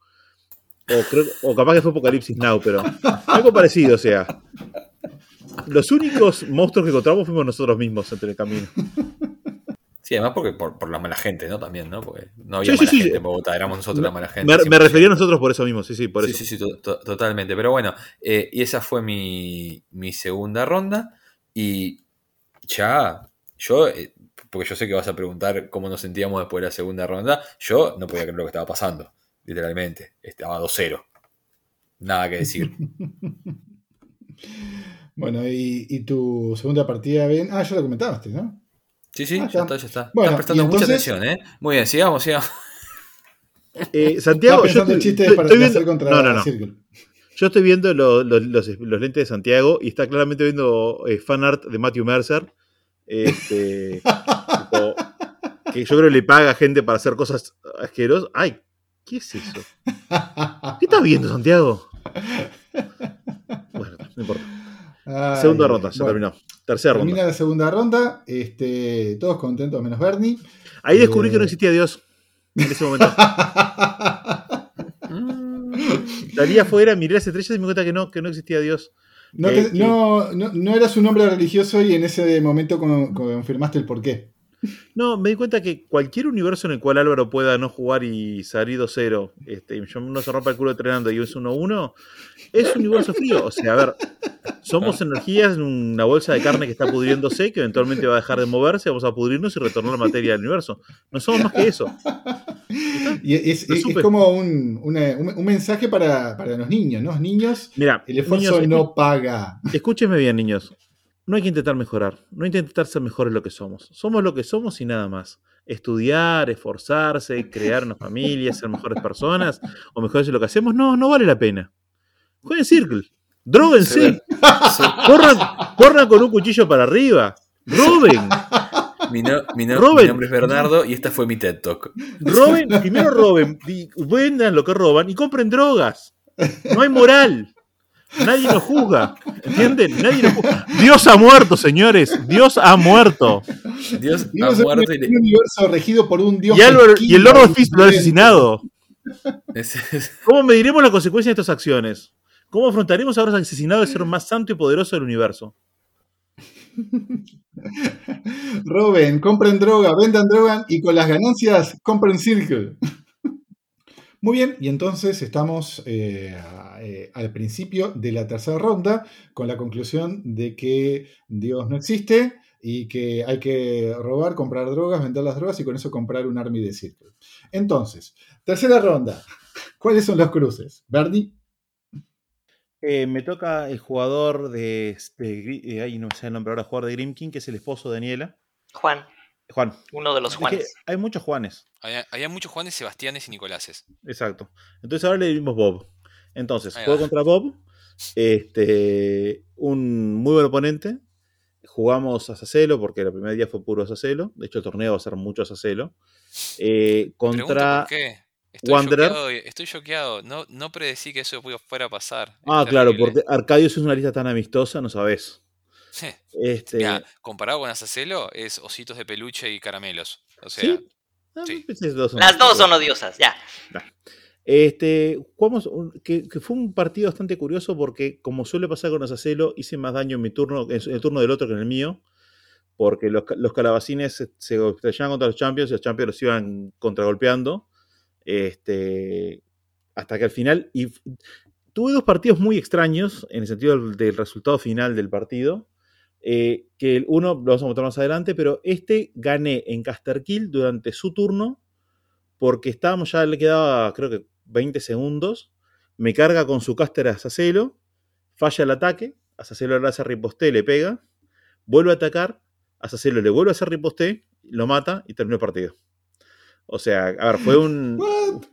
O, creo, o capaz que fue Apocalipsis Now, pero algo parecido, o sea. Los únicos monstruos que encontramos fuimos nosotros mismos entre el camino. Sí, además porque por, por la mala gente, ¿no? También, ¿no? Porque no había Sí, mala sí. gente en Bogotá, éramos nosotros la mala gente. Me, me 100%. refería a nosotros por eso mismo, sí, sí, por sí, eso. sí, sí, to- to- totalmente. Pero bueno, eh, y esa fue mi, mi segunda ronda. Y ya, yo, eh, porque yo sé que vas a preguntar cómo nos sentíamos después de la segunda ronda, yo no podía creer lo que estaba pasando, literalmente. Estaba 2-0. Nada que decir. Bueno, y, y tu segunda partida, Ben. Ah, ya lo comentaste, ¿no? Sí, sí, Ah, ya está. ya está. Bueno, Estás prestando mucha atención, ¿eh? Muy bien, sigamos, sigamos. Eh, Santiago, yo estoy- para estoy viendo- contra no, no, no. Yo estoy viendo lo- lo- los, los lentes de Santiago y está claramente viendo eh, fan art de Matthew Mercer. Este, tipo, que yo creo que le paga a gente para hacer cosas asquerosas. Ay, ¿qué es eso? ¿Qué estás viendo, Santiago? Bueno, no importa. Ay, Segunda ronda, ya bueno, terminó. Tercera Termina ronda. la segunda ronda. Este, todos contentos menos Bernie. Ahí descubrí que no Eh. existía Dios. En ese momento. Salí afuera, miré las estrellas y me di cuenta que no, que no existía Dios. No, Eh, te- no, no, no eras un hombre religioso y en ese momento con- confirmaste el porqué. No, me di cuenta que cualquier universo en el cual Álvaro pueda no jugar y salir 2-0, este, y yo no se rompa el culo entrenando y es 1-1, es un universo frío. O sea, a ver, somos energías en una bolsa de carne que está pudriéndose, que eventualmente va a dejar de moverse, vamos a pudrirnos y retornar la materia del universo. No somos más que eso. Y es, es- como un, una- un- mensaje para, para los niños, ¿no? Los niños, Mira, el esfuerzo niños, no paga. Escúchenme bien, niños. No hay que intentar mejorar. No hay que intentar ser mejores lo que somos. Somos lo que somos y nada más. Estudiar, esforzarse, crear una familia, ser mejores personas o mejores de lo que hacemos, no, no vale la pena. Jueguen Circle. Dróguense. Sí. Corran, corran con un cuchillo para arriba. Roben. Mi, no- mi no- Robert. mi nombre es Bernardo y esta fue mi TED Talk. Roben. Primero roben. y vendan lo que roban y compren drogas. No hay moral. Nadie nos juzga. ¿Entienden? Nadie nos juzga. Dios ha muerto, señores. Dios ha muerto. Dios ha muerto y un universo regido por un dios. Y, Álvaro- y el Lord of Fist lo ha asesinado. es- es- ¿Cómo mediremos las consecuencias de estas acciones? ¿Cómo afrontaremos haber asesinado al ser más santo y poderoso del universo? Roben, compren droga, vendan droga y con las ganancias compren Circle. Muy bien, y entonces estamos eh, eh, al principio de la tercera ronda con la conclusión de que Dios no existe y que hay que robar, comprar drogas, vender las drogas y con eso comprar un army de Circle. Entonces, tercera ronda. ¿Cuáles son los cruces? Bernie, Eh, me toca el jugador de. de Gri- eh, ay, no me sale el nombre ahora, jugador de Grim King, que es el esposo de Daniela. Juan, Juan. uno de los Es que Juanes. hay muchos Juanes. Había, había muchos Juanes, Sebastianes y Nicoláses. Exacto. Entonces ahora le dimos Bob. Entonces, Ahí juego va. contra Bob. Este, un muy buen oponente. Jugamos a Sacelo porque el primer día fue puro Sacelo. De hecho, el torneo va a ser mucho Sacelo. Eh, contra. por qué. Estoy Wanderer. choqueado, estoy choqueado. No, no predecí que eso fuera a pasar. Ah, claro, porque Arcadius es una lista tan amistosa, no sabes. Este, comparado con Azacelo, es ositos de peluche y caramelos. O sea, ¿Sí? Ah, sí. dos son Las dos son odiosas, ya. Este, jugamos un- que, que fue un partido bastante curioso porque, como suele pasar con Asacelo, hice más daño en mi turno, en el turno del otro que en el mío, porque los, ca- los calabacines se, se estrellaban contra los champions y los champions los iban contragolpeando. Este, hasta que al final. Y tuve dos partidos muy extraños en el sentido del, resultado final del partido. eh, que el uno lo vamos a mostrar más adelante, pero este gané en Caster Kill durante su turno porque estábamos ya, le quedaba creo que 20 segundos, me carga con su caster a Sacelo, falla el ataque, a Sacelo le hace riposté, le pega, vuelve a atacar, a Sacelo le vuelve a hacer riposté, lo mata y terminó el partido. O sea, a ver, fue un...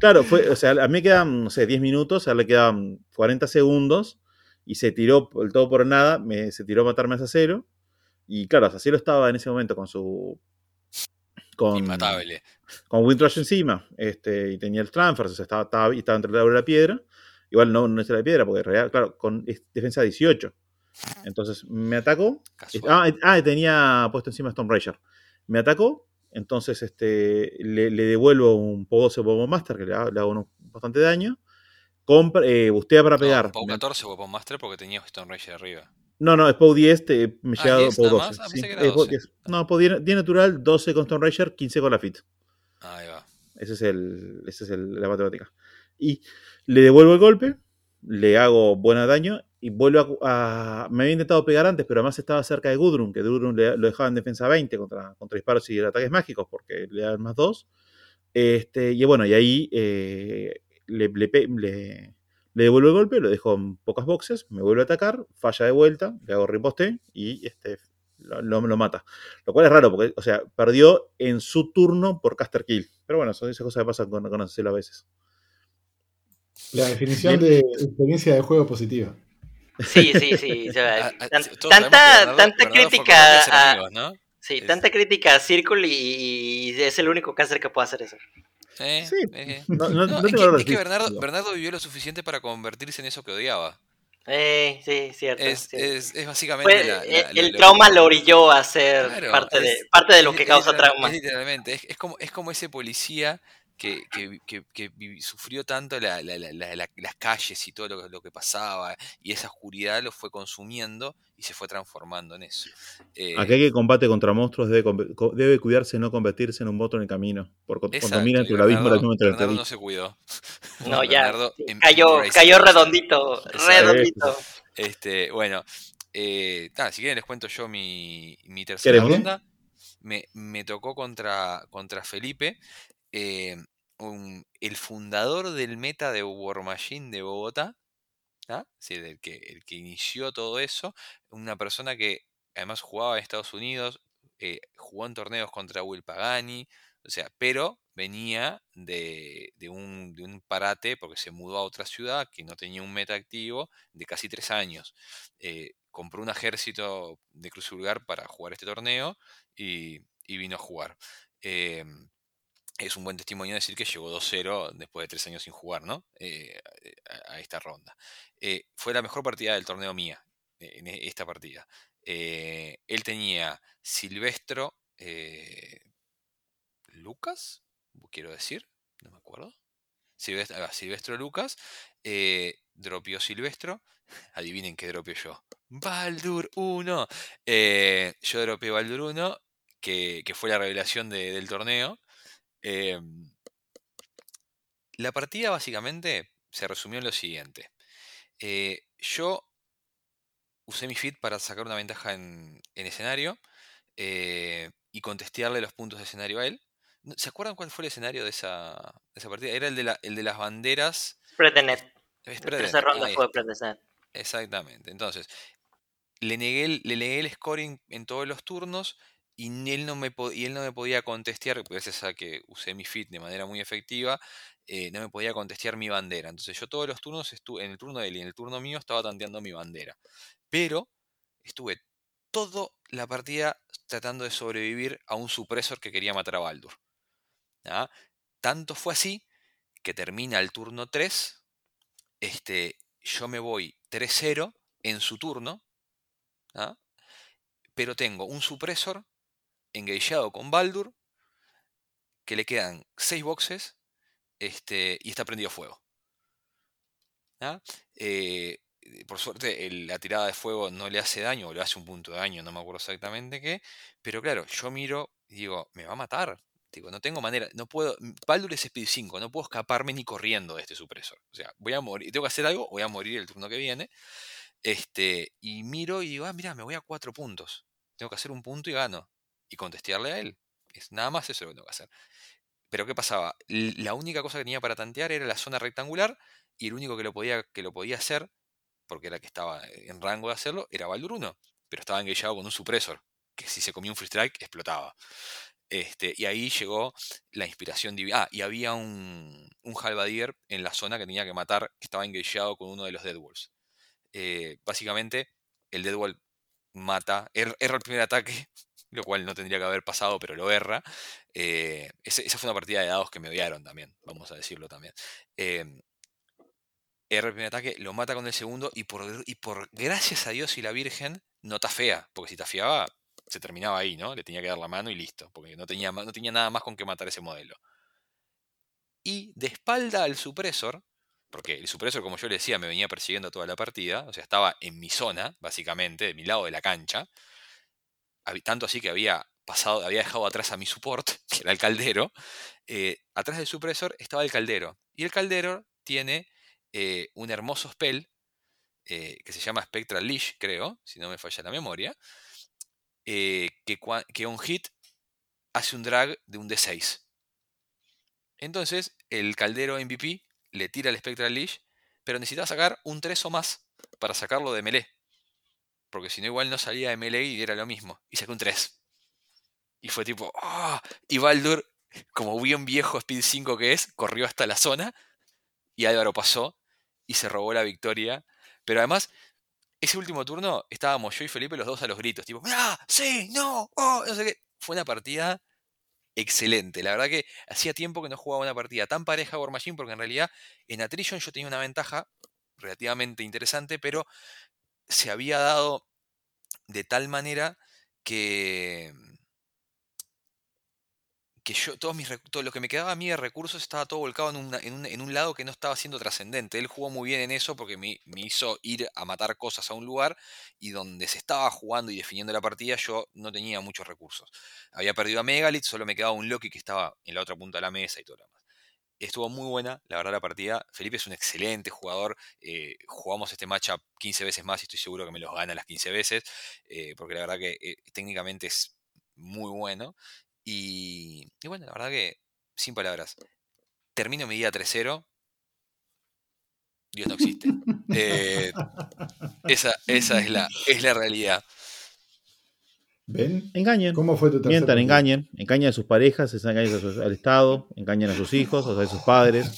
Claro, fue, o sea, a mí me quedan, no sé, 10 minutos, a él le quedan 40 segundos y se tiró el todo por nada, me, se tiró a matarme a Sacelo. Y claro, Sacelo estaba en ese momento con su... Con, inmatable. con Windrush encima, este, y tenía el transfer, o sea, estaba, estaba, estaba entre la obra y la piedra. Igual no, no es la piedra, porque en realidad, claro, con es defensa 18. Entonces me atacó. Ah, ah, tenía puesto encima Stone Ranger. Me atacó, entonces este, le, le devuelvo un Pogo 12 Pogo Master, que le, hago- le hago uno- bastante daño. Compra, eh, bustea para No, pegar. Pau Me- 14 Weapon Master porque tenía Stone Rage arriba. no, no, es POW 10, te- me Ah, llega 10 POW nada 12. más. Ah, sí, es POW 12. 10. No, POW 10, 10 natural, 12 con Stone Ranger, 15 con la Fit. Ahí va. Esa es, el, esa es el- la matemática. Y le devuelvo el golpe, le hago buen daño y vuelvo a, a- Me había intentado pegar antes, pero además estaba cerca de Gudrun, que Gudrun le- lo dejaba en defensa 20 contra, contra disparos y ataques mágicos, porque le dan más 2. Este, y bueno, y ahí eh, le, le le- le devuelvo el golpe, lo dejo en pocas boxes, me vuelve a atacar, falla de vuelta, le hago riposte y este, lo, lo- lo mata. Lo cual es raro, porque, o sea, perdió en su turno por caster kill. Pero bueno, son esas cosas que pasan con, con a veces. La definición de experiencia de juego positiva. Sí, sí, sí. o sea, Ah, ah, tan- tanta Bernardo- tanta Bernardo crítica sí, Es- tanta crítica a Circle y, y es el único caster que puede hacer eso. Eh, Sí. eh. No, no- No, no es que, es. Bernardo, Bernardo vivió lo suficiente para convertirse en eso que odiaba. Eh, sí, cierto. Es, es básicamente Fue- la, la- la- el trauma lo orilló a ser Claro, parte, de, parte de lo es que causa trauma. es literalmente, es, es como, es como ese policía que, que, que- que vivi- sufrió tanto la- la- la- la- la- las calles y todo lo, que- lo que pasaba, y esa oscuridad lo fue consumiendo y se fue transformando en eso. Eh, Aquel que combate contra monstruos debe, debe cuidarse de no convertirse en un monstruo en el camino. Porque entre el abismo el Bernardo, no se cuidó. No, ya. Cayó, cayó it. redondito, redondito. Este, bueno, eh, nada, si quieren les cuento yo mi, mi tercera ronda. Me, me tocó contra, contra Felipe, eh, el fundador del meta de War Machine de Bogotá, ¿ah? El, que, inició todo eso, una persona que además jugaba en Estados Unidos, eh, jugó en torneos contra Will Pagani, o sea, pero venía de, un, de un parate porque se mudó a otra ciudad que no tenía un meta activo de casi tres años. Eh, compró un ejército de Cruz Vulgar para jugar este torneo y, vino a jugar. Eh, es un buen testimonio decir que llegó 2-0 después de tres años sin jugar, ¿no? Eh, a, esta ronda. Eh, fue la mejor partida del torneo mía, eh, en e- esta partida. Él tenía Silvestro Lucas, quiero decir, no me acuerdo. Silvestro, ah, Silvestro Lucas, dropió Silvestro. Adivinen qué dropeo yo. Baldur 1. Eh, yo dropeé Baldur 1, que, que fue la revelación de- del torneo. Em, la partida básicamente se resumió en lo siguiente. Eh, yo usé mi feed para sacar una ventaja en, en escenario eh, y contestearle los puntos de escenario a él. ¿Se acuerdan cuál fue el escenario de esa, de esa partida? Era el de, la- el de las banderas. Spread the net. eh, La Spread the tercera Net, ronda fue. Exactamente. Entonces, le negué, le negué el scoring en todos los turnos y él no me, y él no me podía contestear, gracias a que usé mi fit de manera muy efectiva, eh, no me podía contestear mi bandera. Entonces yo todos los turnos en el turno de él y en el turno mío estaba tanteando mi bandera. Pero estuve toda la partida tratando de sobrevivir a un supresor que quería matar a Baldur. ¿ah? tanto fue así que termina el turno 3, este, yo me voy 3-0 en su turno, ¿ah? pero tengo un supresor engageado con Baldur, que le quedan 6 boxes este, y está prendido fuego. ¿ah? Eh, por suerte la tirada de fuego no le hace daño, o le hace un punto de daño, no me acuerdo exactamente qué, pero claro, yo miro y digo, me va a matar. Digo, no tengo manera, no puedo. Baldur es Speed 5, no puedo escaparme ni corriendo de este supresor. O sea, voy a morir, tengo que hacer algo, voy a morir el turno que viene. Este, y miro y digo, ah, mira, me voy a cuatro puntos. Tengo que hacer un punto y gano. Y contestearle a él. Es nada más eso lo que tengo que hacer. Pero ¿qué pasaba? La única cosa que tenía para tantear era la zona rectangular y el único que lo podía, que lo podía hacer, porque era que estaba en rango de hacerlo, era Baldur 1. Pero estaba engagado con un supresor, que si se comía un free strike explotaba. Este, y ahí llegó la inspiración divina. Ah, y había un, un en la zona que tenía que matar, que estaba engageado con uno de los Deadwolves. Eh, básicamente, el Deadwolf mata, er, erra el primer ataque, lo cual no tendría que haber pasado, pero lo erra. Eh, esa fue una partida de dados que me odiaron también, vamos a decirlo también. Eh, erra el primer ataque, lo mata con el segundo, y por, y por gracias a Dios y la Virgen, no tafea, porque si tafiaba se terminaba ahí, ¿no? Le tenía que dar la mano y listo, porque no tenía, no tenía nada más con que matar ese modelo. Y de espalda al supresor, porque el supresor, como yo le decía, me venía persiguiendo toda la partida, o sea, estaba en mi zona, básicamente, de mi lado de la cancha, tanto así que había pasado, había dejado atrás a mi support, que era el caldero, eh, atrás del supresor estaba el caldero, y el caldero tiene eh, un hermoso spell, eh, que se llama Spectral Leash, creo, si no me falla la memoria, que, que on hit hace un drag de un D6. Entonces, el caldero MVP le tira el Spectral Leash, pero necesitaba sacar un 3 o más para sacarlo de melee. Porque si no, igual no salía de melee y era lo mismo. Y sacó un 3. Y fue tipo, ¡ah! Y Baldur, como bien viejo Speed 5 que es, corrió hasta la zona. Y Álvaro pasó y se robó la victoria. Pero además, ese último turno estábamos yo y Felipe los dos a los gritos, tipo, ¡ah! ¡Sí! ¡No! ¡Oh! No sé qué. Fue una partida excelente. La verdad que hacía tiempo que no jugaba una partida tan pareja War Machine, porque en realidad en Attrition yo tenía una ventaja relativamente interesante, pero se había dado de tal manera que que yo, todos mis, todo lo que me quedaba a mí de recursos estaba todo volcado en, un, lado que no estaba siendo trascendente. Él jugó muy bien en eso porque me, hizo ir a matar cosas a un lugar y donde se estaba jugando y definiendo la partida yo no tenía muchos recursos. Había perdido a Megalith, solo me quedaba un Loki que estaba en la otra punta de la mesa y todo lo demás. Estuvo muy buena, la verdad, la partida. Felipe es un excelente jugador. Eh, jugamos este matchup 15 veces más y estoy seguro que me los gana las 15 veces, eh, porque la verdad que eh, técnicamente es muy bueno. Y, bueno, la verdad que, sin palabras, termino mi día 3-0. Dios no existe. Esa esa es, la, es la realidad. ¿Ven? Engañen. ¿Cómo fue tu Mientan, engañen. Engañen a sus parejas, engañen al Estado, engañen a sus hijos, o sea, a sus padres.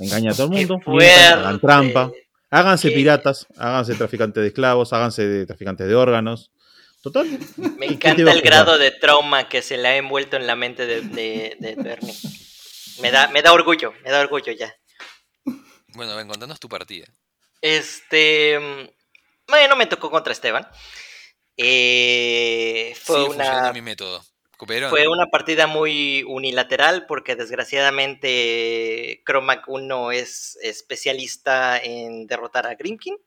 Engañen a todo el mundo. Mientan, hagan trampa. Háganse piratas, háganse traficantes de esclavos, háganse de traficantes de órganos. Total. Me encanta el grado de trauma que se le ha envuelto en la mente de, de, Bernie. Me da, me da orgullo, me da orgullo ya. Bueno, ven, contanos tu partida. Este. Bueno, me tocó contra Esteban. Eh, fue una. mi método. Fue una partida muy unilateral porque desgraciadamente Cromac 1 es especialista en derrotar a Grimkin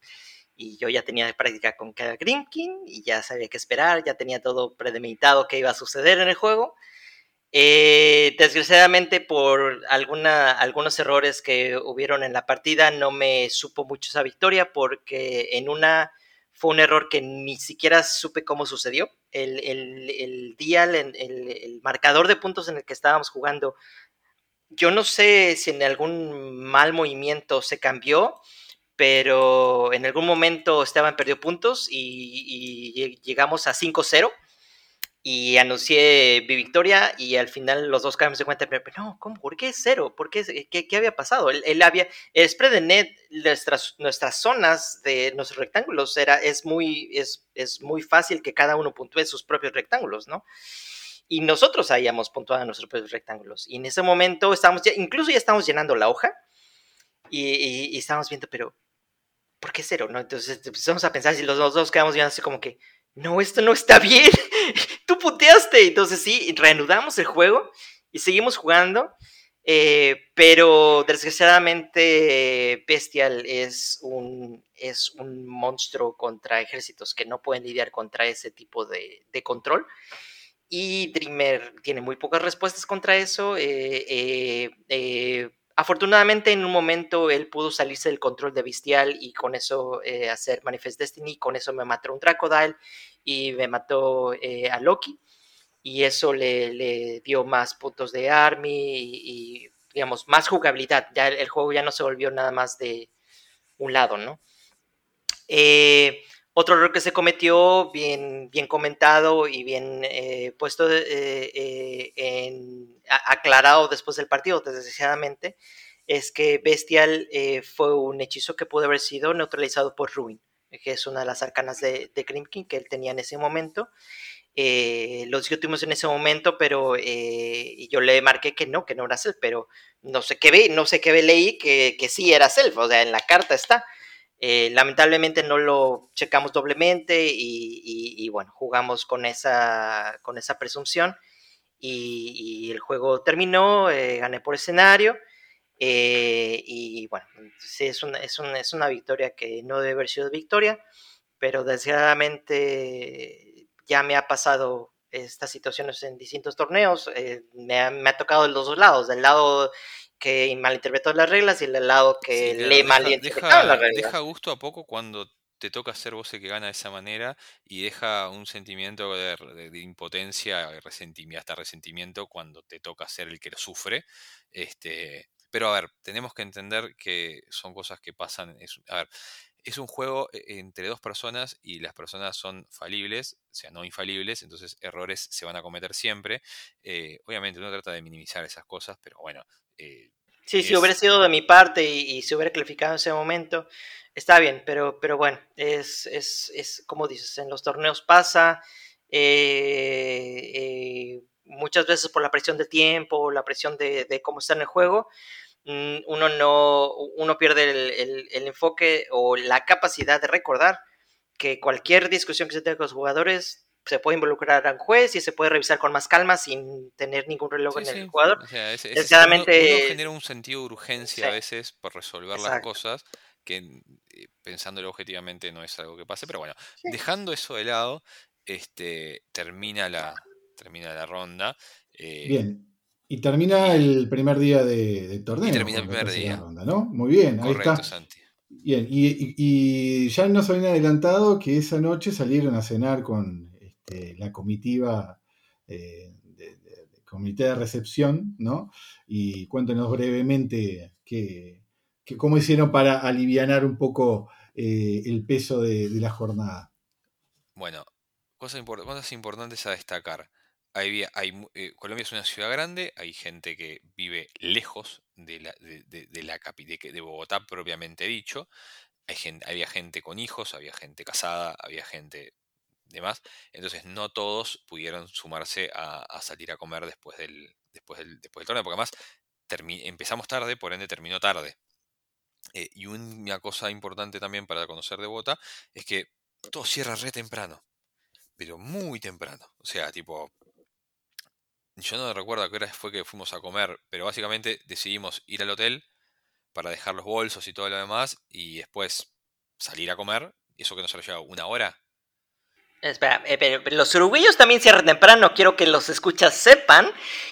y yo ya tenía práctica con cada Grimkin y ya sabía qué esperar, ya tenía todo premeditado que iba a suceder en el juego. Eh, desgraciadamente por alguna, algunos errores que hubieron en la partida no me supo mucho esa victoria porque en una fue un error que ni siquiera supe cómo sucedió. El, el, el marcador de puntos en el que estábamos jugando, yo no sé si en algún mal movimiento se cambió pero en algún momento Esteban perdió puntos y, llegamos a 5-0 y anuncié mi victoria y al final los dos caemos de cuenta, pero, no, ¿cómo? ¿Por qué cero? ¿Por qué, qué, había pasado? Él, había, el spread de net, nuestras, nuestras zonas de nuestros rectángulos era, es, muy, es, es muy fácil que cada uno puntúe sus propios rectángulos, ¿no? y nosotros habíamos puntuado nuestros propios rectángulos. Y en ese momento estábamos ya, incluso ya estábamos llenando la hoja y, y, estábamos viendo, pero ¿por qué cero? ¿no? Entonces empezamos a pensar y los, los dos quedamos viendo así como que, no, esto no está bien, tú puteaste. Entonces sí, reanudamos el juego y seguimos jugando. Eh, pero desgraciadamente Bestial es un, es un monstruo contra ejércitos que no pueden lidiar contra ese tipo de, de control. Y Dreamer tiene muy pocas respuestas contra eso. Eh, eh, afortunadamente en un momento él pudo salirse del control de Bestial y con eso hacer Manifest Destiny. Con eso me mató un Dracodile y me mató a Loki y eso le, dio más puntos de Army y, digamos, más jugabilidad. Ya el, juego ya no se volvió nada más de un lado, ¿no? Eh, otro error que se cometió, bien, bien comentado y bien eh, puesto eh, en, aclarado después del partido, desgraciadamente, es que Bestial fue un hechizo que pudo haber sido neutralizado por Ruin, que es una de las arcanas de, de que él tenía en ese momento eh, los últimos en ese momento, pero eh, yo le marqué que no, que no era self, pero no sé qué ve, no sé qué ve, leí que sí era self, o sea, en la carta está. Eh, lamentablemente no lo checamos doblemente y, bueno, jugamos con esa, con esa presunción y, el juego terminó, gané por escenario y bueno, es una, es, una, es una victoria que no debe haber sido victoria, pero desgraciadamente ya me ha pasado estas situaciones en distintos torneos, eh, me, ha, tocado de los dos lados, del lado que malinterpretó las reglas y del lado que le malinterpretó las reglas. Deja gusto a poco cuando te toca ser vos el que gana de esa manera y deja un sentimiento de, impotencia, resentimiento, hasta resentimiento cuando te toca ser el que lo sufre. Este, pero a ver, tenemos que entender que son cosas que pasan. a ver, es un juego e, entre dos personas y las personas son falibles, o sea, no infalibles, entonces errores se van a cometer siempre. Eh, obviamente uno trata de minimizar esas cosas, pero bueno. Eh, sí, si hubiera sido de mi parte y, se hubiera clarificado en ese momento, está bien, pero, pero bueno, es, es, es como dices, en los torneos pasa. Eh, muchas veces por la presión de tiempo, la presión de, de cómo está en el juego, uno no, uno pierde el, enfoque o la capacidad de recordar que cualquier discusión que se tenga con los jugadores se puede involucrar a un juez y se puede revisar con más calma sin tener ningún reloj en el jugador. O sea, genera un sentido de urgencia a veces por resolver las cosas que eh, pensándolo objetivamente no es algo que pase, pero bueno, dejando eso de lado, este, termina la, termina la ronda. Eh, Bien, y termina el primer día de, torneo. Y termina el primer día. ¿no? Muy bien, ahí está. Bien, y, ya nos habían adelantado que esa noche salieron a cenar con este, la comitiva eh, de, comité de recepción, ¿no? Y cuéntenos brevemente qué, cómo hicieron para aliviar un poco eh, el peso de, la jornada. Bueno, cosas, cosas importantes a destacar. Eh, Colombia es una ciudad grande, hay gente que vive lejos de, la, de, la de, Bogotá propiamente dicho. Había gente con hijos, había gente casada, había gente demás. Entonces no todos pudieron sumarse a, salir a comer después del, después del, después del torneo, porque además empezamos tarde, por ende terminó tarde. Eh, y una cosa importante también para conocer de Bogotá es que todo cierra re temprano, pero muy temprano. O sea, tipo yo no recuerdo a qué hora fue que fuimos a comer, pero básicamente decidimos ir al hotel para dejar los bolsos y todo lo demás y después salir a comer. Eso que nos lleva una hora. Espera, eh, pero, los uruguayos también cierran temprano. Quiero que los escuchas sepan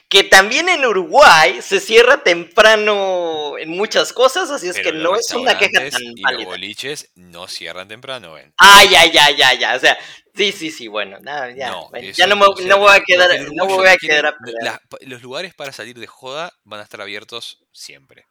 que también en Uruguay se cierra temprano en muchas cosas, así es que no es una queja tan y Los boliches no cierran temprano, ven. Ay, ay, ay, ay, ay. O sea, sí, sí, sí, bueno, nada, ya. No, ya no, me, no, voy a quedar, no voy a quedar Los lugares para salir de joda van a estar abiertos siempre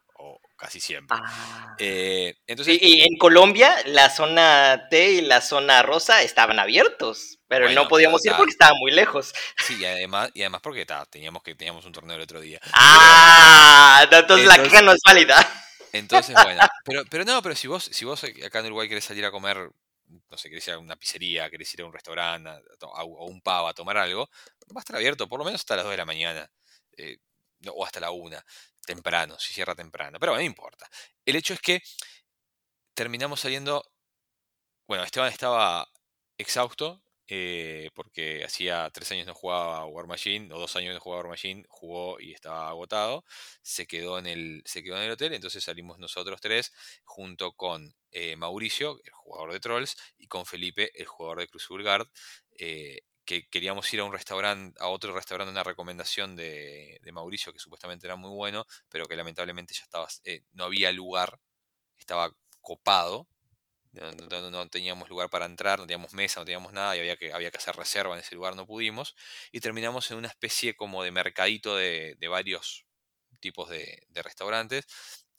casi siempre. Ah. Eh, entonces, y, en Colombia la zona T y la zona rosa estaban abiertos, pero no podíamos ir porque estaba muy lejos. Sí, y además, y además porque teníamos que teníamos un torneo el otro día. Ah, entonces, la queja no es válida. Entonces, bueno, pero, pero no, pero si vos, si vos acá en Uruguay querés salir a comer no sé, querés ir a una pizzería, querés ir a un restaurante o un pub a tomar algo, va a estar abierto por lo menos hasta las 2 de la mañana. Eh, o hasta la 1, temprano, si cierra temprano. Pero bueno, no importa. El hecho es que terminamos saliendo. Bueno, Esteban estaba exhausto eh, porque hacía tres años no jugaba War Machine, o dos años no jugaba War Machine, jugó y estaba agotado, se quedó en el, se quedó en el hotel, entonces salimos nosotros tres, junto con eh, Mauricio, el jugador de Trolls, y con Felipe, el jugador de Guard, eh, que queríamos ir a un restaurante, a otro restaurante, una recomendación de, de, Mauricio, que supuestamente era muy bueno, pero que lamentablemente ya estaba, no había lugar, estaba copado, no, teníamos lugar para entrar, no teníamos mesa, no teníamos nada y había que, había que hacer reserva en ese lugar, no pudimos. Y terminamos en una especie como de mercadito de, varios tipos de, restaurantes,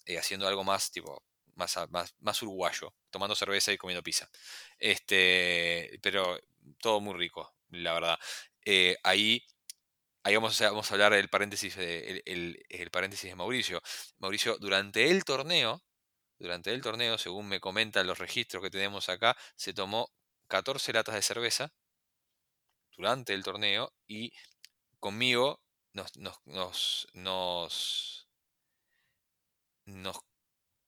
eh, haciendo algo más tipo más, más, más, uruguayo, tomando cerveza y comiendo pizza. Este, pero todo muy rico, la verdad. Eh, ahí, ahí vamos, a, vamos a hablar del paréntesis el paréntesis de Mauricio. Mauricio, durante el torneo, durante el torneo, según me comentan los registros que tenemos acá, se tomó 14 latas de cerveza durante el torneo y conmigo nos, nos, nos, nos,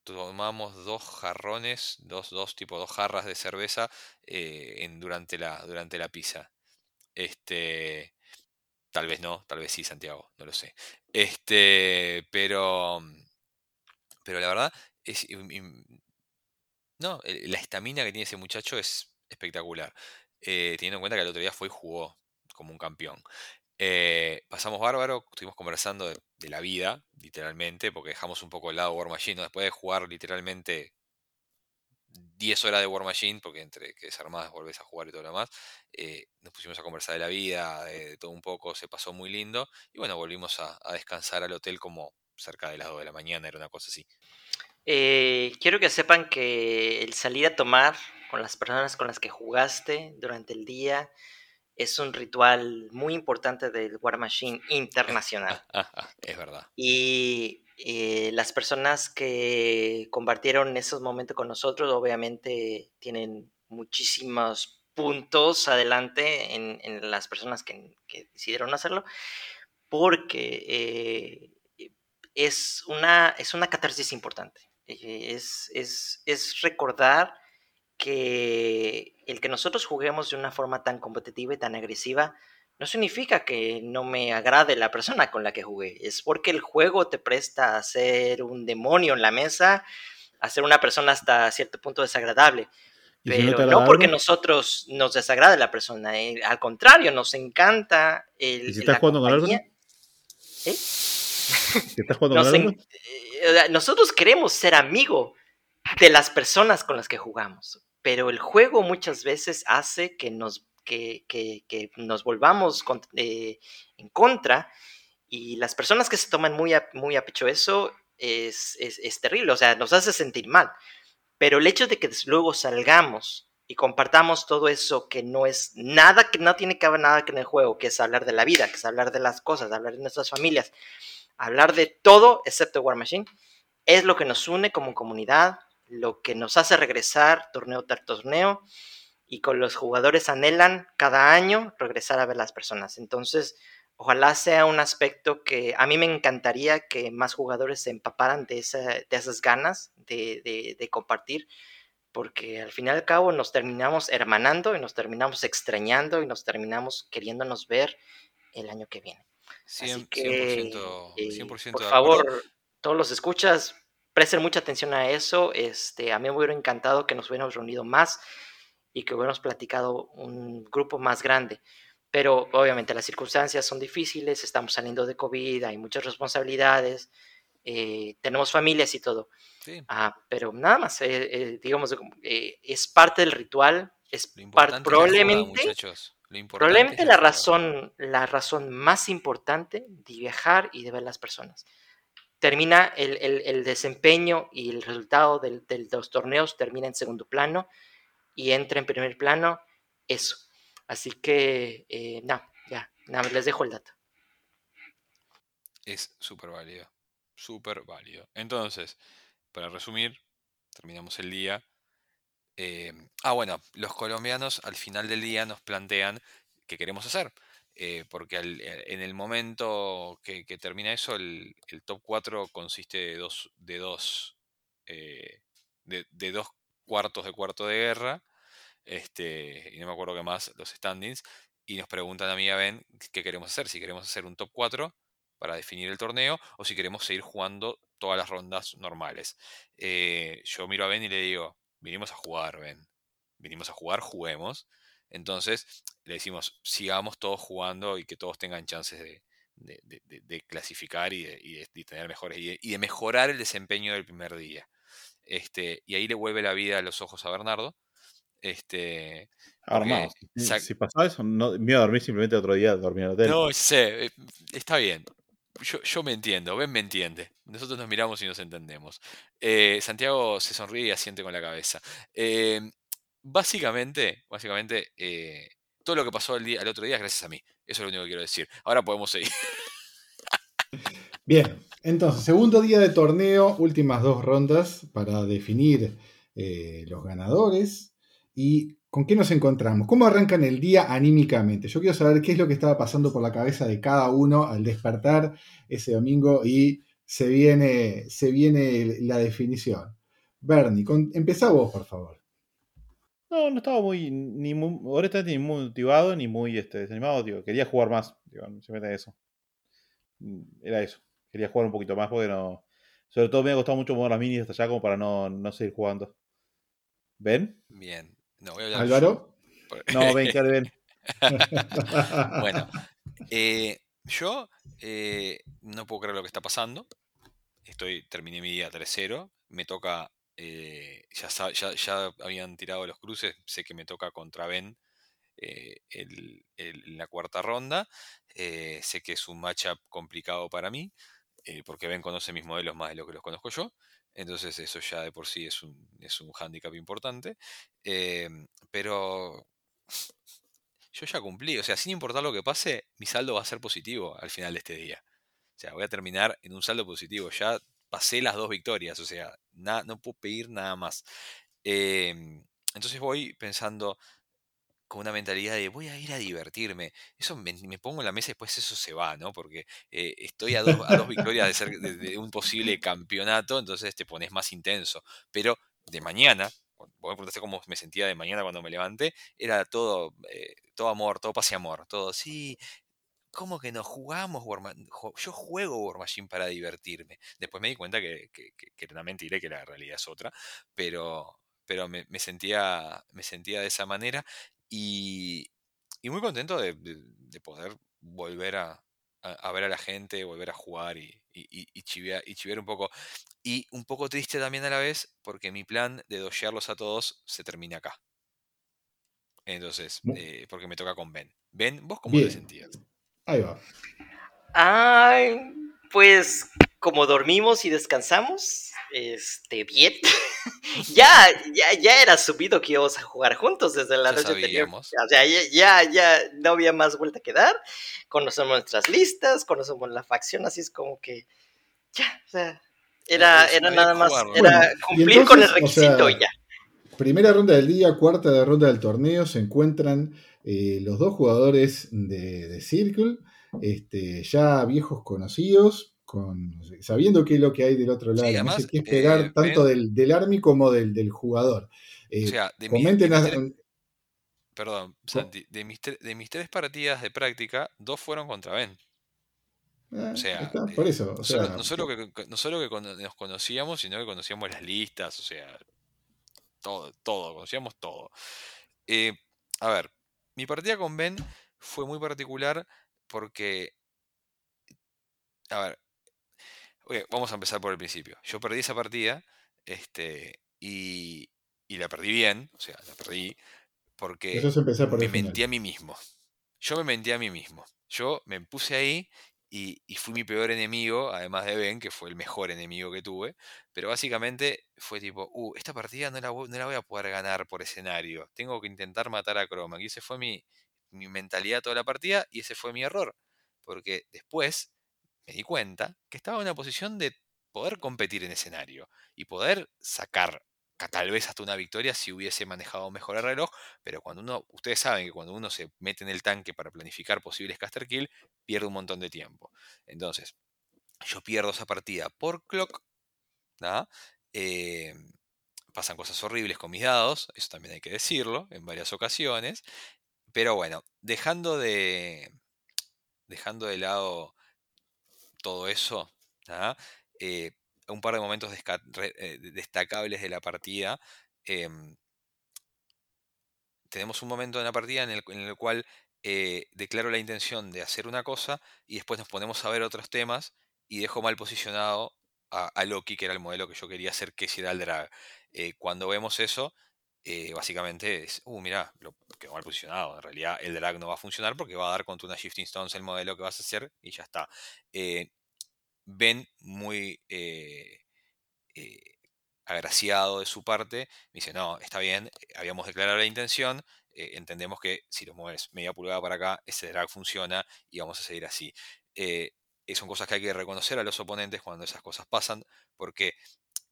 tomamos dos jarrones, dos, dos tipo dos jarras de cerveza eh, en, durante, la, durante la pizza. Este, tal vez no, tal vez sí, Santiago, no lo sé. Este, pero, pero la verdad es, no, la estamina que tiene ese muchacho es espectacular. Eh, teniendo en cuenta que el otro día fue y jugó como un campeón. Eh, pasamos bárbaro, estuvimos conversando de, la vida, literalmente, porque dejamos un poco el lado War Machine. Después de jugar literalmente 10 horas de War Machine, porque entre que desarmás volvés a jugar y todo lo demás, eh, nos pusimos a conversar de la vida, de, todo un poco, se pasó muy lindo. Y bueno, volvimos a, descansar al hotel como cerca de las 2 de la mañana, era una cosa así. Eh, quiero que sepan que el salir a tomar con las personas con las que jugaste durante el día es un ritual muy importante del War Machine internacional. es verdad. Y eh, las personas que compartieron esos momentos con nosotros obviamente tienen muchísimos puntos adelante en, las personas que, decidieron hacerlo porque eh, es, una, es una catarsis importante. Eh, es, es, recordar que el que nosotros juguemos de una forma tan competitiva y tan agresiva no significa que no me agrade la persona con la que jugué. Es porque el juego te presta a ser un demonio en la mesa, a ser una persona hasta cierto punto desagradable. Pero no, porque nosotros nos desagrade la persona, eh, al contrario, nos encanta el. ¿Y si estás jugando con alguien? ¿Eh? estás jugando con alguien? nosotros queremos ser amigo de las personas con las que jugamos, pero el juego muchas veces hace que nos, que, nos volvamos eh, en contra y las personas que se toman muy a, muy a pecho eso es, terrible, o sea, nos hace sentir mal. Pero el hecho de que luego salgamos y compartamos todo eso que no es nada, que no tiene que ver nada que en el juego, que es hablar de la vida, que es hablar de las cosas, hablar de nuestras familias, hablar de todo excepto War Machine, es lo que nos une como comunidad, lo que nos hace regresar torneo tras torneo y con los jugadores anhelan cada año regresar a ver las personas. Entonces, ojalá sea un aspecto que a mí me encantaría que más jugadores se empaparan de, de esas ganas de, de compartir, porque al fin y al cabo nos terminamos hermanando y nos terminamos extrañando y nos terminamos queriéndonos ver el año que viene. 100%, que, 100%, eh, por favor, todos los escuchas, presten mucha atención a eso. Este, a mí me hubiera encantado que nos hubiéramos reunido más y que hubiéramos platicado un grupo más grande. Pero obviamente las circunstancias son difíciles, estamos saliendo de COVID, hay muchas responsabilidades, eh, tenemos familias y todo. Ah, pero nada más, eh, digamos, es parte del ritual, es probablemente... Probablemente la razón, la razón más importante de viajar y de ver las personas. Termina el, desempeño y el resultado de los torneos termina en segundo plano y entra en primer plano eso. Así que, eh, no, ya, nada, les dejo el dato. Es súper válido, súper válido. Entonces, para resumir, terminamos el día Eh, ah, bueno, los colombianos al final del día nos plantean qué queremos hacer. Eh, porque eh, en el momento que, termina eso, el, top 4 consiste de dos, de dos, eh, de, dos cuartos de cuarto de guerra, este, y no me acuerdo qué más, los standings, y nos preguntan a mí a Ben qué queremos hacer, si queremos hacer un top 4 para definir el torneo o si queremos seguir jugando todas las rondas normales. Yo miro a Ben y le digo, vinimos a jugar, Ben. Vinimos a jugar, juguemos. Entonces le decimos, sigamos todos jugando y que todos tengan chances de, de- de- de- de clasificar y de, y y tener mejores y de, y de mejorar el desempeño del primer día. Este, y ahí le vuelve la vida a los ojos a Bernardo. Este, Armado. Si, si pasaba eso, no, me iba a dormir simplemente otro día, dormir en el hotel. No, sé, eh, está bien. Yo, yo me entiendo, Ben me entiende. Nosotros nos miramos y nos entendemos. Eh, Santiago se sonríe y asiente con la cabeza. Eh, básicamente, básicamente, eh, todo lo que pasó el, día, el otro día es gracias a mí. Eso es lo único que quiero decir. Ahora podemos seguir. Bien, entonces, segundo día de torneo, últimas dos rondas para definir eh, los ganadores. ¿Y con qué nos encontramos? ¿Cómo arrancan el día anímicamente? Yo quiero saber qué es lo que estaba pasando por la cabeza de cada uno al despertar ese domingo y se viene, se viene la definición. Bernie, con, empezá vos, por favor. No, no estaba muy, ni muy, honestamente, ni muy motivado, ni muy este, desanimado, digo, quería jugar más, digo, simplemente eso. Mm, Era eso, quería jugar un poquito más porque no, sobre todo me ha costado mucho mover las minis hasta allá como para no, no seguir jugando. ¿Ven? Bien. No, voy a hablar Álvaro. yo, No, ven, claro, ven. Bueno, eh, yo eh, no puedo creer lo que está pasando. Estoy, terminé mi día 3-0. Me toca. Eh, ya, ya, ya habían tirado los cruces. Sé que me toca contra Ben eh, en la cuarta ronda. Eh, sé que es un matchup complicado para mí. porque Ben conoce mis modelos más de lo que los conozco yo. Entonces, eso ya de por sí es un, es un hándicap importante. pero yo ya cumplí, o sea, sin importar lo que pase, mi saldo va a ser positivo al final de este día. O sea, voy a terminar en un saldo positivo. Ya pasé las dos victorias, o sea, no puedo pedir nada más. Em, entonces voy pensando con una mentalidad de voy a ir a divertirme. Eso me, pongo en la mesa y después eso se va, ¿no? Porque eh, estoy a dos, victorias de, ser, de, un posible campeonato, entonces te pones más intenso. Pero de mañana, vos me preguntaste cómo me sentía de mañana cuando me levanté, era todo, eh, todo amor, todo paz y amor, todo, sí, ¿cómo que no jugamos War Ma- jo- Yo juego War Machine para divertirme. Después me di cuenta que, que, que- que era una mentira y que la realidad es otra, pero, pero me, me sentía, me sentía de esa manera y, y muy contento de, de- de poder volver a, a- a ver a la gente, volver a jugar y, y, y- chivear, y chivear un poco. Y un poco triste también a la vez porque mi plan de doshearlos a todos se termina acá. Entonces, eh, porque me toca con Ben. Ben, ¿vos cómo te Bien. sentías? Ahí va. Ay, pues como dormimos y descansamos, este, bien. ya, ya, ya era subido que íbamos a jugar juntos desde la Ya noche anterior. O sea, ya, ya, ya no había más vuelta que dar. Conocemos nuestras listas, conocemos la facción, así es como que ya, o sea, era, que- era nada más, era cumplir con el o requisito sea, y ya. Primera ronda del día, cuarta de ronda del torneo, se encuentran eh, los dos jugadores de, de Circle, este, ya viejos conocidos, con, sabiendo qué es lo que hay del otro lado. Sí, además, mesa, que es pegar eh, tanto Ben- del, del Army como del, del jugador. Eh, O sea, de mis, de comenten, mis a- tres, perdón, Santi, de mis, tre- de mis tres partidas de práctica, dos fueron contra Ben. ah, O sea, está, por eh, eso. o no, solo, sea, no solo que, no solo que nos conocíamos, sino que conocíamos las listas, o sea, todo, todo, conocíamos todo. Eh, a ver, mi partida con Ben fue muy particular porque, a ver, vamos a empezar por el principio. Yo perdí esa partida, este, y, y la perdí bien, o sea, la perdí porque me mentí a mí mismo. Yo me mentí a mí mismo. Yo me puse ahí y, y fui mi peor enemigo, además de Ben, que fue el mejor enemigo que tuve. Pero básicamente fue tipo, uh, esta partida no la, vo- no la voy a poder ganar por escenario. Tengo que intentar matar a Chroma. Y ese fue mi, mi mentalidad toda la partida y ese fue mi error. Porque después me di cuenta que estaba en una posición de poder competir en escenario y poder sacar ca- tal vez hasta una victoria si hubiese manejado mejor el reloj, pero cuando uno, ustedes saben que cuando uno se mete en el tanque para planificar posibles caster kill, pierde un montón de tiempo. Entonces, yo pierdo esa partida por clock, ¿ah? Eh, pasan cosas horribles con mis dados, eso también hay que decirlo en varias ocasiones, pero bueno, dejando de, dejando de lado todo eso. Eh, un par de momentos eh, destacables de la partida. em, tenemos un momento en la partida en el, cual eh, declaro la intención de hacer una cosa y después nos ponemos a ver otros temas y dejo mal posicionado a, Loki, que era el modelo que yo quería hacer que hiciera el drag. Eh, cuando vemos eso, básicamente es, uh, mira, lo quedó mal posicionado. En realidad el drag no va a funcionar porque va a dar contra una Shifting Stones el modelo que vas a hacer y ya está. Ben muy eh, eh, agraciado de su parte, me dice, no, está bien, habíamos declarado la intención, eh, entendemos que si lo mueves media pulgada para acá, ese drag funciona y vamos a seguir así. Son cosas que hay que reconocer a los oponentes cuando esas cosas pasan, porque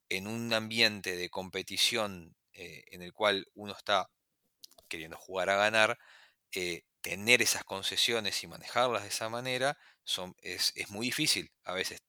en un ambiente de competición en el cual uno está queriendo jugar a ganar, tener esas concesiones y manejarlas de esa manera son, es, es muy difícil a veces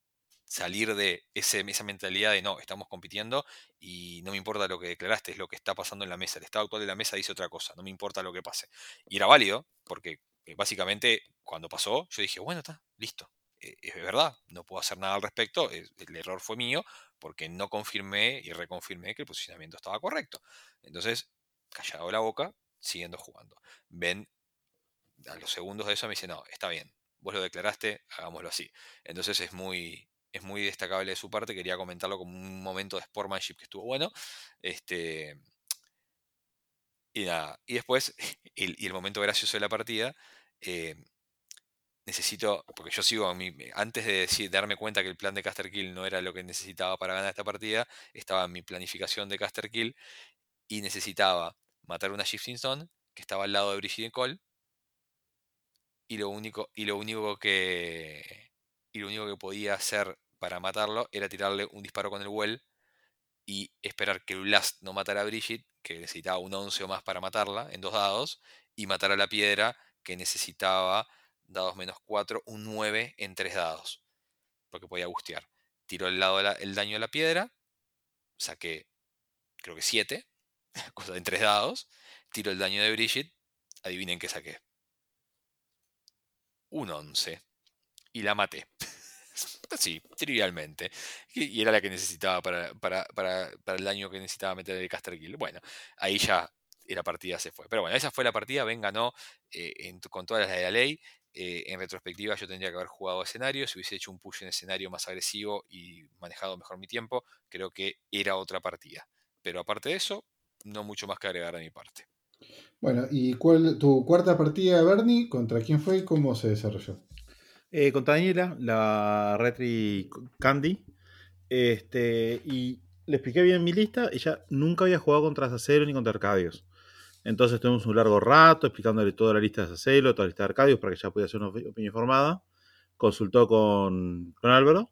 salir de ese, esa mentalidad de no, estamos compitiendo y no me importa lo que declaraste, es lo que está pasando en la mesa. El estado actual de la mesa dice otra cosa, no me importa lo que pase. Y era válido, porque eh, básicamente cuando pasó, yo dije, bueno, está, listo. Eh, es verdad, no puedo hacer nada al respecto, eh, el error fue mío, porque no confirmé y reconfirmé que el posicionamiento estaba correcto. Entonces, callado la boca, siguiendo jugando. Ven, a los segundos de eso me dice, no, está bien, vos lo declaraste, hagámoslo así. Entonces es muy, es muy destacable de su parte, quería comentarlo como un momento de sportmanship que estuvo bueno. Este, y nada, y después, el, y el momento gracioso de la partida, eh, necesito, porque yo sigo, a mí, antes de darme cuenta que el plan de Caster Kill no era lo que necesitaba para ganar esta partida, estaba mi planificación de Caster Kill y necesitaba matar una Shifting Stone que estaba al lado de Brigitte Cole y lo único, y lo único que y lo único que podía hacer para matarlo era tirarle un disparo con el well y esperar que Blast no matara a Brigitte, que necesitaba un 11 o más para matarla en dos dados, y matar a la piedra, que necesitaba dados menos 4, un 9 en tres dados, porque podía gustear. Tiró el, lado el daño a la piedra, saqué creo que 7, cosa en tres dados, tiró el daño de Brigitte, adivinen qué saqué. Un 11. Y la maté. Sí, trivialmente. Y, era la que necesitaba para, para, para, para el daño que necesitaba meter el Caster Kill. Bueno, ahí ya la partida se fue. Pero bueno, esa fue la partida. Ben ganó eh, en- con todas las de la ley. Eh, en retrospectiva, yo tendría que haber jugado escenario. Si hubiese hecho un push en escenario más agresivo y manejado mejor mi tiempo, creo que era otra partida. Pero aparte de eso, no mucho más que agregar de mi parte. Bueno, ¿y cuál tu cuarta partida, Bernie? ¿Contra quién fue y cómo se desarrolló? Eh, contra Daniela, la Retri Candy. Este, y le expliqué bien mi lista. Ella nunca había jugado contra Sacelo ni contra Arcadios. Entonces tuvimos un largo rato explicándole toda la lista de Sacelo, toda la lista de Arcadios, para que ella pudiera hacer una opi- opinión informada. Consultó con, con Álvaro.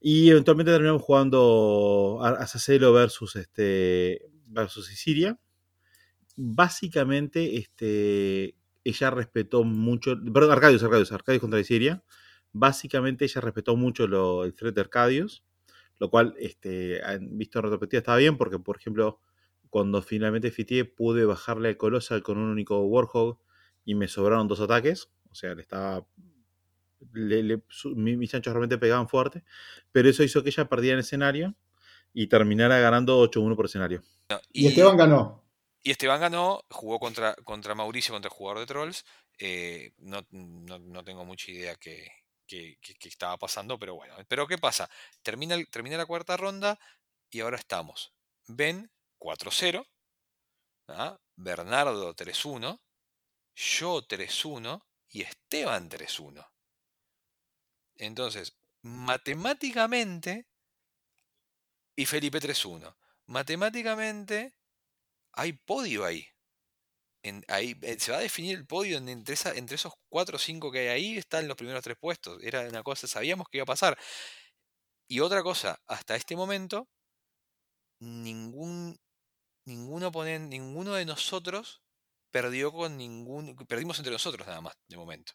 Y eventualmente terminamos jugando a, Sacelo versus, este, versus Isiria. Básicamente, este, ella respetó mucho. Perdón, Arcadios, Arcadios, Arcadios contra Isiria. Básicamente, ella respetó mucho lo- el threat de Arcadios, lo cual, este, han visto en retrospectiva, estaba bien, porque, por ejemplo, cuando finalmente fitié, pude bajarle al Colossal con un único Warhog y me sobraron dos ataques. O sea, le estaba. le- le- su- mi- mis chanchos realmente pegaban fuerte. Pero eso hizo que ella perdiera en escenario y terminara ganando 8-1 por escenario. Y Esteban ganó. Y Esteban ganó, jugó contra, contra Mauricio, contra el jugador de Trolls. eh, no, no- no tengo mucha idea qué estaba pasando, pero bueno. Pero ¿qué pasa? Termina, termina la cuarta ronda y ahora estamos. Ben 4-0, ¿ah? Bernardo 3-1, yo 3-1 y Esteban 3-1. Entonces, matemáticamente, y Felipe 3-1. Matemáticamente, hay podio ahí. En- ahí eh, se va a definir el podio entre esos 4 o 5 que hay ahí, están los primeros tres puestos. Era una cosa, sabíamos que iba a pasar. Y otra cosa, hasta este momento, ningún, ningún oponente, ninguno de nosotros perdió con ningún, perdimos entre nosotros nada más de momento.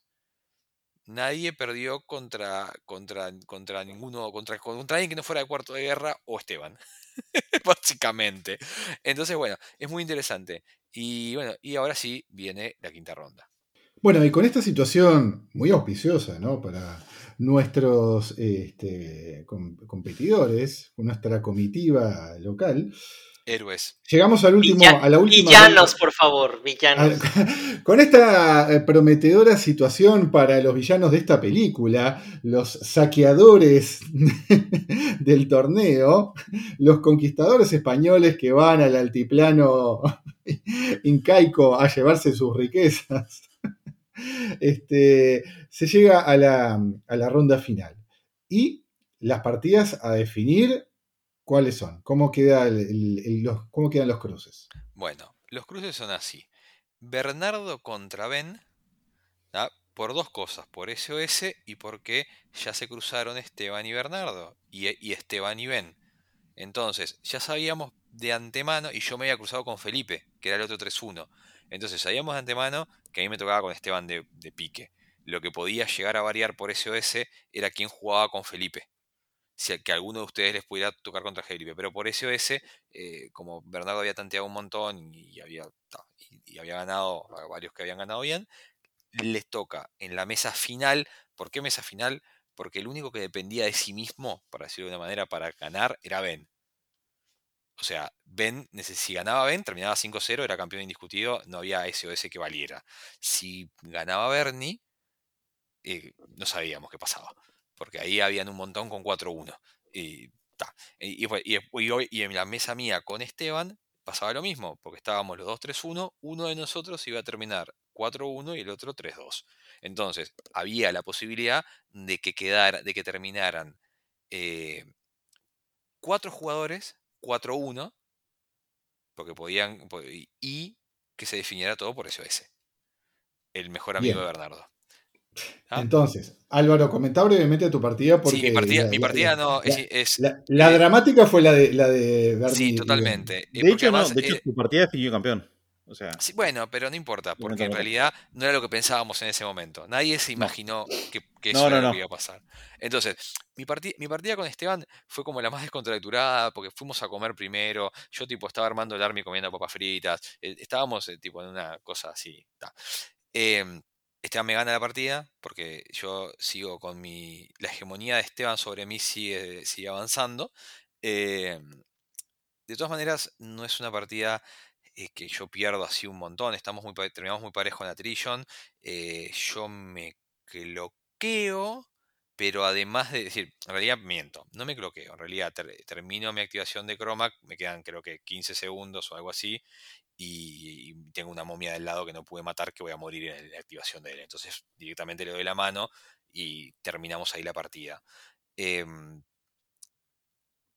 Nadie perdió contra, contra, contra ninguno, contra, contra alguien que no fuera de cuarto de guerra o Esteban. Básicamente. Entonces, bueno, es muy interesante. Y bueno, y ahora sí viene la quinta ronda. Bueno, y con esta situación muy auspiciosa, ¿no? Para nuestros este, com- competidores, nuestra comitiva local, Héroes. llegamos al último, a la última villanos, por favor, villanos. Al- Con esta eh, prometedora situación para los villanos de esta película, los saqueadores del torneo, los conquistadores españoles que van al altiplano incaico a llevarse sus riquezas, este, se llega a la, a la ronda final. Y las partidas a definir, ¿cuáles son? ¿Cómo, los, quedan los cruces? Bueno, los cruces son así. Bernardo contra Ben, por dos cosas, por SOS y porque ya se cruzaron Esteban y Bernardo, y, y Esteban y Ben. Entonces, ya sabíamos de antemano, y yo me había cruzado con Felipe, que era el otro 3-1. Entonces, sabíamos de antemano que a mí me tocaba con Esteban de, de pique. Lo que podía llegar a variar por SOS era quién jugaba con Felipe. Si que alguno de ustedes les pudiera tocar contra Felipe. Pero por SOS, eh, como Bernardo había tanteado un montón y había, y, había ganado, varios que habían ganado bien, les toca en la mesa final. ¿Por qué mesa final? Porque el único que dependía de sí mismo, para decirlo de una manera, para ganar era Ben. O sea, Ben, si ganaba Ben, terminaba 5-0, era campeón indiscutido, no había SOS que valiera. Si ganaba Bernie, eh, no sabíamos qué pasaba. Porque ahí habían un montón con 4-1. Y. Y, y y en la mesa mía con Esteban pasaba lo mismo, porque estábamos los dos 3-1, uno de nosotros iba a terminar 4-1 y el otro 3-2. Entonces, había la posibilidad de que quedara, de que terminaran eh, cuatro jugadores, 4-1, porque podían, po- y- y que se definiera todo por SOS. El mejor amigo Bien. de Bernardo. ¿Ah? Entonces, Álvaro, comenta brevemente tu partida porque Sí, mi partida, la- mi partida la- no, la- es, es- la- la eh, dramática fue la de la de Bernie sí, totalmente. eh, De hecho, no, de hecho, eh, tu partida definió campeón. O sea, sí, bueno, pero no importa, porque en realidad no era lo que pensábamos en ese momento. Nadie se imaginó que, que eso No, era no, lo que iba a pasar. Entonces, mi, partida mi partida con Esteban fue como la más descontracturada, porque fuimos a comer primero, yo tipo estaba armando el army comiendo papas fritas, eh, estábamos eh, tipo en una cosa así. ta. Esteban me gana la partida porque yo sigo con mi. La hegemonía de Esteban sobre mí sigue, avanzando. Em, de todas maneras, no es una partida eh, que yo pierdo así un montón. Estamos muy, terminamos muy parejo en la Trillon. eh, yo me cloqueo, pero además de decir, en realidad miento, no me cloqueo. En realidad ter- termino mi activación de Chromac, me quedan creo que 15 segundos o algo así. Y, tengo una momia del lado que no pude matar, que voy a morir en la activación de él. Entonces directamente le doy la mano y terminamos ahí la partida. Em,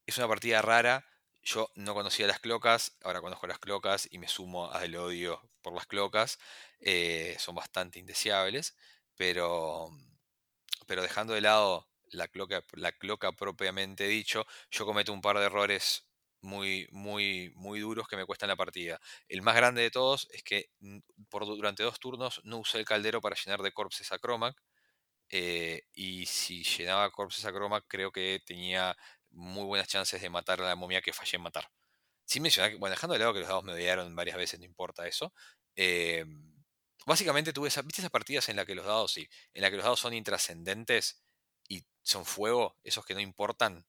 es una partida rara. Yo no conocía las clocas, ahora conozco las clocas y me sumo al odio por las clocas. eh, son bastante indeseables, pero, pero dejando de lado la cloca, la cloca propiamente dicho, yo cometo un par de errores muy, muy, muy duros que me cuestan la partida. El más grande de todos es que por, durante dos turnos no usé el caldero para llenar de corpses a Chromac. eh, y si llenaba corpses a Chromac, creo que tenía muy buenas chances de matar a la momia que fallé en matar. Sin mencionar que, bueno, dejando de lado que los dados me odiaron varias veces, no importa eso. eh, básicamente tuve esa, ¿viste esas partidas en las que los dados, sí, en las que los dados son intrascendentes y son fuego, esos que no importan?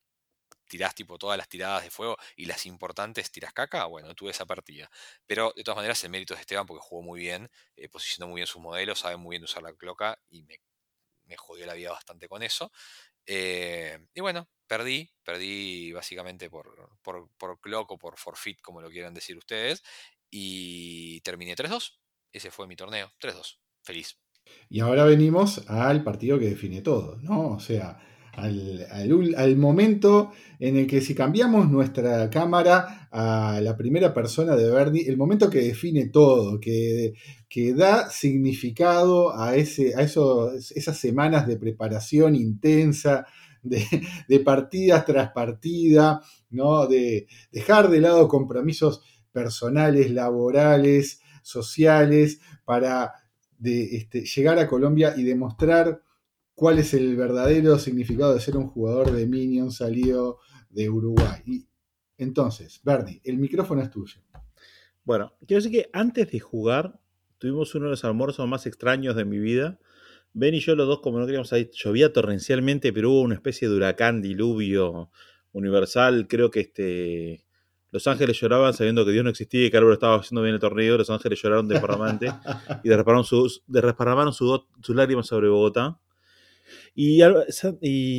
Tirás tipo todas las tiradas de fuego y las importantes tirás caca. Bueno, tuve esa partida. Pero de todas maneras, el mérito es de Esteban porque jugó muy bien, eh, posicionó muy bien sus modelos, sabe muy bien usar la cloca y me, me jodió la vida bastante con eso. Eh, y bueno, perdí, perdí básicamente por, por, por clock o por forfeit, como lo quieran decir ustedes, y terminé 3-2. Ese fue mi torneo, 3-2. Feliz. Y ahora venimos al partido que define todo, ¿no? O sea, al, al momento en el que si cambiamos nuestra cámara a la primera persona de Bernie, el momento que define todo, que, que da significado a, ese, a esos, esas semanas de preparación intensa, de, de partidas tras partida, ¿no? De dejar de lado compromisos personales, laborales, sociales, para de, este, llegar a Colombia y demostrar cuál es el verdadero significado de ser un jugador de Minion salido de Uruguay. Y, entonces, Bernie, el micrófono es tuyo. Bueno, quiero decir que antes de jugar, tuvimos uno de los almuerzos más extraños de mi vida. Ben y yo, los dos, como no queríamos salir, llovía torrencialmente, pero hubo una especie de huracán, diluvio universal. Creo que este. Los ángeles lloraban sabiendo que Dios no existía y que Álvaro estaba haciendo bien el torneo. Los ángeles lloraron desparramante y derramaron sus, sus lágrimas sobre Bogotá. Y,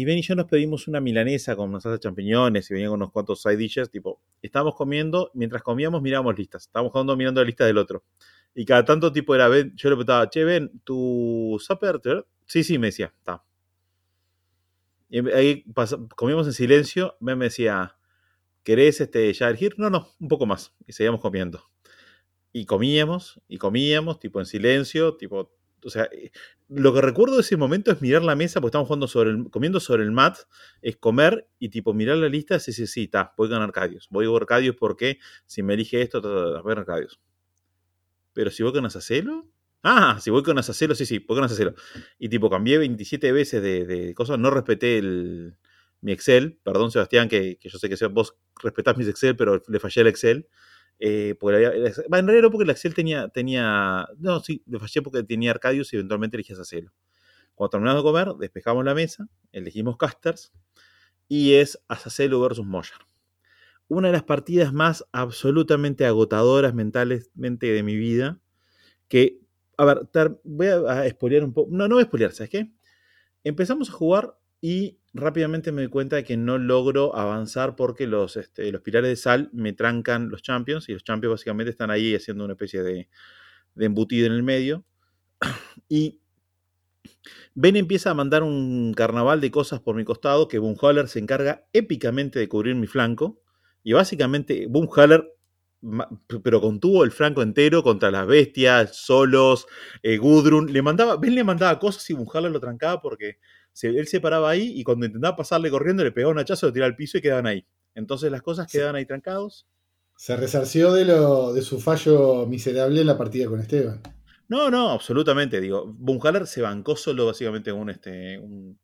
Ben y yo nos pedimos una milanesa con unas salsa de champiñones y venía con unos cuantos side dishes. Tipo, estábamos comiendo, mientras comíamos mirábamos listas. Estábamos jugando mirando la lista del otro. Y cada tanto tipo era Ben, yo le preguntaba, che, Ben, ¿tu supper? Sí, sí, me decía, está. Y ahí comíamos en silencio, Ben me decía, ¿querés este, ya elegir? No, no, un poco más. Y seguíamos comiendo. Y comíamos, y comíamos, tipo en silencio, tipo, o sea, eh, lo que recuerdo de ese momento es mirar la mesa, porque estamos jugando sobre el, comiendo sobre el mat, es comer y tipo mirar la lista, sí, sí, sí, está, voy con Arcadios. Voy con Arcadios porque si me elige esto, ta, ta, ta, voy con Arcadios. Pero si voy con Asacelo, ah, si voy con Asacelo, sí, sí, voy con Asacelo. Y tipo cambié 27 veces de, de cosas, no respeté el, mi Excel, perdón Sebastián, que, que yo sé que vos respetás mis Excel, pero le fallé el Excel. Eh, porque había- en realidad no porque el Excel tenía, tenía. No, sí, le fallé porque tenía Arcadius y eventualmente elegí Asacelo. Cuando terminamos de comer, despejamos la mesa, elegimos casters y es Asacelo versus Moyar. Una de las partidas más absolutamente agotadoras mentalmente de mi vida. Que, a ver, voy a, a spoilear un poco. No, no voy a spoilear, ¿sabes qué? Empezamos a jugar y rápidamente me doy cuenta de que no logro avanzar porque los, este, los pilares de sal me trancan los champions y los champions básicamente están ahí haciendo una especie de, de embutido en el medio. Y Ben empieza a mandar un carnaval de cosas por mi costado que Boomhaller se encarga épicamente de cubrir mi flanco. Y básicamente Boomhaller, pero contuvo el flanco entero contra las bestias, solos, eh, Gudrun. Le mandaba, Ben le mandaba cosas y Boomhaller lo trancaba porque se- él se paraba ahí y cuando intentaba pasarle corriendo le pegaba un hachazo, lo tiraba al piso y quedaban ahí. Entonces las cosas quedaban ahí trancados. Se resarció de, lo, de su fallo miserable en la partida con Esteban. No, no, absolutamente. Digo, Boomhaller se bancó solo básicamente un, este, un,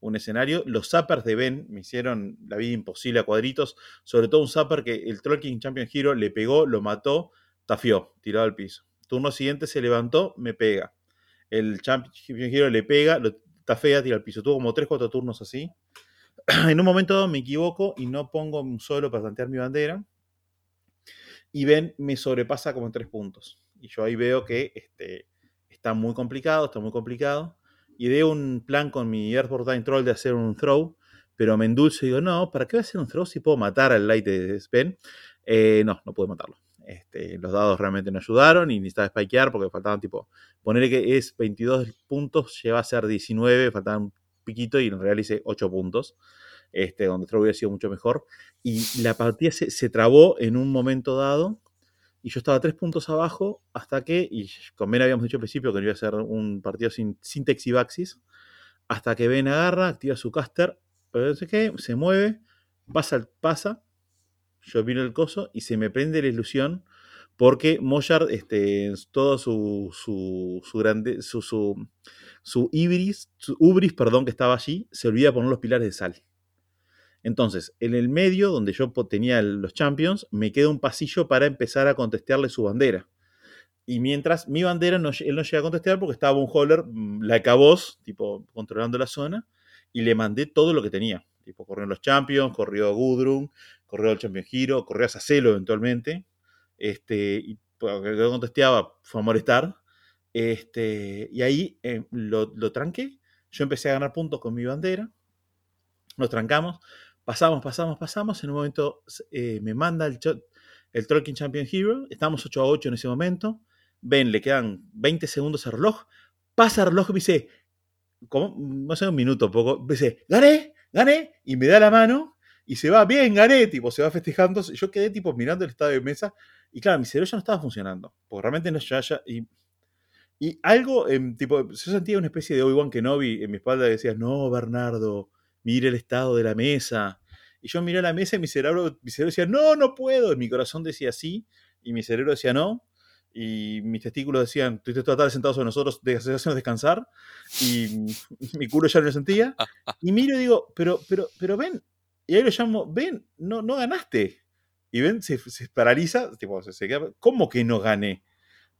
un escenario. Los zappers de Ben me hicieron la vida imposible a cuadritos. Sobre todo un zapper que el Troll King Champion Hero le pegó, lo mató, tafió, tirado al piso. Turno siguiente se levantó, me pega. El Champion Hero le pega, lo tafea, tira al piso. Tuvo como 3-4 turnos así. en un momento me equivoco y no pongo un solo para plantear mi bandera. Y Ben me sobrepasa como en 3 puntos. Y yo ahí veo que este, está muy complicado, está muy complicado. Y de un plan con mi Airport Time Troll de hacer un throw, pero me endulzo y digo, no, ¿para qué voy a hacer un throw si puedo matar al light de Sven? Eh, no, no pude matarlo. Este, los dados realmente no ayudaron y necesitaba spikear porque faltaban tipo, ponerle que es 22 puntos, lleva a ser 19, faltaban un piquito y en realidad hice 8 puntos. Este, donde throw hubiera sido mucho mejor. Y la partida se, se trabó en un momento dado y yo estaba tres puntos abajo hasta que, y con Ben habíamos dicho al principio que no iba a ser un partido sin, sin Texibaxis, hasta que Ben agarra, activa su caster, pero no sé qué, se mueve, pasa, pasa, yo miro el coso y se me prende la ilusión porque Moyard, este, todo su, su, su grande, su, su, su ibris, ubris, perdón, que estaba allí, se olvida poner los pilares de sal. Entonces, en el medio, donde yo tenía los champions, me queda un pasillo para empezar a contestarle su bandera. Y mientras mi bandera, no, él no llega a contestar porque estaba un holler, mm, la voz, tipo, controlando la zona, y le mandé todo lo que tenía. Tipo, corrió los champions, corrió Gudrun, corrió el champion Hero, corrió a Sacelo eventualmente. Este, y porque no contesteaba, fue a molestar. Este, y ahí eh, lo, lo tranqué. Yo empecé a ganar puntos con mi bandera. Nos trancamos. Pasamos, pasamos, pasamos. En un momento eh, me manda el, el Tolkien Champion Hero. Estamos 8 a 8 en ese momento. Ven, le quedan 20 segundos al reloj. Pasa el reloj y me dice, como, no sé, un minuto, poco. Me dice, gané, gané. Y me da la mano y se va, bien, gané. Tipo, se va festejando. Yo quedé tipo mirando el estado de mesa. Y claro, mi cerebro ya no estaba funcionando. Porque realmente no ya, ya y, y algo, em, tipo, yo sentía una especie de Obi-Wan Kenobi en mi espalda que decía, no, Bernardo, mire el estado de la mesa. Y yo miré la mesa y mi cerebro, mi cerebro decía, no, no puedo. Y mi corazón decía sí, y mi cerebro decía no. Y mis testículos decían, tú estás sentado sobre nosotros, hacernos descansar. Y mi culo ya no lo sentía. Y miro y digo, pero, pero, pero ven. Y ahí lo llamo, ven, no, no ganaste. Y ven, se, se paraliza, tipo, se, queda, ¿cómo que no gané?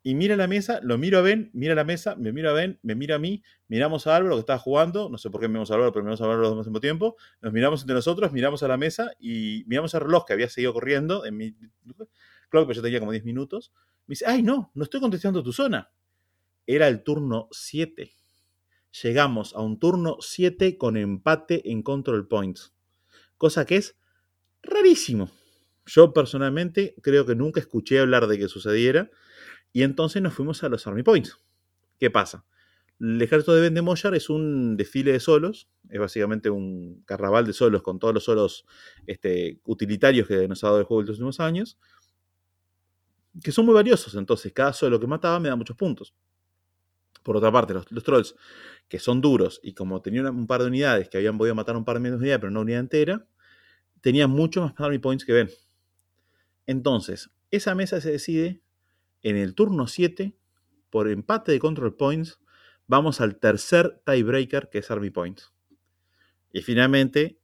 y mira la mesa, lo miro a Ben, mira la mesa, me mira a Ben, me mira a mí, miramos a Álvaro que estaba jugando, no sé por qué miramos a Álvaro, pero miramos a Álvaro los dos al mismo tiempo, nos miramos entre nosotros, miramos a la mesa y miramos al reloj que había seguido corriendo en mi claro que yo tenía como 10 minutos. Me dice, ay no, no estoy contestando tu zona. Era el turno 7. Llegamos a un turno 7 con empate en control points. Cosa que es rarísimo. Yo personalmente creo que nunca escuché hablar de que sucediera y entonces nos fuimos a los Army Points. ¿Qué pasa? El ejército de Ben de Moyar es un desfile de solos, es básicamente un carnaval de solos con todos los solos este, utilitarios que nos ha dado el juego en los últimos años, que son muy valiosos. Entonces, cada solo que mataba me da muchos puntos. Por otra parte, los, trolls, que son duros y como tenían un par de unidades que habían podido matar un par de menos unidades, pero no una unidad entera, tenían mucho más Army Points que Ben. Entonces, esa mesa se decide en el turno 7, por empate de control points, vamos al tercer tiebreaker, que es Army Points. Y finalmente,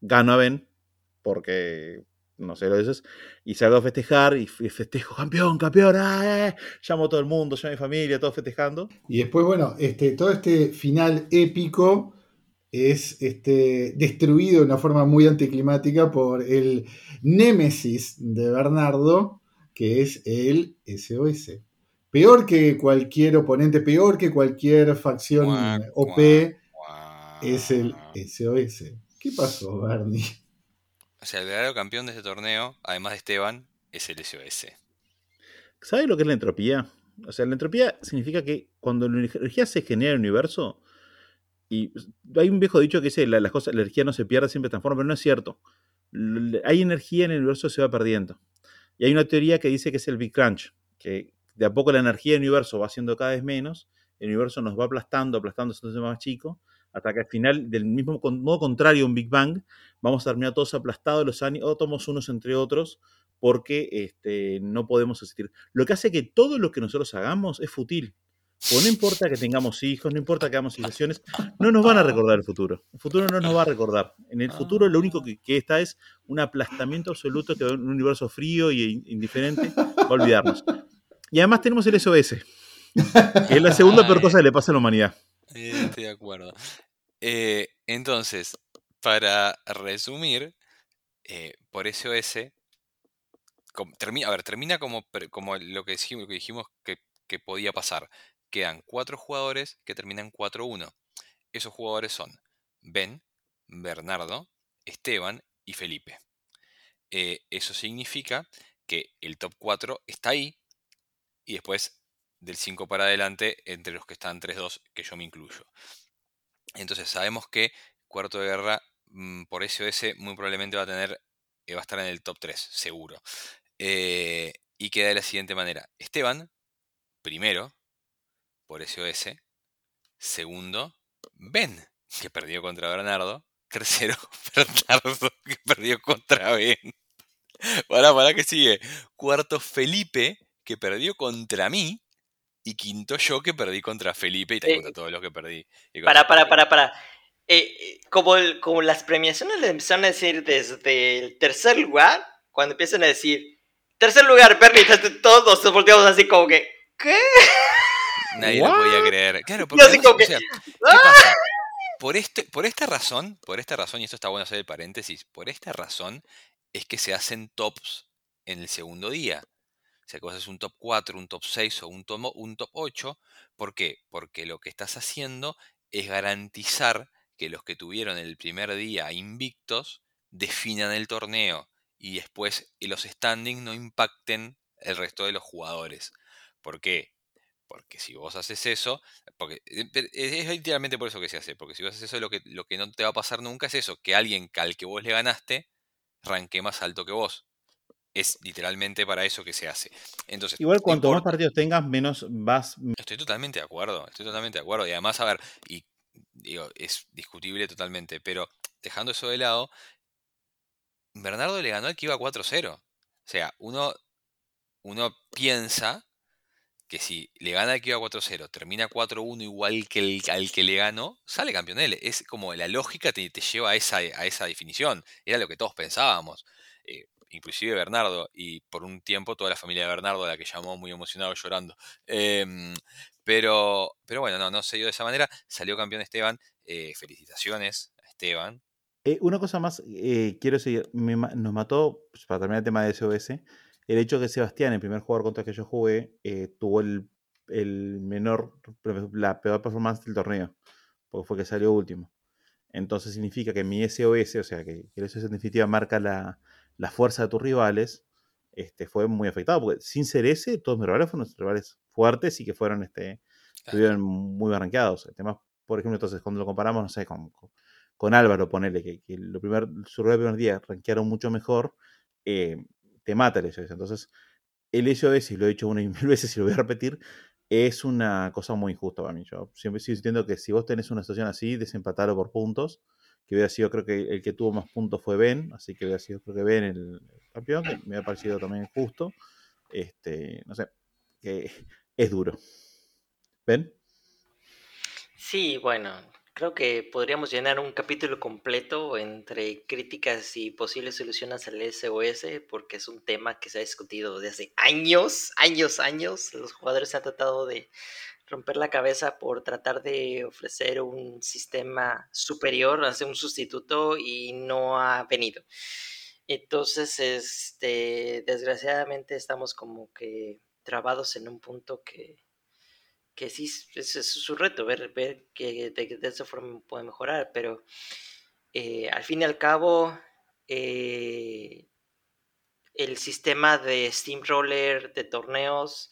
gano a Ben, porque no sé lo dices, y salgo a festejar y festejo, campeón, campeón, ¡ah, eh! llamo a todo el mundo, llamo a mi familia, todos festejando. Y después, bueno, este, todo este final épico es este, destruido de una forma muy anticlimática por el némesis de Bernardo, que es el SOS. Peor que cualquier oponente, peor que cualquier facción OP, es el SOS. ¿Qué pasó, Bernie? O sea, el verdadero campeón de este torneo, además de Esteban, es el SOS. ¿Sabes lo que es la entropía? O sea, la entropía significa que cuando la energía se genera en el universo, y hay un viejo dicho que dice la, las cosas, la energía no se pierde, siempre se transforma, pero no es cierto. Hay energía en el universo que se va perdiendo. Y hay una teoría que dice que es el Big Crunch, que de a poco la energía del universo va siendo cada vez menos, el universo nos va aplastando, aplastando, haciéndose más chico, hasta que al final, del mismo modo contrario a un Big Bang, vamos a terminar todos aplastados los átomos unos entre otros, porque este, no podemos existir. Lo que hace que todo lo que nosotros hagamos es fútil. O no importa que tengamos hijos, no importa que hagamos situaciones, no nos van a recordar el futuro. El futuro no nos va a recordar. En el futuro lo único que, está es un aplastamiento absoluto que un universo frío y indiferente va a olvidarnos. Y además tenemos el SOS, que es la segunda peor cosa que le pasa a la humanidad. Estoy de acuerdo. Eh, entonces, para resumir, eh, por SOS, termina, a ver, termina como, como lo que dijimos, que, que, podía pasar quedan cuatro jugadores que terminan 4-1. Esos jugadores son Ben, Bernardo, Esteban y Felipe. Eh, eso significa que el top 4 está ahí y después del 5 para adelante entre los que están 3-2, que yo me incluyo. Entonces sabemos que cuarto de guerra mm, por SOS muy probablemente va a tener eh, va a estar en el top 3, seguro. Eh, y queda de la siguiente manera. Esteban, primero, por SOS. Segundo, Ben, que perdió contra Bernardo. Tercero, Bernardo, que perdió contra Ben. Para, para que sigue. Cuarto, Felipe, que perdió contra mí. Y quinto, yo, que perdí contra Felipe y te contra todos los que perdí. Para, para, para, para. Eh, como, como las premiaciones le empezaron a decir desde el tercer lugar, cuando empiezan a decir, tercer lugar, Bernie, todos nos volteamos así como que, ¿qué? Nadie lo podía creer. Claro, porque ¿qué ¡Ah! pasa? Por, este, por esta razón, por esta razón, y esto está bueno hacer el paréntesis, por esta razón es que se hacen tops en el segundo día. Vos haces un top 4, un top 6 o un top, un top 8. ¿Por qué? Porque lo que estás haciendo es garantizar que los que tuvieron el primer día invictos definan el torneo y después los standings no impacten el resto de los jugadores. ¿Por qué? Porque si vos haces eso, porque eh, es literalmente por eso que se hace, porque si vos haces eso, lo que, lo que no te va a pasar nunca es eso, que alguien al que vos le ganaste, ranque más alto que vos. Es literalmente para eso que se hace. Entonces, Igual cuanto más partidos tengas, menos vas... Estoy totalmente de acuerdo, estoy totalmente de acuerdo. Y además, a ver, y digo, es discutible totalmente, pero dejando eso de lado, Bernardo le ganó al que iba 4-0. O sea, uno, uno piensa que si le gana al que iba 4-0, termina 4-1 igual que el, al que le ganó, sale campeón él. Es como la lógica te, te lleva a esa, a esa definición. Era lo que todos pensábamos. Eh, inclusive Bernardo, y por un tiempo toda la familia de Bernardo, a la que llamó muy emocionado llorando. Em, pero, pero bueno, no, no se dio de esa manera. Salió campeón Esteban. Eh, felicitaciones a Esteban. Eh, una cosa más, eh, quiero ma- nos mató, pues, para terminar el tema de SOS, el hecho de que Sebastián, el primer jugador contra el que yo jugué, eh, tuvo el, el menor, la peor performance del torneo, porque fue que salió último. Entonces significa que mi SOS, o sea, que, que el SOS en definitiva marca la, la fuerza de tus rivales, este, fue muy afectado, porque sin ser ese, todos mis rivales fueron rivales fuertes y que fueron, este, estuvieron muy arranqueados. El tema, por ejemplo, entonces, cuando lo comparamos, no sé, con, con, con Álvaro, ponele, que, que lo primer, su rival primer día rankearon mucho mejor, eh, te mata el SOS. Entonces, el SOS, y lo he dicho una y mil veces y lo voy a repetir, es una cosa muy injusta para mí. Yo siempre sigo sintiendo que si vos tenés una situación así, desempatarlo por puntos, que hubiera sido, creo que el que tuvo más puntos fue Ben, así que hubiera sido, creo que Ben el campeón, que me ha parecido también justo. Este, no sé, que es duro. ¿Ben? Sí, bueno, creo que podríamos llenar un capítulo completo entre críticas y posibles soluciones al SOS, porque es un tema que se ha discutido desde años, años, años. Los jugadores han tratado de romper la cabeza por tratar de ofrecer un sistema superior, hacer un sustituto y no ha venido. Entonces, este, desgraciadamente estamos como que trabados en un punto que, que sí, es, es su reto, ver, ver que de, de, esa forma puede mejorar, pero eh, al fin y al cabo, eh, el sistema de Steamroller de torneos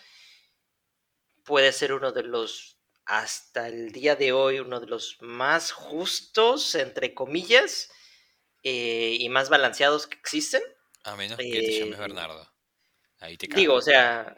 puede ser uno de los, hasta el día de hoy, uno de los más justos, entre comillas, eh, y más balanceados que existen. A menos que te llames Bernardo. Ahí te Digo, o sea,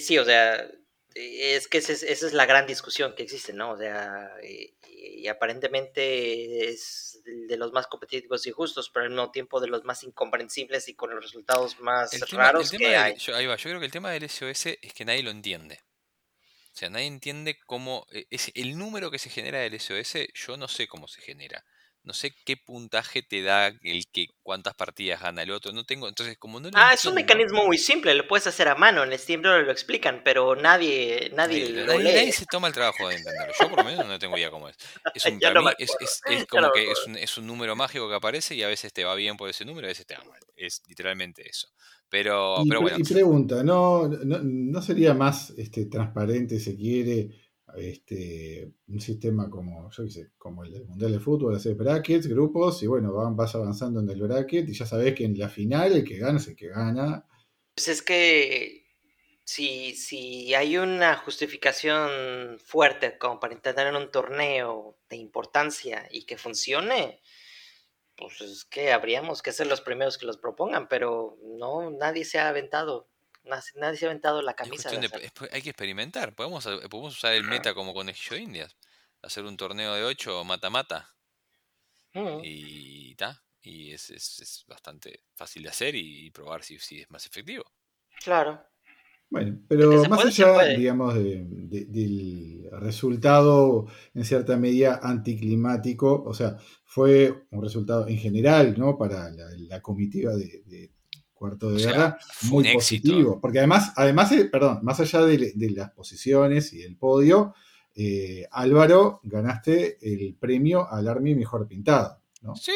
sí, o sea, es que esa es, esa es, la gran discusión que existe, ¿no? O sea, y, y, aparentemente es de los más competitivos y justos, pero al mismo tiempo de los más incomprensibles y con los resultados más tema, raros que del, hay. Yo, ahí va, yo creo que el tema del SOS es que nadie lo entiende. O sea, nadie entiende cómo. eh, Es el número que se genera del SOS, yo no sé cómo se genera. No sé qué puntaje te da el que cuántas partidas gana el otro. No tengo. Entonces, como no lo Ah, es un entiendo- mecanismo muy simple, lo puedes hacer a mano, en Steam lo explican, pero nadie, nadie, Nadie, lo lee. nadie se toma el trabajo de entenderlo. Yo por lo menos no tengo idea cómo es. Es un, para no mí es, es- es como no que un, es un número mágico que aparece y a veces te va bien por ese número y a veces te va mal. Es literalmente eso. Pero, Y, pero bueno. y pregunta, ¿no, no, no sería más este, transparente, si quiere, este, un sistema como, yo qué como el Mundial de Fútbol, hacer brackets, grupos, y bueno, van, vas avanzando en el bracket y ya sabes que en la final el que gana es el que gana. Pues es que si, si hay una justificación fuerte como para intentar en un torneo de importancia y que funcione, pues es que habríamos que ser los primeros que los propongan, pero no, nadie se ha aventado, nadie, nadie se ha aventado la camisa. cuestión de de, hacerlo. es- hay que experimentar. Podemos, podemos usar el meta como conejillo de indias. Hacer un torneo de 8 mata-mata. Mm. Y ta, Y es, es- es bastante fácil de hacer y, y probar si, si es más efectivo. Claro. Bueno, pero más puede, allá, digamos, de- de- del resultado en cierta medida anticlimático, o sea, fue un resultado en general, ¿no? Para la, la comitiva de, de Cuarto de O sea, Guerra, fue muy un éxito. positivo. Porque además, además eh, perdón, más allá de, de las posiciones y del podio, eh, Álvaro, ganaste el premio al Army Mejor Pintado, ¿no? Sí,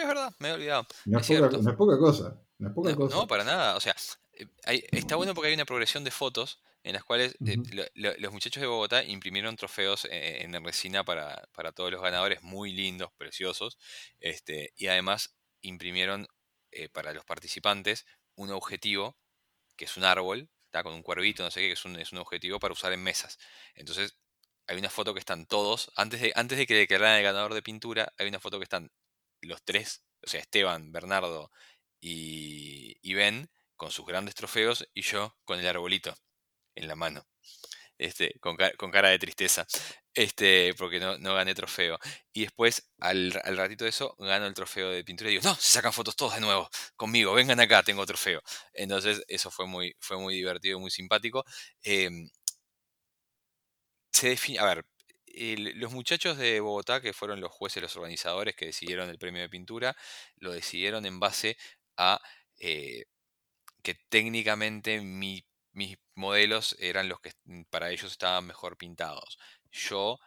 es verdad, me he olvidado. No Es es, poca, cierto. no es poca cosa. No es poca No, cosa. no, para nada. O sea, eh, hay- está bueno porque hay una progresión de fotos en las cuales eh, Ujú. lo- lo- los muchachos de Bogotá imprimieron trofeos eh, en resina para, para todos los ganadores, muy lindos, preciosos. Este, y además imprimieron eh, para los participantes un objetivo, que es un árbol, está con un cuervito, no sé qué, que es un, es un objetivo para usar en mesas. Entonces, hay una foto que están todos, antes de, antes de que declararan el ganador de pintura, hay una foto que están los tres, o sea, Esteban, Bernardo y, y Ben, con sus grandes trofeos, y yo con el arbolito en la mano. Este, con, con cara de tristeza, este, porque no, no gané trofeo. Y después, al, al ratito de eso, gano el trofeo de pintura y digo, no, se sacan fotos todos de nuevo conmigo, vengan acá, tengo trofeo. Entonces, eso fue muy, fue muy divertido, muy simpático. Em, se define, a ver, los muchachos de Bogotá, que fueron los jueces, los organizadores que decidieron el premio de pintura, lo decidieron en base a eh, que técnicamente mi- mis modelos eran los que mm, para ellos estaban mejor pintados. Yo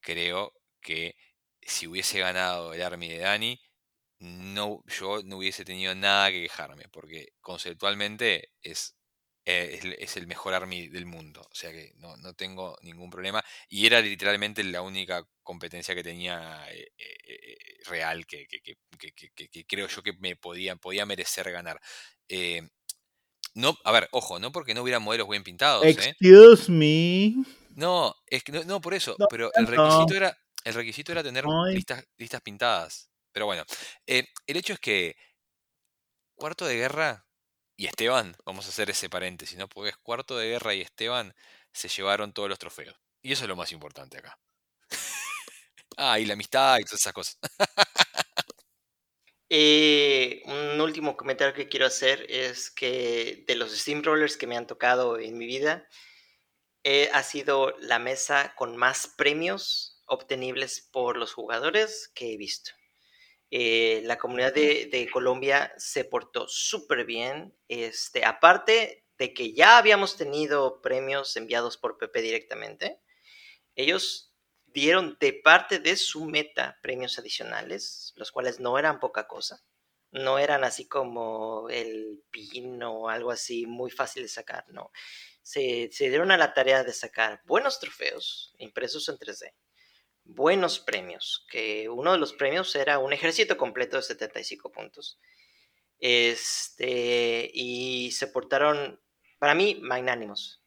creo que si hubiese ganado el Army de Dani, no, yo no hubiese tenido nada que quejarme, porque conceptualmente es, eh, es, el- mejor Army del mundo, o sea que no, no tengo ningún problema. Y era literalmente la única competencia que tenía eh, eh, real que, que- que- creo yo que me podía, podía merecer ganar. No, a ver, ojo, no porque no hubiera modelos bien pintados, ¿eh? Excuse me. No, es que no, no por eso, No, pero el requisito era, el requisito era tener Ay. listas, listas pintadas. Pero bueno, eh, el hecho es que Cuarto de Guerra y Esteban, vamos a hacer ese paréntesis, ¿no? Porque es Cuarto de Guerra y Esteban se llevaron todos los trofeos. Y eso es lo más importante acá. ah, y la amistad y todas esas cosas. Eh, un último comentario que quiero hacer es que de los steamrollers que me han tocado en mi vida, eh, ha sido la mesa con más premios obtenibles por los jugadores que he visto. Eh, la comunidad de, de Colombia se portó súper bien. Este, aparte de que ya habíamos tenido premios enviados por PP directamente, ellos dieron de parte de su meta premios adicionales, los cuales no eran poca cosa. No eran así como el pin o algo así muy fácil de sacar, no. Se, se dieron a la tarea de sacar buenos trofeos impresos en 3D, buenos premios, que uno de los premios era un ejército completo de 75 puntos. Este, y se portaron, para mí, magnánimos.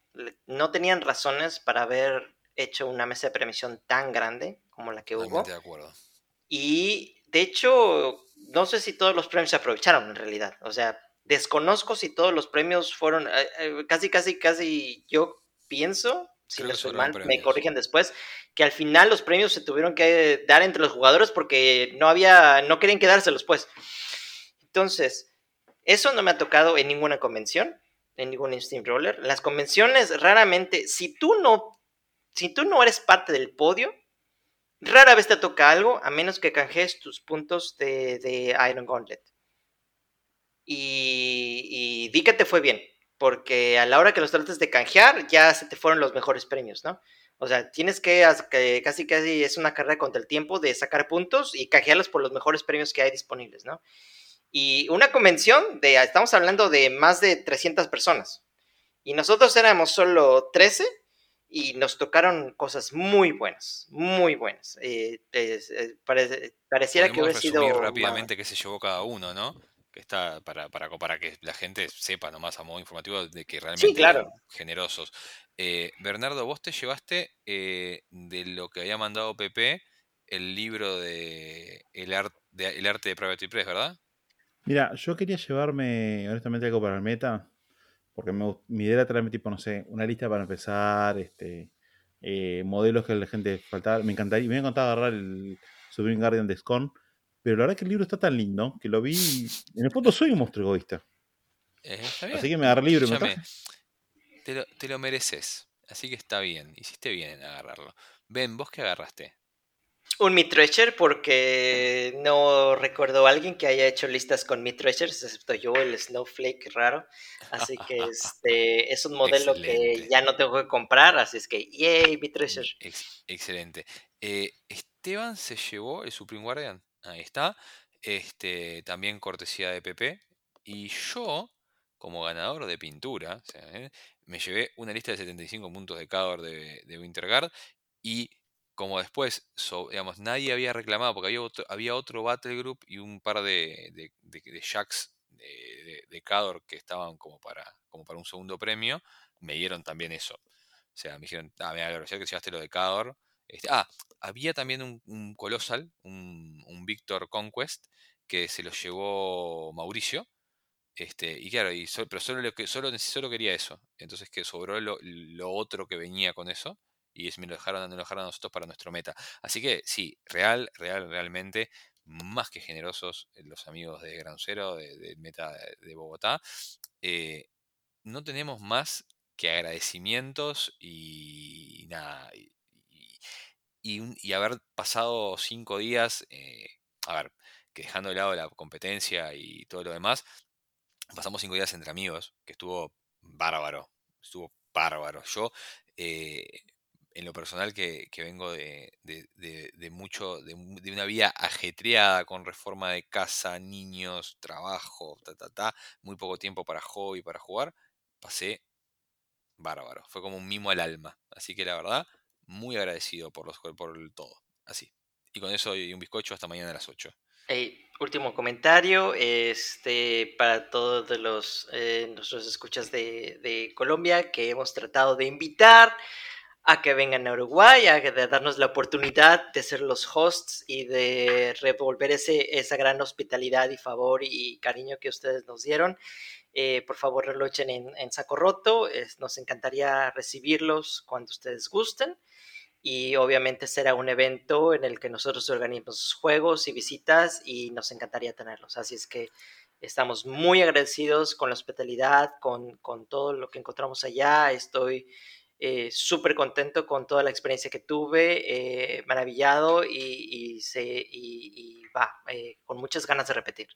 No tenían razones para haber hecho una mesa de premiación tan grande como la que hubo. De acuerdo. Y de hecho, no sé si todos los premios se aprovecharon en realidad. O sea, desconozco si todos los premios fueron, eh, eh, casi, casi, casi, yo pienso, si no sobraron mal, me corrigen después, que al final los premios se tuvieron que dar entre los jugadores porque no había, no querían quedárselos, pues. Entonces, eso no me ha tocado en ninguna convención, en ningún Steamroller. Las convenciones raramente, si tú no, si tú no eres parte del podio, rara vez te toca algo a menos que canjees tus puntos de, Iron Gauntlet. Y, y di que te fue bien, porque a la hora que los trates de canjear ya se te fueron los mejores premios, ¿no? O sea, tienes que, que casi casi es una carrera contra el tiempo de sacar puntos y canjearlos por los mejores premios que hay disponibles, ¿no? Y una convención de, estamos hablando de más de 300 personas. Y nosotros éramos solo 13 y nos tocaron cosas muy buenas, muy buenas. Eh, eh, pareciera que hubiera sido... rápidamente qué se llevó cada uno, ¿no? Que está para, para, para que la gente sepa nomás a modo informativo de que realmente claro. eran generosos. Eh, Bernardo, vos te llevaste eh, de lo que había mandado Pepe el libro de el, art, de, el arte de Private Press, ¿verdad? Mira, yo quería llevarme honestamente algo para el meta, porque me mi idea era traerme tipo, no sé, una lista para empezar, este, eh, modelos que a la gente faltaba. Me encantaría, me encantado agarrar el Supreme Guardian de Scon, pero la verdad que el libro está tan lindo que lo vi. y En el fondo soy un monstruo egoísta. Eh, está bien. Así que me agarré el libro y me Escúchame, traje. te, lo, te lo mereces. Así que está bien. Hiciste bien en agarrarlo. Ben, ¿vos qué agarraste? Un Meat Treasure porque no recuerdo a alguien que haya hecho listas con Meat Treasures, excepto yo, el Snowflake raro. Así que este es un modelo que ya no tengo que comprar, así es que, yay, Meat Treasure. Ex- excelente. Eh, Esteban se llevó el Supreme Guardian. Ahí está. Este, también cortesía de PP. Y yo, como ganador de pintura, o sea, ¿eh? me llevé una lista de 75 puntos de Cador de, de Winterguard. Y como después, digamos, nadie había reclamado, porque había otro, había otro Battle Group y un par de, de, de, de Jacks de, Cador que estaban como para, como para un segundo premio, me dieron también eso. O sea, me dijeron, ah, mira, agradecer que llevaste lo de Cador. Este, ah, había también un, un Colossal, un, un Victor Conquest, que se lo llevó Mauricio. Este, y claro, y pero solo, solo, solo quería eso. Entonces que sobró lo, lo otro que venía con eso. Y es, me lo dejaron, me lo dejaron a nosotros para nuestro meta. Así que sí, real, real, realmente, más que generosos eh, los amigos de Gran Cero, de- meta de, de Bogotá. Eh, no tenemos más que agradecimientos y nada. Y, haber pasado cinco días, eh, a ver, que dejando de lado la competencia y todo lo demás, pasamos cinco días entre amigos, que estuvo bárbaro, estuvo bárbaro. Yo, eh, en lo personal, que, vengo de, de- mucho, de, una vida ajetreada con reforma de casa, niños, trabajo, ta, ta, ta, muy poco tiempo para hobby, para jugar, pasé bárbaro. Fue como un mimo al alma. Así que la verdad, muy agradecido por, los, por el todo. Así. Y con eso y un bizcocho hasta mañana a las 8. Hey, último comentario, este, para todos los eh, nuestros escuchas de Colombia que hemos tratado de invitar a que vengan a Uruguay, a darnos la oportunidad de ser los hosts y de revolver ese, esa gran hospitalidad y favor y cariño que ustedes nos dieron. Eh, por favor, relochen en, en saco roto. es- nos encantaría recibirlos cuando ustedes gusten. Y obviamente será un evento en el que nosotros organizamos juegos y visitas y nos encantaría tenerlos. Así es que estamos muy agradecidos con la hospitalidad, con, con todo lo que encontramos allá. Estoy eh, súper contento con toda la experiencia que tuve, eh, maravillado y, va, eh, con muchas ganas de repetir.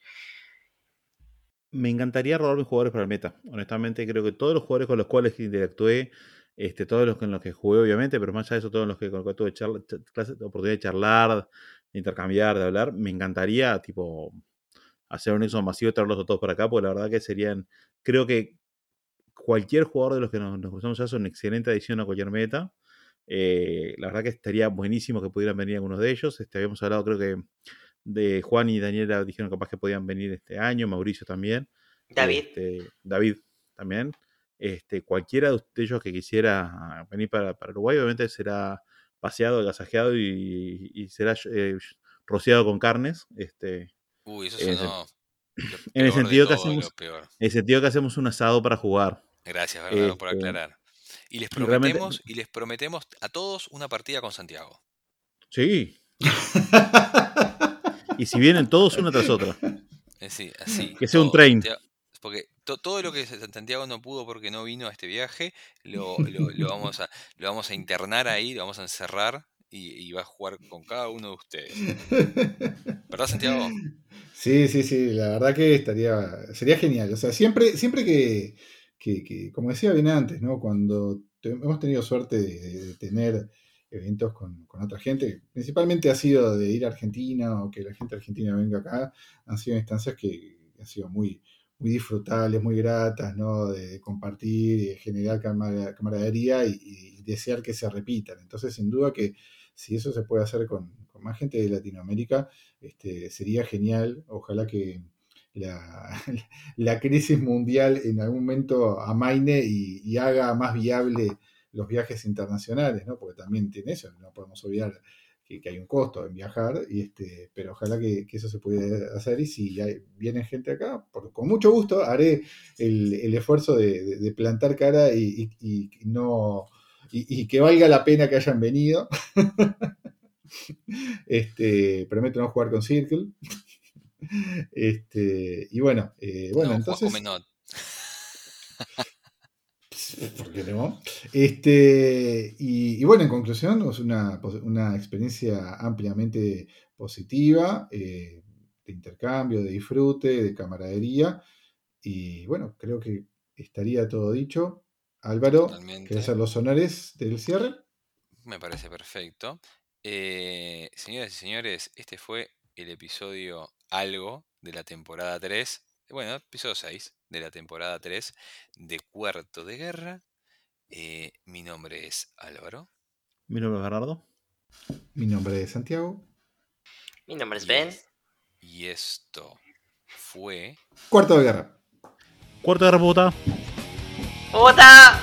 Me encantaría robar mis jugadores para el meta. Honestamente, creo que todos los jugadores con los cuales interactué, este, todos los con los que jugué, obviamente, pero más allá de eso, todos los que con los que tuve charla- oportunidad de charlar, de intercambiar, de hablar, me encantaría, tipo, hacer un éxodo masivo y traerlos a todos para acá, porque la verdad que serían, creo que cualquier jugador de los que nos, nos cruzamos ya es una excelente adición a cualquier meta. Eh, la verdad que estaría buenísimo que pudieran venir algunos de ellos. Este, habíamos hablado, creo que de Juan y Daniela dijeron capaz que podían venir este año, Mauricio también. David, Este, David también. Este, cualquiera de ellos que quisiera venir para, para Uruguay, obviamente será paseado, agasajeado y, y será eh, rociado con carnes. Este, Uy, eso En el en sentido que hacemos- peor. en el sentido que hacemos un asado para jugar. Gracias, Bernardo, por Este, aclarar. Y les prometemos, y les prometemos a todos una partida con Santiago. Sí. Y si vienen todos una tras otra. Así, así. Que sea un train. Porque to- todo lo que Santiago no pudo porque no vino a este viaje, lo, lo- lo vamos, a, lo vamos a internar ahí, lo vamos a encerrar y, y va a jugar con cada uno de ustedes. ¿Verdad, Santiago? Sí, sí, sí, la verdad que estaría, sería genial. O sea, siempre, siempre que, que- que, como decía bien antes, ¿no? Cuando hemos tenido suerte de, tener eventos con, con otra gente, principalmente ha sido de ir a Argentina o que la gente argentina venga acá, han sido instancias que han sido muy, muy disfrutables, muy gratas, ¿no? De, de compartir de generar camar- camaradería y, y desear que se repitan. Entonces, sin duda que si eso se puede hacer con, con más gente de Latinoamérica, este, sería genial. Ojalá que la, crisis mundial en algún momento amaine y, y haga más viable los viajes internacionales, ¿no? Porque también tiene eso, no podemos olvidar que, hay un costo en viajar, y este, pero ojalá que, eso se pueda hacer y si hay- viene gente acá, por- con mucho gusto haré el, esfuerzo de, plantar cara y, y- y no y que valga la pena que hayan venido. este, prometo no jugar con Circle. Este, y bueno, eh, bueno, no, entonces. Juan Comenot. ¿Por qué no? Este, y, y bueno, en conclusión, es una, una experiencia ampliamente positiva, eh, de intercambio, de disfrute, de camaradería. Y bueno, creo que estaría todo dicho. Álvaro. ¿querés hacer los honores del cierre? Me parece perfecto. Eh, señoras y señores, este fue el episodio algo de la temporada 3. Bueno, episodio 6 de la temporada 3 de Cuarto de Guerra. Eh, mi nombre es Álvaro. Mi nombre es Bernardo. Mi nombre es Santiago. mi nombre es y Ben. es- Y esto fue Cuarto de guerra. Cuarto de reputa. ¡Bogotá!